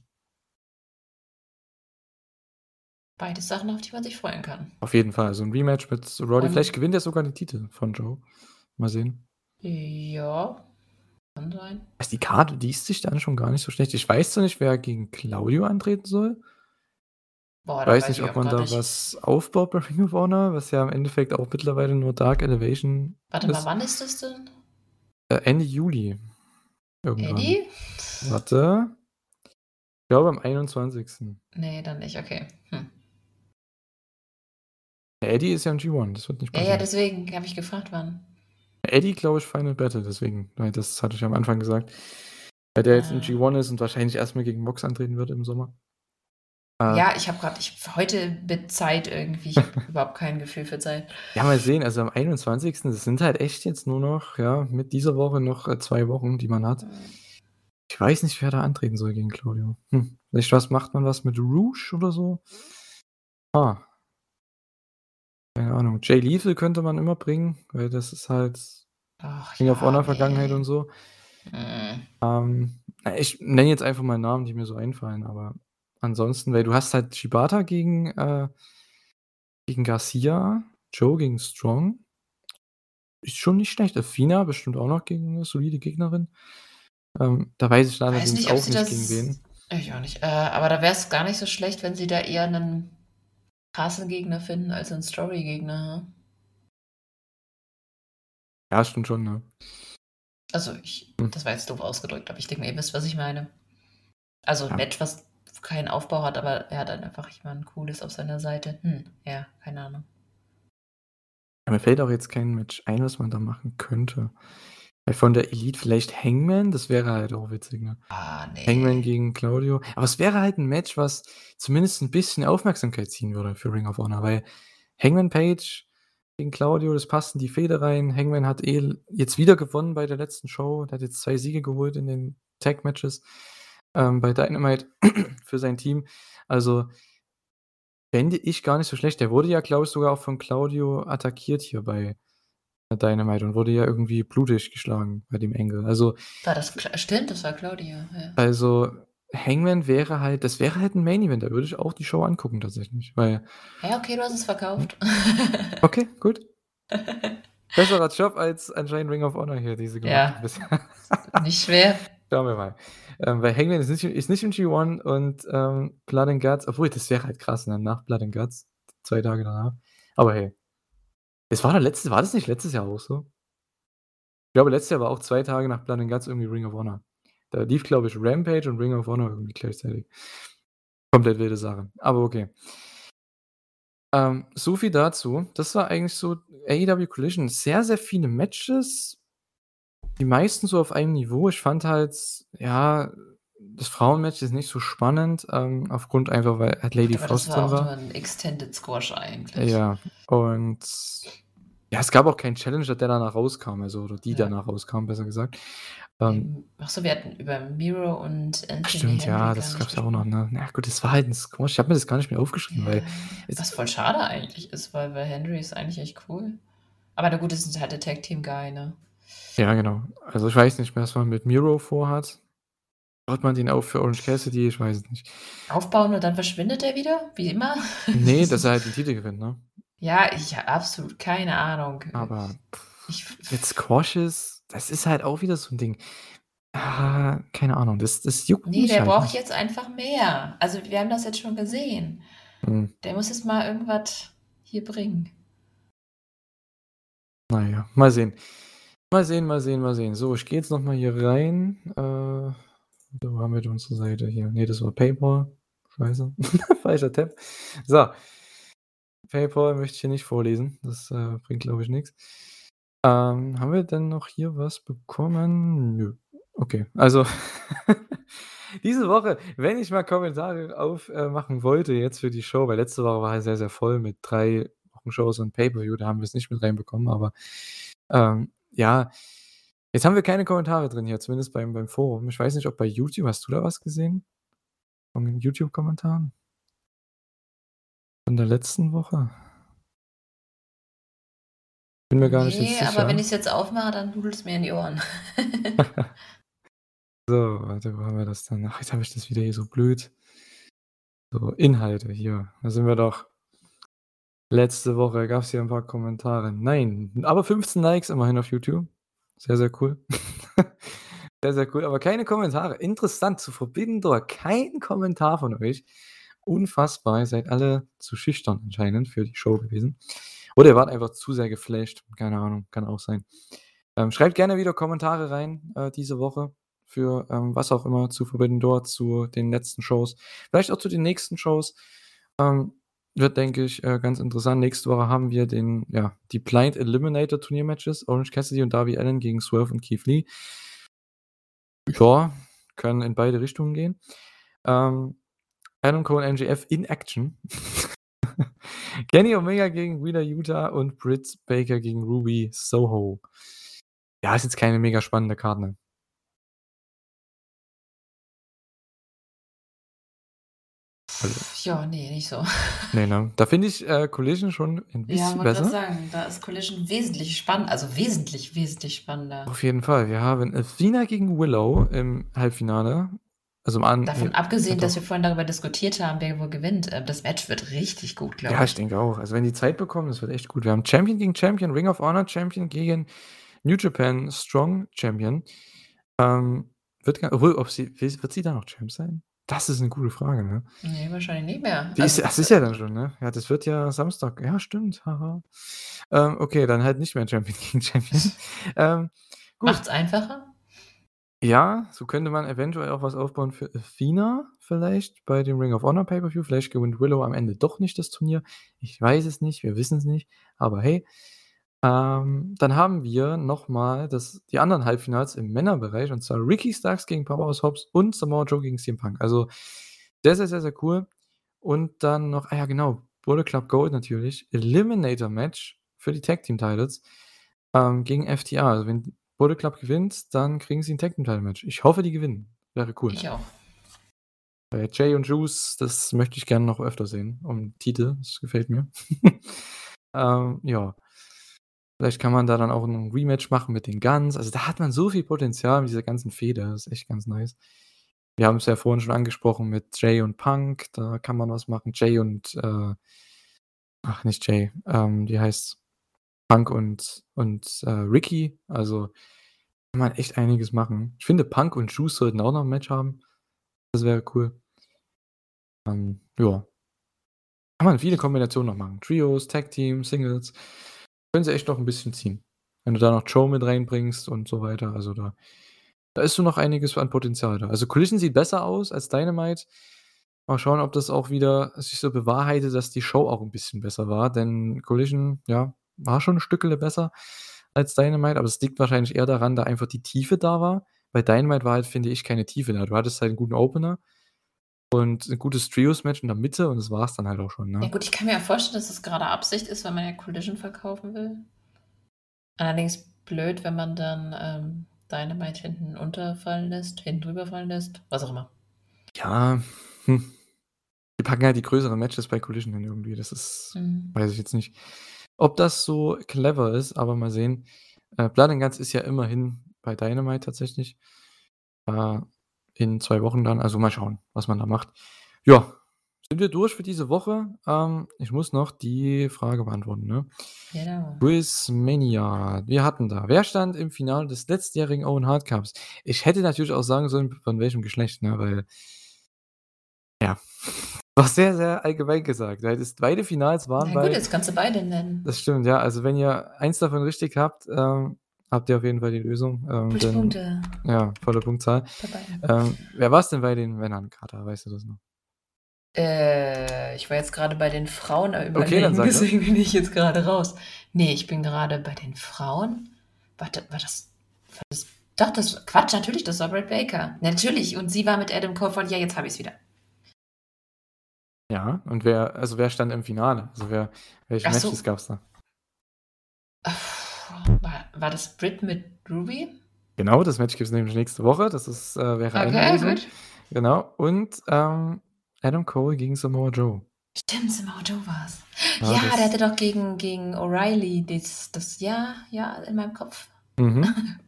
Beides Sachen, auf die man sich freuen kann. Auf jeden Fall. So 'n Rematch mit Roddy. Und Vielleicht gewinnt er sogar den Titel von Joe. Mal sehen. Ja, kann sein. Also, die Karte liest sich dann schon gar nicht so schlecht. Ich weiß zwar nicht, wer gegen Claudio antreten soll. Boah, weiß weiß nicht, ich ob man da nicht. was aufbaut bei Ring of Honor, was ja im Endeffekt auch mittlerweile nur Dark Elevation Warte mal, ist. wann ist das denn? Äh, Ende Juli irgendwann. Eddie? Warte. Ich glaube am 21. Ne, dann nicht, okay. Hm. Eddie ist ja 'n G1, das wird nicht Ja, ja, passieren. deswegen habe ich gefragt, wann. Eddie, glaube ich, Final Battle, deswegen. Das hatte ich ja am Anfang gesagt. Weil der jetzt im Ah. G1 ist und wahrscheinlich erst mal gegen Mox antreten wird im Sommer. Äh, Ja, ich habe grad ich heute mit Zeit irgendwie ich habe überhaupt kein Gefühl für Zeit. ja, mal sehen. Also, am 21. das sind halt echt jetzt nur noch ja, mit dieser Woche noch, äh, 2 Wochen, die man hat. Ich weiß nicht, wer da antreten soll gegen Claudio. Hm, vielleicht was macht man was mit Rouge oder so? Ah. Keine Ahnung. Jay Lethal könnte man immer bringen, weil das ist halt Ach Ring of ja, Honor Vergangenheit ne. und so. Mhm. Ähm, ich nenne jetzt einfach mal Namen, die mir so einfallen, aber ansonsten weil du hast halt Shibata gegen, äh gegen Garcia, Joe gegen Strong. Ist schon nicht schlecht. Athena bestimmt auch noch gegen 'ne solide Gegnerin. Ähm, da weiß ich Weiß allerdings nicht, auch nicht gegen wen. ich auch nicht. Äh, aber da wäre es gar nicht so schlecht, wenn sie da eher 'nen krassen Gegner finden als 'n Story-Gegner, ne? Ja, stimmt schon, ne? Also, ich Hm. das war jetzt doof ausgedrückt, aber ich denke mal, ihr wisst, was ich meine. Also, Ja. Match, was keinen Aufbau hat, aber er hat dann einfach jemand Cooles auf seiner Seite. Hm, ja, keine Ahnung. Ja, mir fällt auch jetzt kein Match ein, was man da machen könnte. Weil von der Elite vielleicht Hangman, das wäre halt auch witzig, ne? Ah, Hangman ne. gegen Claudio. Aber es wäre halt 'n Match, was zumindest 'n bisschen Aufmerksamkeit ziehen würde für Ring of Honor, weil Hangman Page gegen Claudio, das passt in die Fehde rein. Hangman hat eh jetzt wieder gewonnen bei der letzten Show. Der hat jetzt 2 Siege geholt in den Tag-Matches, ähm, bei Dynamite für sein Team. Also fände ich gar nicht so schlecht. Der wurde ja, glaube ich, sogar auch von Claudio attackiert hier bei Dynamite und wurde ja irgendwie blutig geschlagen bei dem Angle. Also War das stimmt, das war Claudio, ja. also Hangman wäre halt das wäre halt 'n Main Event, da würde ich auch die Show angucken tatsächlich, weil Ja, okay, du hast es verkauft. Okay, gut. Besserer Job als anscheinend Ring of Honor hier, die sie gemacht Ja. bisher. Nicht schwer. Schauen wir mal. Ähm, weil Hangman ist nicht ist nicht im G1 und, ähm, Blood and Guts obwohl, das wäre halt krass, ne, nach Blood and Guts, 2 Tage danach. Aber hey. Das war der letzte war das nicht letztes Jahr auch so? Ich glaube, letztes Jahr war auch 2 Tage nach Blood and Guts irgendwie Ring of Honor. Da lief, glaube ich, Rampage und Ring of Honor irgendwie gleichzeitig. Komplett wilde Sache, aber okay. Ähm, so viel dazu. Das war eigentlich so AEW Collision. Sehr, sehr viele Matches. Die meisten so auf einem Niveau. Ich fand halt, ja, das Frauenmatch ist nicht so spannend, ähm, aufgrund einfach, weil halt Lady Aber das Frost war drin auch war. nur 'n Extended Squash eigentlich. Ja, und ja, es gab auch keinen Challenger, der danach rauskam, also oder die Ja. danach rauskam, besser gesagt. Ähm Ähm, ach so, wir hatten über Miro und Anthony stimmt, ja, Henry gar das nicht gab's ja auch noch, ne? Na gut, das war halt 'n Squash. Ich habe mir das gar nicht mehr aufgeschrieben, weil Ja, es was voll schade eigentlich ist, weil weil Henry ist eigentlich echt cool. Aber na gut, das ist halt der Tag Team Guy, ne? Ja, genau. Also, ich weiß nicht, was man mit Miro vorhat. Baut man den auf für Orange Cassidy? Ich weiß es nicht. Aufbauen und dann verschwindet er wieder, wie immer? Ne, dass er halt den Titel gewinnt, ne? Ja, ich habe absolut keine Ahnung. Aber Ich mit Squashes, das ist halt auch wieder so 'n Ding. Ah, keine Ahnung, das das juckt Ne, mich der halt braucht nicht. jetzt einfach mehr. Also, wir haben das jetzt schon gesehen. Mhm. Der muss jetzt mal irgendwas hier bringen. Na ja, mal sehen. Mal sehen, mal sehen, mal sehen. So, ich gehe jetzt noch mal hier rein. Äh, wo haben wir unsere Seite hier? Ne, das war PayPal. Scheiße, falscher Tab. So. PayPal möchte ich hier nicht vorlesen. Das, äh, bringt, glaube ich, nix. Ähm, haben wir denn noch hier was bekommen? Nö. Okay, also Diese Woche, wenn ich mal Kommentare aufmachen äh, wollte jetzt für die Show, weil letzte Woche war er sehr, sehr voll mit drei Wochenshows und Pay-Per-View, da haben wir es nicht mit reinbekommen, aber ähm, ja, jetzt haben wir keine Kommentare drin hier, zumindest beim, beim Forum. Ich weiß nicht, ob bei YouTube, hast du da was gesehen? Von den YouTube-Kommentaren? Von der letzten Woche? Bin mir gar nicht Nee, sicher. aber wenn ich es jetzt aufmache, dann nudelt es mir in die Ohren. so, warte, wo haben wir das dann? Ach, jetzt habe ich das wieder hier so blöd. So, Inhalte hier. Da sind wir doch. Letzte Woche gab es hier ein paar Kommentare. Nein, aber 15 Likes immerhin auf YouTube. Sehr, sehr cool. sehr, sehr cool. Aber keine Kommentare. Interessant zu Forbidden Door. Kein Kommentar von euch. Unfassbar. Ihr seid alle zu schüchtern anscheinend für die Show gewesen. Oder ihr wart einfach zu sehr geflasht. Keine Ahnung, kann auch sein. Ähm, schreibt gerne wieder Kommentare rein äh, diese Woche für ähm, was auch immer zu Forbidden Door, zu den letzten Shows. Vielleicht auch zu den nächsten Shows. Ähm, wird, denke ich, äh, ganz interessant. Nächste Woche haben wir den, ja, die Blind Eliminator Turniermatches. Orange Cassidy und Darby Allen gegen Swerve und Keith Lee. Ja, können in beide Richtungen gehen. Ähm, Adam Cole MGF in Action. Kenny Omega gegen Wheeler Utah und Britt Baker gegen Ruby Soho. Ja, ist jetzt keine mega spannende Karte. Also, ja, nee, nicht so. Nee, ne? Da finde ich äh, Collision schon ein bisschen ja, besser. Ja, sagen, da ist Collision wesentlich spannend, also wesentlich, wesentlich spannender. Auf jeden Fall. Wir haben Athena gegen Willow im Halbfinale. Also im Davon abgesehen, dass wir vorhin darüber diskutiert haben, wer wohl gewinnt, äh, das Match wird richtig gut, glaube ich. Ja, ich denke auch. Also wenn die Zeit bekommen, das wird echt gut. Wir haben Champion gegen Champion, Ring of Honor Champion gegen New Japan Strong Champion. Ähm, wird, obwohl, ob sie, wird sie da noch Champ sein? Das ist eine gute Frage, ne? Nee, wahrscheinlich nicht mehr. Die ist, also, das ist ja dann schon, ne? Ja, das wird ja Samstag. Ja, stimmt. Haha. Ähm, okay, dann halt nicht mehr Champion gegen Champion. ähm, Macht's einfacher? Ja, so könnte man eventuell auch was aufbauen für Athena vielleicht bei dem Ring of Honor Pay-Per-View. Vielleicht gewinnt Willow am Ende doch nicht das Turnier. Ich weiß es nicht, wir wissen es nicht. Aber hey, ähm, dann haben wir nochmal die anderen Halbfinals im Männerbereich, und zwar Ricky Starks gegen Powerhouse Hobbs und Samoa Joe gegen CM Punk. Also sehr, sehr, sehr, sehr cool. Und dann noch, ah ja, genau, Bullet Club Gold natürlich, Eliminator Match für die Tag Team Titles ähm, gegen FTA. Also wenn Bullet Club gewinnt, dann kriegen sie ein Tag Team Title Match. Ich hoffe, die gewinnen. Wäre cool. Ich auch. Bei Jay und Juice, das möchte ich gerne noch öfter sehen. Um Titel, das gefällt mir. ähm, ja. Vielleicht kann man da dann auch ein Rematch machen mit den Guns. Also da hat man so viel Potenzial mit dieser ganzen Feder. Das ist echt ganz nice. Wir haben es ja vorhin schon angesprochen mit Jay und Punk. Da kann man was machen. Jay und, äh, ach, nicht Jay, ähm, die heißt Punk und, und äh, Ricky. Also kann man echt einiges machen. Ich finde, Punk und Juice sollten auch noch ein Match haben. Das wäre cool. Ähm, ja. Kann man viele Kombinationen noch machen. Trios, Tag Team, Singles können sie echt noch ein bisschen ziehen. Wenn du da noch Joe mit reinbringst und so weiter, also da da ist so noch einiges an Potenzial da. Also Collision sieht besser aus als Dynamite. Mal schauen, ob das auch wieder sich so bewahrheitet, dass die Show auch ein bisschen besser war, denn Collision, ja, war schon ein Stückele besser als Dynamite, aber es liegt wahrscheinlich eher daran, da einfach die Tiefe da war. Bei Dynamite war halt, finde ich, keine Tiefe da. Du hattest halt einen guten Opener und ein gutes Trios-Match in der Mitte und das war es dann halt auch schon, ne? Ja gut, ich kann mir ja vorstellen, dass das gerade Absicht ist, weil man ja Collision verkaufen will. Allerdings blöd, wenn man dann ähm, Dynamite hinten unterfallen lässt, hinten drüber fallen lässt, was auch immer. Ja, hm. Die packen halt die größeren Matches bei Collision hin irgendwie. Das ist, mhm. weiß ich jetzt nicht, ob das so clever ist, aber mal sehen. Äh, Blood and Guns ist ja immerhin bei Dynamite tatsächlich. Äh, in zwei Wochen dann. Also mal schauen, was man da macht. Ja, sind wir durch für diese Woche. Ähm, ich muss noch die Frage beantworten. Ne? Genau. Quizmania. Wir hatten da. Wer stand im Finale des letztjährigen Owen Hard Cups? Ich hätte natürlich auch sagen sollen, von welchem Geschlecht, ne? weil. Ja. War sehr, sehr allgemein gesagt. Weil das beide Finals waren Na gut, bei. jetzt kannst du beide nennen. Das stimmt, ja. Also, wenn ihr eins davon richtig habt, ähm, habt ihr auf jeden Fall die Lösung. Ähm, denn, Punkte. Ja, volle Punktzahl. Ähm, wer war es denn bei den Männern, Kater? Weißt du das noch? Äh, ich war jetzt gerade bei den Frauen überlegen, okay, dann sag deswegen bin ich jetzt gerade raus. Nee, ich bin gerade bei den Frauen. Warte, war das, war das Doch, das Quatsch, natürlich, das war Brett Baker. Natürlich. Und sie war mit Adam Cole von, ja, jetzt habe ich es wieder. Ja, und wer, also wer stand im Finale? Also wer, welche Ach so. Matches gab es da? War, war das Britt mit Ruby? Genau, das Match gibt es nämlich nächste Woche. Das ist, äh, wäre eine Okay, Lösung. gut. Genau. Und ähm, Adam Cole gegen Samoa Joe. Stimmt, Samoa Joe war's. Ja, Ja, das- der hatte doch gegen, gegen O'Reilly das, das, ja, ja, in meinem Kopf. Mhm.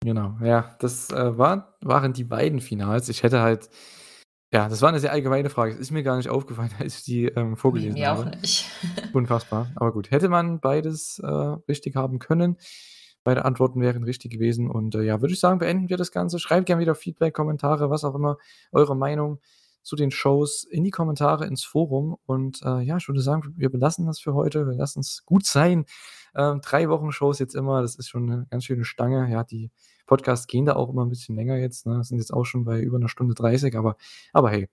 genau, ja, das äh, war, waren die beiden Finals. Ich hätte halt, ja, das war eine sehr allgemeine Frage. Es ist mir gar nicht aufgefallen, als ich die ähm, vorgelesen Mir auch habe. nicht. Unfassbar. Aber gut, hätte man beides äh, richtig haben können. Beide Antworten wären richtig gewesen. Und äh, ja, würde ich sagen, beenden wir das Ganze. Schreibt gerne wieder Feedback, Kommentare, was auch immer, eure Meinung zu den Shows in die Kommentare, ins Forum. Und äh, ja, ich würde sagen, wir belassen das für heute. Wir lassen es gut sein. Ähm, drei Wochen Shows jetzt immer, das ist schon eine ganz schöne Stange. Ja, die Podcasts gehen da auch immer ein bisschen länger jetzt. Ne? Sind jetzt auch schon bei über einer Stunde 30, aber, aber hey,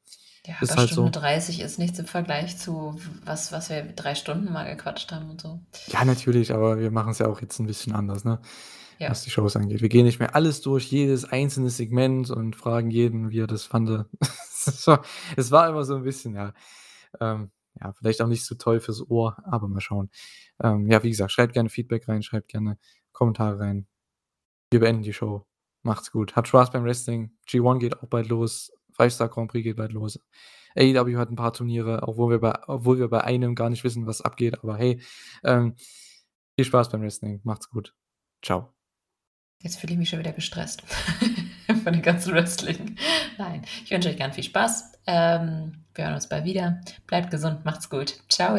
Ja, Ist aber halt Stunde so. 30 ist nichts im Vergleich zu was, was wir drei Stunden mal gequatscht haben und so. Ja, natürlich, aber wir machen es ja auch jetzt ein bisschen anders, ne? Ja. Was die Shows angeht. Wir gehen nicht mehr alles durch, jedes einzelne Segment und fragen jeden, wie er das fand. Es war, es war immer so ein bisschen, ja, ähm, ja, vielleicht auch nicht so toll fürs Ohr, aber mal schauen. Ähm, ja, wie gesagt, schreibt gerne Feedback rein, schreibt gerne Kommentare rein. Wir beenden die Show. Macht's gut. Hat Spaß beim Wrestling. G1 geht auch bald los. Five Star Grand Prix geht bald los. AEW hat ein paar Turniere, obwohl wir bei, obwohl wir bei einem gar nicht wissen, was abgeht. Aber hey, ähm, viel Spaß beim Wrestling. Macht's gut. Ciao. Jetzt fühle ich mich schon wieder gestresst von dem ganzen Wrestling. Nein, ich wünsche euch ganz viel Spaß. Ähm, wir hören uns bald wieder. Bleibt gesund, macht's gut. Ciao.